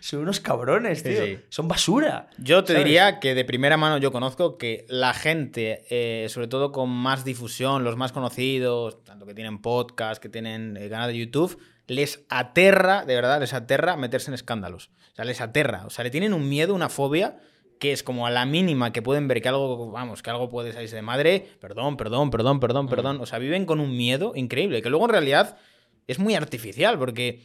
Son unos cabrones, Sí, tío. sí. Son basura. Yo te ¿sabes? diría que de primera mano yo conozco que la gente, eh, sobre todo con más difusión, los más conocidos, tanto que tienen podcast, que tienen eh, canal de YouTube, les aterra, de verdad, les aterra meterse en escándalos. O sea, les aterra. O sea, le tienen un miedo, una fobia, que es como a la mínima que pueden ver que algo, vamos, que algo puede salirse de madre, perdón, perdón, perdón, perdón, perdón. O sea, viven con un miedo increíble, que luego en realidad es muy artificial, porque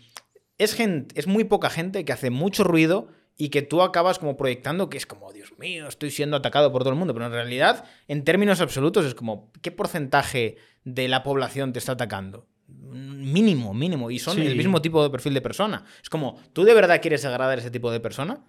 es, gente, es muy poca gente que hace mucho ruido y que tú acabas como proyectando que es como, Dios mío, estoy siendo atacado por todo el mundo. Pero en realidad, en términos absolutos, es como, ¿qué porcentaje de la población te está atacando? Mínimo, mínimo. Y son Sí. el mismo tipo de perfil de persona. Es como, ¿tú de verdad quieres agradar a ese tipo de persona?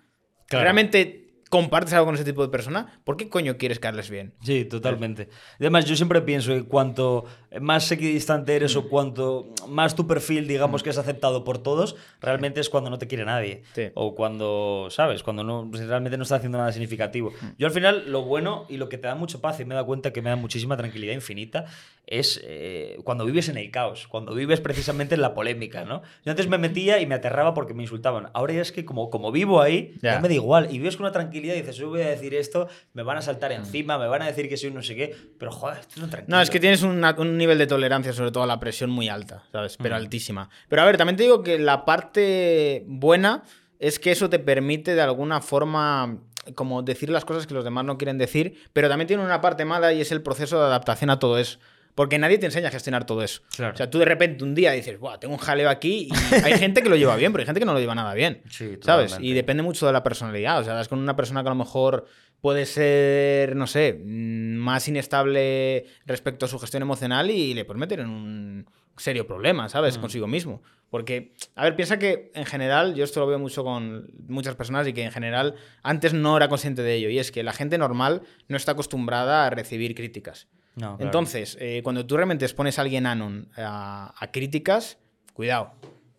Claro. ¿Realmente compartes algo con ese tipo de persona? ¿Por qué coño quieres caerles bien? Sí, totalmente. Además, yo siempre pienso que cuanto más equidistante eres o cuanto más tu perfil, digamos, que es aceptado por todos, realmente es cuando no te quiere nadie. Sí. O cuando, ¿sabes? Cuando no, pues, realmente no estás haciendo nada significativo. Yo al final, lo bueno y lo que te da mucha paz y me da cuenta que me da muchísima tranquilidad infinita es eh, cuando vives en el caos, cuando vives precisamente en la polémica, ¿no? Yo antes me metía y me aterraba porque me insultaban. Ahora ya es que como, como vivo ahí, Ya. ya me da igual. Y vives con una tranquilidad y dices, yo voy a decir esto, me van a saltar encima, me van a decir que soy un no sé qué, pero joder, estoy tranquilo. No, es que tienes una- un nivel de tolerancia, sobre todo a la presión, muy alta, ¿sabes? Pero altísima. Pero a ver, también te digo que la parte buena es que eso te permite de alguna forma como decir las cosas que los demás no quieren decir, pero también tiene una parte mala y es el proceso de adaptación a todo eso. Porque nadie te enseña a gestionar todo eso. Claro. O sea, tú de repente un día dices, Buah, tengo un jaleo aquí y hay gente que lo lleva bien, pero hay gente que no lo lleva nada bien. *laughs* Sí, ¿Sabes? totalmente. Y depende mucho de la personalidad. O sea, das con una persona que a lo mejor puede ser, no sé, mm, más inestable respecto a su gestión emocional y le puedes meter en un serio problema, ¿sabes? Consigo mismo. Porque, a ver, piensa que en general, yo esto lo veo mucho con muchas personas y que en general antes no era consciente de ello. Y es que la gente normal no está acostumbrada a recibir críticas. No, claro. Entonces, eh, cuando tú realmente expones a alguien anon a, a críticas, cuidado.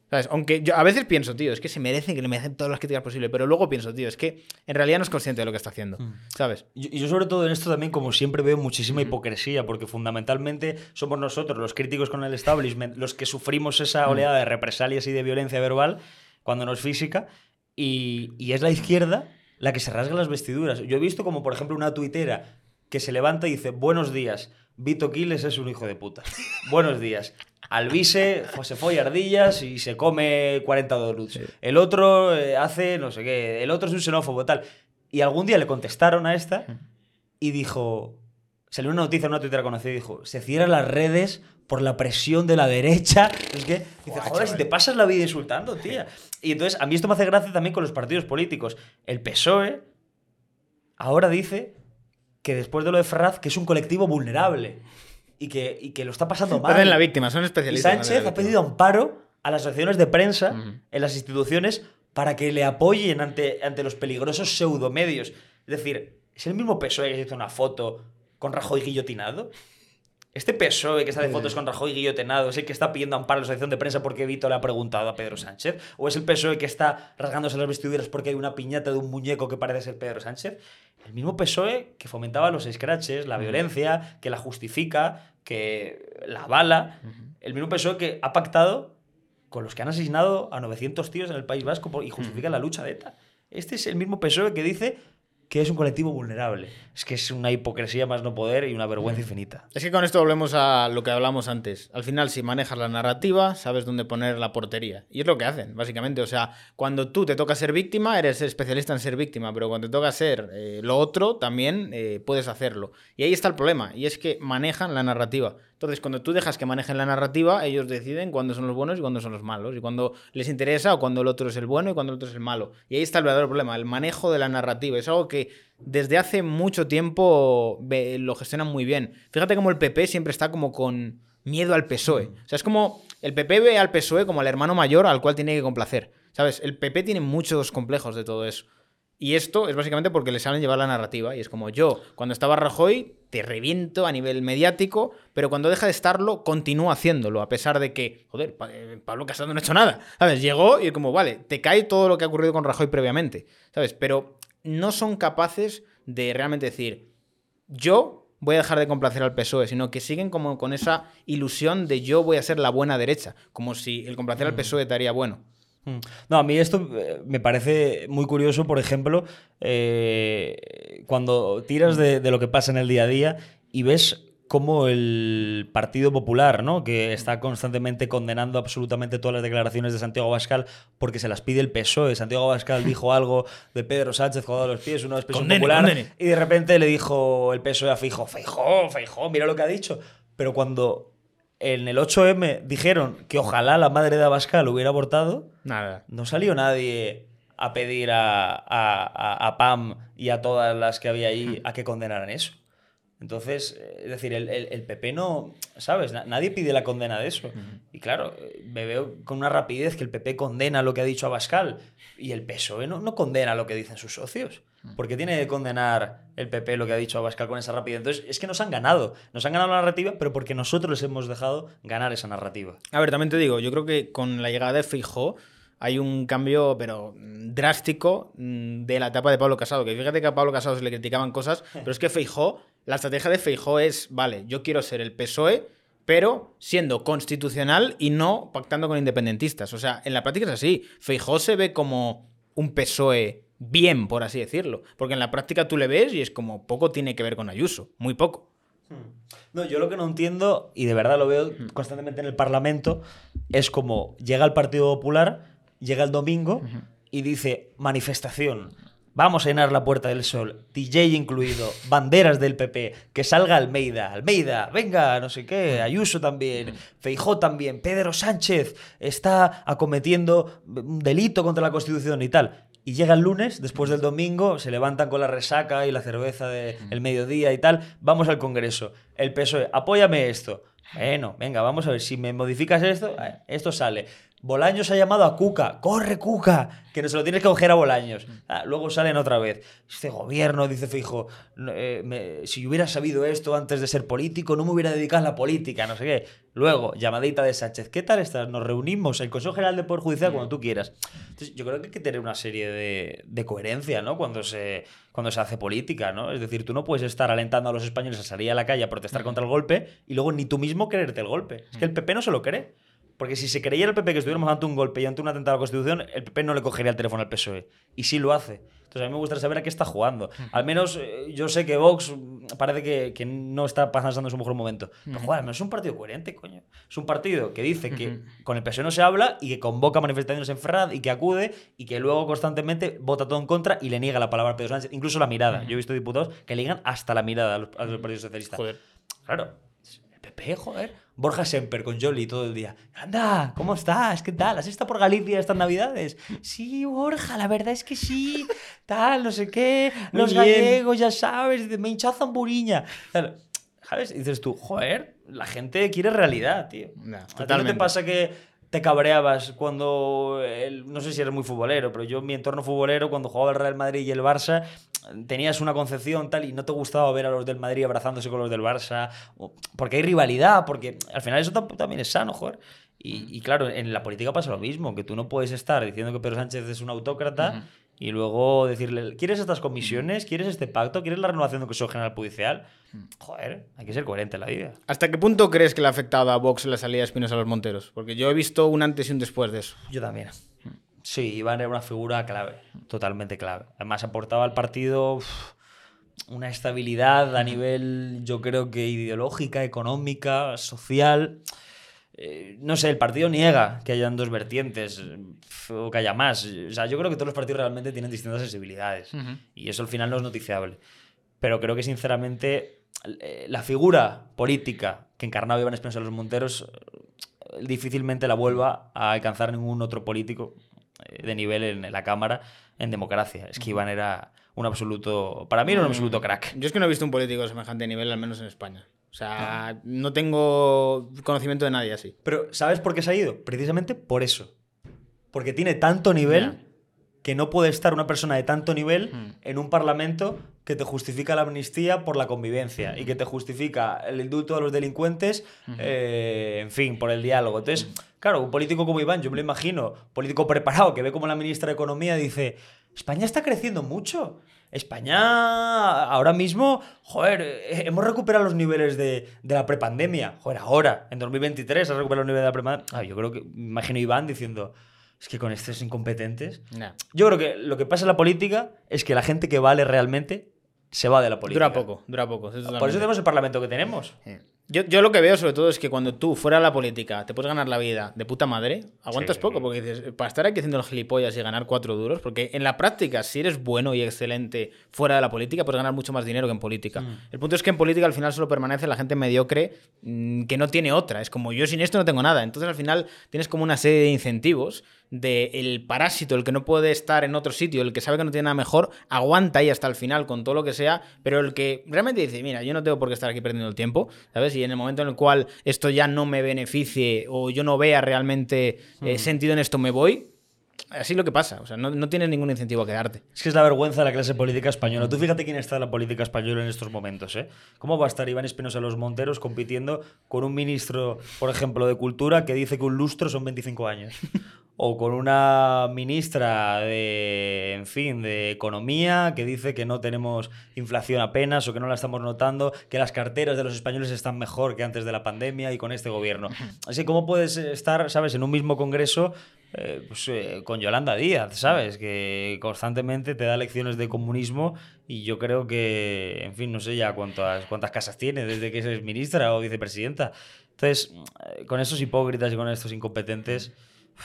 ¿Sabes? Aunque yo a veces pienso, tío, es que se merecen que le merecen todas las críticas posibles, pero luego pienso, tío, es que en realidad no es consciente de lo que está haciendo, Mm. ¿sabes? Yo- Y yo sobre todo en esto también, como siempre, veo muchísima hipocresía, porque fundamentalmente somos nosotros, los críticos con el establishment, los que sufrimos esa oleada de represalias y de violencia verbal cuando no es física, y, y es la izquierda la que se rasga las vestiduras. Yo he visto como, por ejemplo, una tuitera que se levanta y dice, buenos días, Vito Quiles es un hijo de puta. buenos días. Alvise se fue ardillas y se come 40 donuts. El otro eh, hace no sé qué. El otro es un xenófobo, tal. Y algún día le contestaron a esta y dijo. Salió una noticia en una tuitera conocida y dijo: Se cierran las redes por la presión de la derecha. Es que dice: Joder, si te pasas la vida insultando, tía. Y entonces, a mí esto me hace gracia también con los partidos políticos. El PSOE ahora dice que después de lo de Ferraz, que es un colectivo vulnerable y que, y que lo está pasando mal. Hacen la víctima, son especialistas. en Sánchez ha pedido amparo a las asociaciones de prensa en las instituciones para que le apoyen ante, ante los peligrosos pseudomedios. Es decir, ¿es el mismo PSOE que se hizo una foto con Rajoy guillotinado? Este PSOE que está de fotos con Rajoy guillotinado es el que está pidiendo amparo a la asociación de prensa porque Vito le ha preguntado a Pedro Sánchez. ¿O es el PSOE que está rasgándose las vestiduras porque hay una piñata de un muñeco que parece ser Pedro Sánchez? El mismo PSOE que fomentaba los scratches, la violencia, que la justifica, que la avala. El mismo PSOE que ha pactado con los que han asesinado a 900 tíos en el País Vasco y justifica la lucha de ETA. Este es el mismo PSOE que dice que es un colectivo vulnerable. Es que es una hipocresía más no poder y una vergüenza infinita. Es que con esto volvemos a lo que hablamos antes. Al final, si manejas la narrativa, sabes dónde poner la portería. Y es lo que hacen, básicamente. O sea, cuando tú te toca ser víctima, eres especialista en ser víctima, pero cuando te toca ser eh, lo otro, también eh, puedes hacerlo. Y ahí está el problema, y es que manejan la narrativa. Entonces, cuando tú dejas que manejen la narrativa, ellos deciden cuándo son los buenos y cuándo son los malos, y cuándo les interesa o cuándo el otro es el bueno y cuándo el otro es el malo. Y ahí está el verdadero problema, el manejo de la narrativa. Es algo que desde hace mucho tiempo lo gestionan muy bien. Fíjate cómo el PP siempre está como con miedo al PSOE. O sea, es como el PP ve al PSOE como al hermano mayor al cual tiene que complacer. ¿Sabes? El PP tiene muchos complejos de todo eso. Y esto es básicamente porque le saben llevar la narrativa. Y es como yo, cuando estaba Rajoy, te reviento a nivel mediático, pero cuando deja de estarlo, continúa haciéndolo, a pesar de que, joder, eh, Pablo Casado no ha hecho nada. ¿Sabes? Llegó y como, vale, te cae todo lo que ha ocurrido con Rajoy previamente. ¿Sabes? Pero no son capaces de realmente decir, yo voy a dejar de complacer al PSOE, E", sino que siguen como con esa ilusión de yo voy a ser la buena derecha, como si el complacer al PSOE te haría bueno. Mm. No, a mí esto eh, me parece muy curioso, por ejemplo, eh, cuando tiras de, de lo que pasa en el día a día y ves cómo el Partido Popular, ¿no? que está constantemente condenando absolutamente todas las declaraciones de Santiago Abascal porque se las pide el PSOE. Santiago Abascal *laughs* dijo algo de Pedro Sánchez colgado a los pies, una expresión Condene, popular, condene. y de repente le dijo el PSOE a Feijóo, Feijóo, Feijóo, mira lo que ha dicho. Pero cuando en el 8M dijeron que ojalá la madre de Abascal hubiera abortado, Nada. no salió nadie a pedir a, a- a- Pam y a todas las que había ahí a que condenaran eso. Entonces, eh, es decir, el, el- el PP no, ¿sabes? Na- Nadie pide la condena de eso. Y claro, me veo con una rapidez que el PP condena lo que ha dicho Abascal y el PSOE no, no condena lo que dicen sus socios. ¿Por qué tiene que condenar el PP lo que ha dicho Abascal con esa rapidez? Entonces, es que nos han ganado. Nos han ganado la narrativa, pero porque nosotros les hemos dejado ganar esa narrativa. A ver, también te digo, yo creo que con la llegada de Feijóo hay un cambio, pero mm, drástico, mm, de la etapa de Pablo Casado. Que fíjate que a Pablo Casado se le criticaban cosas, *laughs* pero es que Feijóo, la estrategia de Feijóo es, vale, yo quiero ser el PSOE, pero siendo constitucional y no pactando con independentistas. O sea, en la práctica es así. Feijóo se ve como un PSOE bien, por así decirlo. Porque en la práctica tú le ves y es como poco tiene que ver con Ayuso, muy poco. No, yo lo que no entiendo, y de verdad lo veo constantemente en el Parlamento, es como llega el Partido Popular, llega el domingo y dice manifestación. Vamos a llenar la Puerta del Sol, DJ incluido, banderas del PP, que salga Almeida, Almeida, venga, no sé qué, Ayuso también, Feijó también, Pedro Sánchez está acometiendo un delito contra la Constitución y tal. Y llega el lunes, después del domingo, se levantan con la resaca y la cerveza del mediodía y tal. Vamos al Congreso. El PSOE, apóyame esto. Bueno, venga, vamos a ver. Si me modificas esto, eh, esto sale. Bolaños ha llamado a Cuca. ¡Corre, Cuca! Que no se lo tienes que coger a Bolaños. Ah, luego salen otra vez. Este gobierno, dice Fijo, si yo hubiera sabido esto antes de ser político, no me hubiera dedicado a la política, no sé qué. Luego, llamadita de Sánchez. ¿Qué tal estás? Nos reunimos, el Consejo General del Poder Judicial, cuando tú quieras. Entonces, yo creo que hay que tener una serie de, de coherencia, ¿no? Cuando se, cuando se hace política, ¿no? Es decir, tú no puedes estar alentando a los españoles a salir a la calle a protestar contra el golpe y luego ni tú mismo creerte el golpe. Es que el PP no se lo cree. Porque si se creyera el PP que estuviéramos ante un golpe y ante un atentado a la Constitución, el PP no le cogería el teléfono al PSOE. Y sí lo hace. Entonces a mí me gustaría saber a qué está jugando. Al menos eh, yo sé que Vox parece que, que no está pasando su mejor momento. Pero joder, al menos es un partido coherente, coño. Es un partido que dice que con el PSOE no se habla y que convoca manifestaciones en Ferrad y que acude y que luego constantemente vota todo en contra y le niega la palabra a Pedro Sánchez, incluso la mirada. Yo he visto diputados que le niegan hasta la mirada a los, a los partidos socialistas. Joder. Claro. Joder. Borja Semper con Jolly todo el día. Anda, ¿cómo estás? ¿Qué tal? ¿Has estado por Galicia estas navidades? Sí, Borja, la verdad es que sí. Tal, no sé qué. Los bien. gallegos, ya sabes, me hincha zamburiña. Tal. ¿Sabes? Y dices tú, joder, la gente quiere realidad, tío. No, ¿A ti no te pasa que te cabreabas cuando, el- no sé si eres muy futbolero, pero yo en mi entorno futbolero, cuando jugaba el Real Madrid y el Barça, tenías una concepción tal y no te gustaba ver a los del Madrid abrazándose con los del Barça, o- porque hay rivalidad, porque al final eso tam- también es sano, joder. Y, y claro, en la política pasa lo mismo, que tú no puedes estar diciendo que Pedro Sánchez es un autócrata y luego decirle, ¿quieres estas comisiones? ¿Quieres este pacto? ¿Quieres la renovación del Consejo General Judicial? Joder, hay que ser coherente en la vida. ¿Hasta qué punto crees que le ha afectado a Vox la salida de Espinosa a los Monteros? Porque yo he visto un antes y un después de eso. Yo también. Sí, Iván era una figura clave, totalmente clave. Además aportaba al partido una estabilidad a nivel, yo creo que ideológica, económica, social. Eh, no sé, el partido niega que hayan dos vertientes o que haya más. O sea, yo creo que todos los partidos realmente tienen distintas sensibilidades y eso al final no es noticiable. Pero creo que sinceramente eh, la figura política que encarnaba Iván Espinosa de los Monteros eh, difícilmente la vuelva a alcanzar ningún otro político de nivel en la Cámara en democracia. Es que Iván era un absoluto, para mí era un absoluto crack. Yo es que no he visto un político de semejante nivel, al menos en España. O sea, no tengo conocimiento de nadie así. Pero ¿sabes por qué se ha ido? Precisamente por eso. Porque tiene tanto nivel que no puede estar una persona de tanto nivel Hmm. en un parlamento que te justifica la amnistía por la convivencia y que te justifica el indulto a los delincuentes, eh, en fin, por el diálogo. Entonces, claro, un político como Iván, yo me lo imagino, político preparado, que ve como la ministra de Economía dice, España está creciendo mucho. España ahora mismo, joder, eh, hemos recuperado los niveles de, de la prepandemia. Joder, ahora, en 2023, has recuperado los niveles de la prepandemia. Ah, yo creo que, imagino Iván diciendo, es que con estos incompetentes yo creo que lo que pasa en la política es que la gente que vale realmente se va de la política. Dura poco, dura poco. eso Por eso tenemos el parlamento que tenemos. Yo, yo lo que veo sobre todo es que cuando tú fuera de la política te puedes ganar la vida de puta madre, aguantas Sí. poco porque dices, para estar aquí haciendo el gilipollas y ganar cuatro duros, porque en la práctica, si eres bueno y excelente fuera de la política, puedes ganar mucho más dinero que en política. Mm. El punto es que en política al final solo permanece la gente mediocre mm, que no tiene otra. Es como yo sin esto no tengo nada. Entonces al final tienes como una serie de incentivos de el parásito, el que no puede estar en otro sitio, el que sabe que no tiene nada mejor, aguanta ahí hasta el final con todo lo que sea, pero el que realmente dice, mira, yo no tengo por qué estar aquí perdiendo el tiempo, ¿sabes? Y en el momento en el cual esto ya no me beneficie o yo no vea realmente eh, sentido en esto, me voy. Así es lo que pasa, o sea, no, no tienes ningún incentivo a quedarte. Es que es la vergüenza de la clase política española. Tú fíjate quién está en la política española en estos momentos, ¿eh? ¿Cómo va a estar Iván Espinosa de los Monteros compitiendo con un ministro, por ejemplo, de Cultura que dice que un lustro son 25 años? O con una ministra de, en fin, de Economía que dice que no tenemos inflación apenas o que no la estamos notando, que las carteras de los españoles están mejor que antes de la pandemia y con este gobierno. Así, ¿cómo puedes estar, sabes, en un mismo congreso eh, pues, eh, con Yolanda Díaz, ¿sabes? Que constantemente te da lecciones de comunismo y yo creo que, en fin, no sé ya cuántas, cuántas casas tiene desde que es ministra o vicepresidenta. Entonces, eh, con esos hipócritas y con estos incompetentes,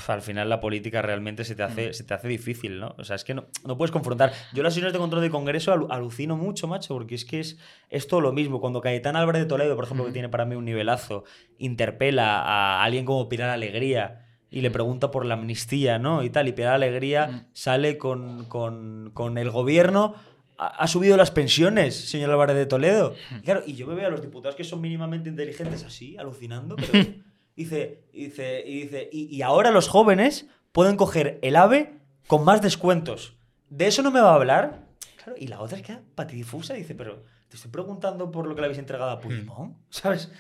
al final la política realmente se te hace, se te hace difícil, ¿no? O sea, es que no, no puedes confrontar. Yo las sesiones de control de Congreso alu- alucino mucho, macho, porque es que es, es todo lo mismo. Cuando Cayetán Álvarez de Toledo, por ejemplo, que tiene para mí un nivelazo, interpela a alguien como Pilar Alegría y le pregunta por la amnistía, ¿no? Y tal, y Pilar Alegría sale con, con, con el gobierno. Ha ha subido las pensiones, señor Álvarez de Toledo. Y Claro, y yo me veo a los diputados que son mínimamente inteligentes así, alucinando, pero *laughs* dice, y dice, y dice, y, y ahora los jóvenes pueden coger el AVE con más descuentos. ¿De eso no me va a hablar? Claro, y la otra es que patidifusa, dice, pero te estoy preguntando por lo que le habéis entregado a Puigdemont, ¿sabes?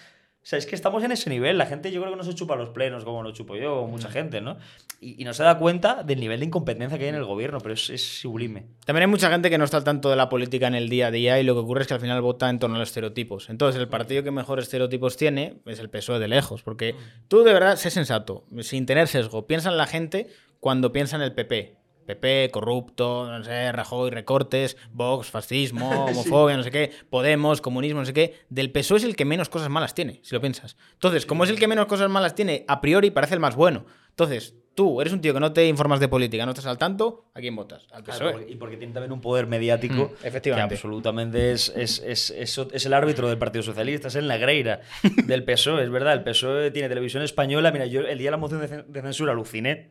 O sea, es que estamos en ese nivel. La gente yo creo que no se chupa los plenos como lo chupo yo o mucha gente, ¿no? Y, y no se da cuenta del nivel de incompetencia que hay en el gobierno, pero es, es sublime. También hay mucha gente que no está al tanto de la política en el día a día y lo que ocurre es que al final vota en torno a los estereotipos. Entonces, el partido que mejores estereotipos tiene es el PSOE de lejos, porque tú de verdad sé sensato, sin tener sesgo. Piensa en la gente cuando piensa en el PP. PP, corrupto, no sé, Rajoy, recortes, Vox, fascismo, *laughs* homofobia, no sé qué, Podemos, comunismo, no sé qué. Del PSOE es el que menos cosas malas tiene, si lo piensas. Entonces, como es el que menos cosas malas tiene, a priori parece el más bueno. Entonces, tú eres un tío que no te informas de política, no estás al tanto, ¿a quién votas? Al PSOE. Claro, porque- y porque tiene también un poder mediático Mm, efectivamente. que absolutamente es, es, es, es- el árbitro del Partido Socialista, es el negreira del PSOE, es verdad. El PSOE tiene televisión española. Mira, yo el día de la moción de de censura aluciné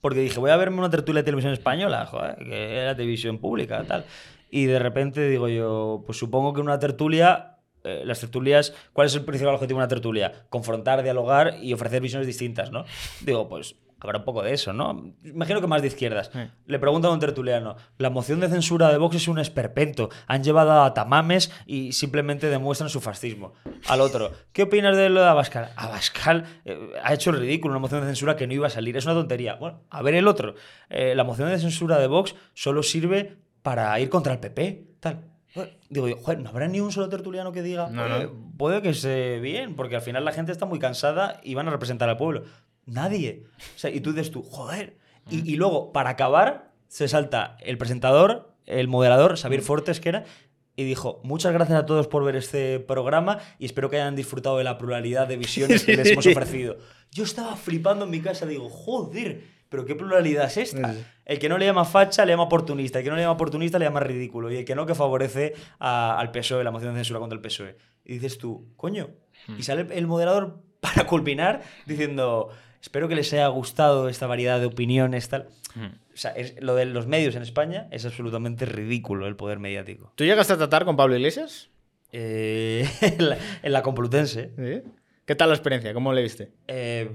porque dije, voy a verme una tertulia de televisión española, joder, que era televisión pública, tal. Y de repente digo yo, pues supongo que una tertulia eh, las tertulias, ¿cuál es el principal objetivo de una tertulia? Confrontar, dialogar y ofrecer visiones distintas, ¿no? Digo, pues habrá un poco de eso, ¿no? Imagino que más de izquierdas. Le pregunto a un tertuliano, la moción de censura de Vox es un esperpento, han llevado a tamames y simplemente demuestran su fascismo. Al otro, ¿qué opinas de lo de Abascal? Abascal eh, ha hecho el ridículo, una moción de censura que no iba a salir, es una tontería. Bueno, a ver el otro, Eh, la moción de censura de Vox solo sirve para ir contra el PP, tal. Digo yo, joder, no habrá ni un solo tertuliano que diga, No, "Oye, no. puede que esté bien, porque al final la gente está muy cansada y van a representar al pueblo. Nadie. O sea, y tú dices tú, joder, Y, y luego, para acabar, se salta el presentador, el moderador, Xavier Fortes, que era, y dijo, muchas gracias a todos por ver este programa y espero que hayan disfrutado de la pluralidad de visiones que les hemos *laughs* ofrecido. Yo estaba flipando en mi casa, digo, joder, pero qué pluralidad es esta. El que no le llama facha le llama oportunista, el que no le llama oportunista le llama ridículo y el que no que favorece a- al PSOE, la moción de censura contra el PSOE. Y dices tú, coño, y sale el moderador *laughs* para culminar diciendo, espero que les haya gustado esta variedad de opiniones, tal. O sea, es- lo de los medios en España es absolutamente ridículo el poder mediático. ¿Tú llegaste a tratar con Pablo Iglesias? Eh, *laughs* en, la, en la Complutense. ¿Sí? ¿Qué tal la experiencia? ¿Cómo le viste? Eh,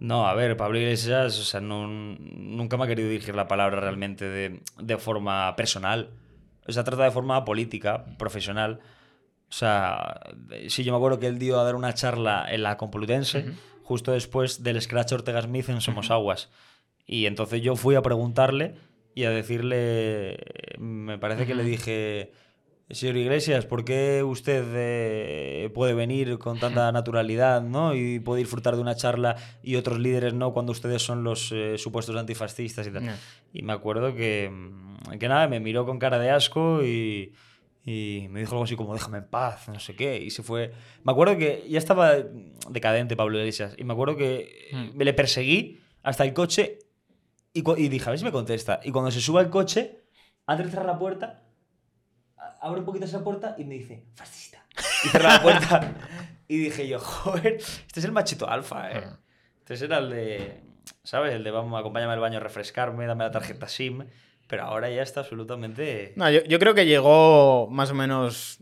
no, a ver, Pablo Iglesias, o sea, no- nunca me ha querido dirigir la palabra realmente de, de forma personal. O sea, trata de forma política, profesional. O sea, sí, yo me acuerdo que él dio a dar una charla en la Complutense, justo después del Scratch Ortega Smith en Somos Aguas. Y entonces yo fui a preguntarle y a decirle, me parece que le dije, señor Iglesias, ¿por qué usted eh, puede venir con tanta *laughs* naturalidad ¿no? y puede disfrutar de una charla y otros líderes no cuando ustedes son los eh, supuestos antifascistas y tal? Y me acuerdo que, mm, que nada, me miró con cara de asco y, y me dijo algo así como déjame en paz, no sé qué. Y se fue. Me acuerdo que ya estaba decadente Pablo Iglesias. Y me acuerdo que Hmm. me le perseguí hasta el coche y, y dije, a ver si me contesta. Y cuando se sube al coche, antes de cerrar la puerta, abre un poquito esa puerta y me dice, fascista. Y cerra la puerta. *laughs* y dije yo, joder, este es el machito alfa, ¿eh? Este era el de, ¿sabes? El de, vamos, acompáñame al baño a refrescarme, dame la tarjeta SIM. Pero ahora ya está absolutamente... No, yo, yo creo que llegó más o menos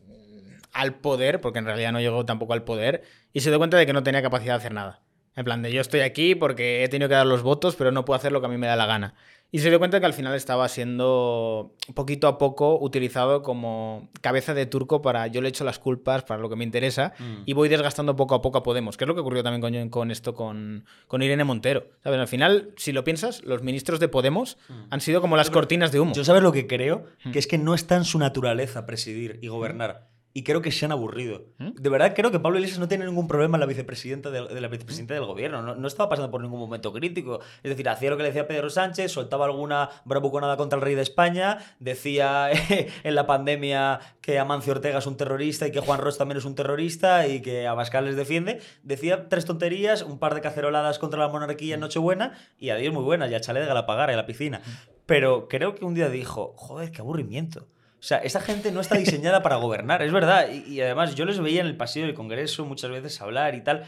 al poder, porque en realidad no llegó tampoco al poder, y se dio cuenta de que no tenía capacidad de hacer nada. En plan de yo estoy aquí porque he tenido que dar los votos, pero no puedo hacer lo que a mí me da la gana. Y se dio cuenta que al final estaba siendo poquito a poco utilizado como cabeza de turco para yo le echo las culpas para lo que me interesa Mm. y voy desgastando poco a poco a Podemos, que es lo que ocurrió también con, con esto con, con Irene Montero. ¿Sabes? Al final, si lo piensas, los ministros de Podemos han sido como las cortinas de humo. Mm. Yo sabes lo que creo, que es que no está en su naturaleza presidir y gobernar. Y creo que se han aburrido. De verdad creo que Pablo Iglesias no tiene ningún problema en la vicepresidenta del, de la vicepresidenta del gobierno. No, no estaba pasando por ningún momento crítico. Es decir, hacía lo que le decía Pedro Sánchez, soltaba alguna bravuconada contra el rey de España, decía *laughs* en la pandemia que Amancio Ortega es un terrorista y que Juan Ross también es un terrorista y que Abascal les defiende. Decía tres tonterías, un par de caceroladas contra la monarquía en Nochebuena y adiós muy buenas, ya chale de Galapagar en la piscina. Pero creo que un día dijo, joder, qué aburrimiento. O sea, esta gente no está diseñada para gobernar, es verdad. Y, y además yo les veía en el pasillo del Congreso muchas veces hablar y tal.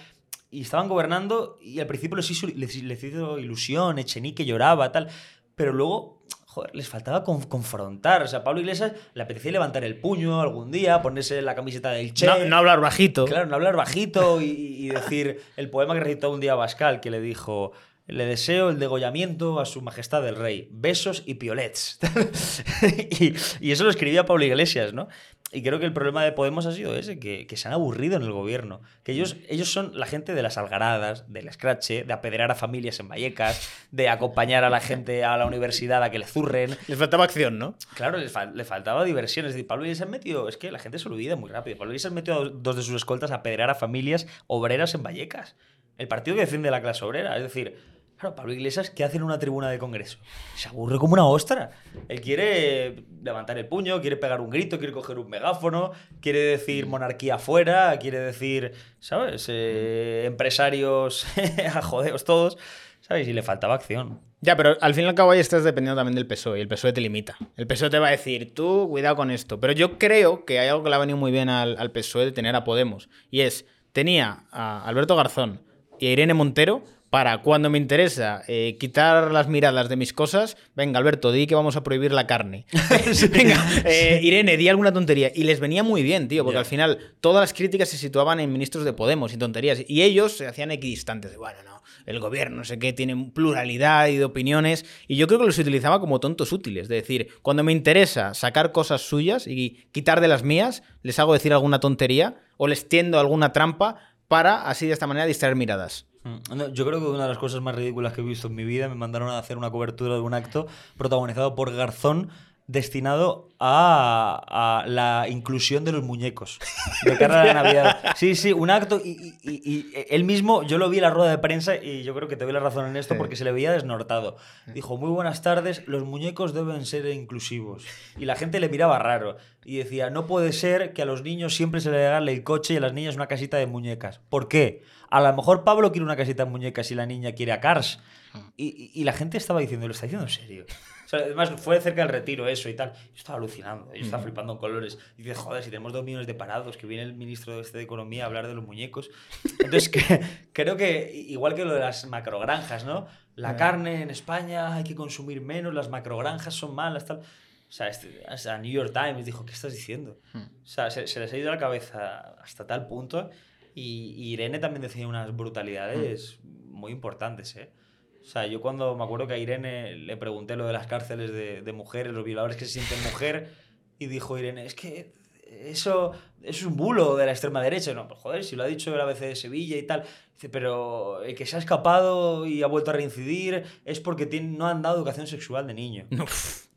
Y estaban gobernando y al principio les hizo, les, les hizo ilusión, Echenique lloraba, tal. Pero luego, joder, les faltaba con- confrontar. O sea, a Pablo Iglesias le apetecía levantar el puño algún día, ponerse la camiseta del Che. No, no hablar bajito. Claro, no hablar bajito y, y decir el poema que recitó un día Bascal, que le dijo: Le deseo el degollamiento a su majestad el rey, besos y piolets. *laughs* y, y eso lo escribía Pablo Iglesias, ¿no? Y creo que el problema de Podemos ha sido ese, que, que se han aburrido en el gobierno. Que ellos, ellos son la gente de las algaradas, del escrache, de apedrear a familias en Vallecas, de acompañar a la gente a la universidad a que le zurren. Les faltaba acción, ¿no? Claro, les fal- le faltaba diversión. Es decir, Pablo Iglesias metió. Es que la gente se olvida muy rápido. Pablo Iglesias metió a dos- de sus escoltas a pedrear a familias obreras en Vallecas. El partido que defiende la clase obrera. Es decir, claro, Pablo Iglesias, ¿qué hace en una tribuna de congreso? Se aburre como una ostra. Él quiere levantar el puño, quiere pegar un grito, quiere coger un megáfono, quiere decir monarquía fuera, quiere decir, ¿sabes? Eh, empresarios *laughs* a jodeos todos. ¿Sabes? Y le faltaba acción. Ya, pero al fin y al cabo ahí estás dependiendo también del PSOE y el PSOE te limita. El PSOE te va a decir, tú cuidado con esto. Pero yo creo que hay algo que le ha venido muy bien al, al PSOE de tener a Podemos. Y es, tenía a Alberto Garzón y a Irene Montero para cuando me interesa eh, quitar las miradas de mis cosas, venga Alberto, di que vamos a prohibir la carne. *laughs* *laughs* venga, eh, Irene, di alguna tontería. Y les venía muy bien, tío, porque al final todas las críticas se situaban en ministros de Podemos y tonterías. Y ellos se hacían equidistantes de, bueno, no, el gobierno, no sé qué, tiene pluralidad y de opiniones. Y yo creo que los utilizaba como tontos útiles. De decir, cuando me interesa sacar cosas suyas y quitar de las mías, les hago decir alguna tontería o les tiendo alguna trampa para así de esta manera distraer miradas. Mm, yo creo que una de las cosas más ridículas que he visto en mi vida me mandaron a hacer una cobertura de un acto protagonizado por Garzón destinado a, a la inclusión de los muñecos de cara a la Navidad. Sí, sí, un acto. Y, y- y- y él mismo, yo lo vi en la rueda de prensa y yo creo que te doy la razón en esto porque se le veía desnortado. Dijo, muy buenas tardes, los muñecos deben ser inclusivos. Y la gente le miraba raro. Y decía, no puede ser que a los niños siempre se le regale el coche y a las niñas una casita de muñecas. ¿Por qué? A lo mejor Pablo quiere una casita de muñecas y la niña quiere a Cars. Y, y- la gente estaba diciendo, lo está diciendo en serio. O sea, además, fue cerca del retiro eso y tal. Yo estaba alucinando, yo estaba flipando en colores. Y dices, joder, si tenemos dos millones de parados, que viene el ministro de, este de Economía a hablar de los muñecos. Entonces, que- creo que, igual que lo de las macrogranjas, ¿no? La carne en España hay que consumir menos, las macrogranjas son malas, tal. O sea, este, o sea, New York Times dijo, ¿qué estás diciendo? O sea, se, se les ha ido la cabeza hasta tal punto. Y, y Irene también decía unas brutalidades muy importantes, ¿eh? O sea, yo cuando me acuerdo que a Irene le pregunté lo de las cárceles de, de mujeres, los violadores que se sienten mujer, y dijo Irene, es que eso, eso es un bulo de la extrema derecha. No, pues joder, si lo ha dicho el ABC de Sevilla y tal. Dice, pero el que se ha escapado y ha vuelto a reincidir es porque tiene- no han dado educación sexual de niño. *laughs*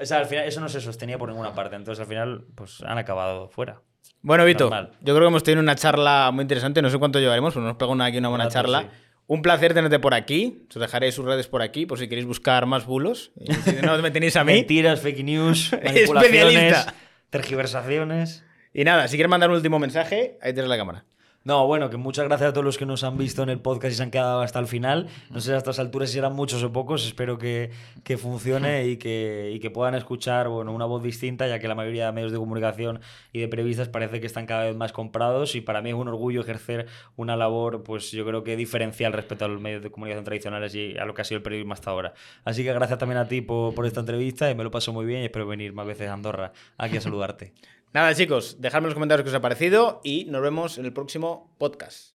o sea, al final eso no se sostenía por ninguna parte. Entonces, al final, pues han acabado fuera. Bueno, Vito, Normal. yo creo que hemos tenido una charla muy interesante. No sé cuánto llevaremos, pero nos pegó una, aquí una buena charla. sí. Un placer tenerte por aquí. Os dejaré sus redes por aquí, por si queréis buscar más bulos. Y si no, me tenéis a mí. Mentiras, fake news, *laughs* manipulaciones, tergiversaciones. Y nada, si quieres mandar un último mensaje, ahí tienes la cámara. No, bueno, que muchas gracias a todos los que nos han visto en el podcast y se han quedado hasta el final. No sé a estas alturas si eran muchos o pocos. Espero que, que funcione *laughs* y que, y que puedan escuchar bueno, una voz distinta, ya que la mayoría de medios de comunicación y de periodistas parece que están cada vez más comprados. Y para mí es un orgullo ejercer una labor, pues yo creo que diferencial respecto a los medios de comunicación tradicionales y a lo que ha sido el periodismo hasta ahora. Así que gracias también a ti por, por esta entrevista y me lo paso muy bien y espero venir más veces a Andorra aquí a saludarte. *laughs* Nada, chicos, dejadme en los comentarios qué os ha parecido y nos vemos en el próximo podcast.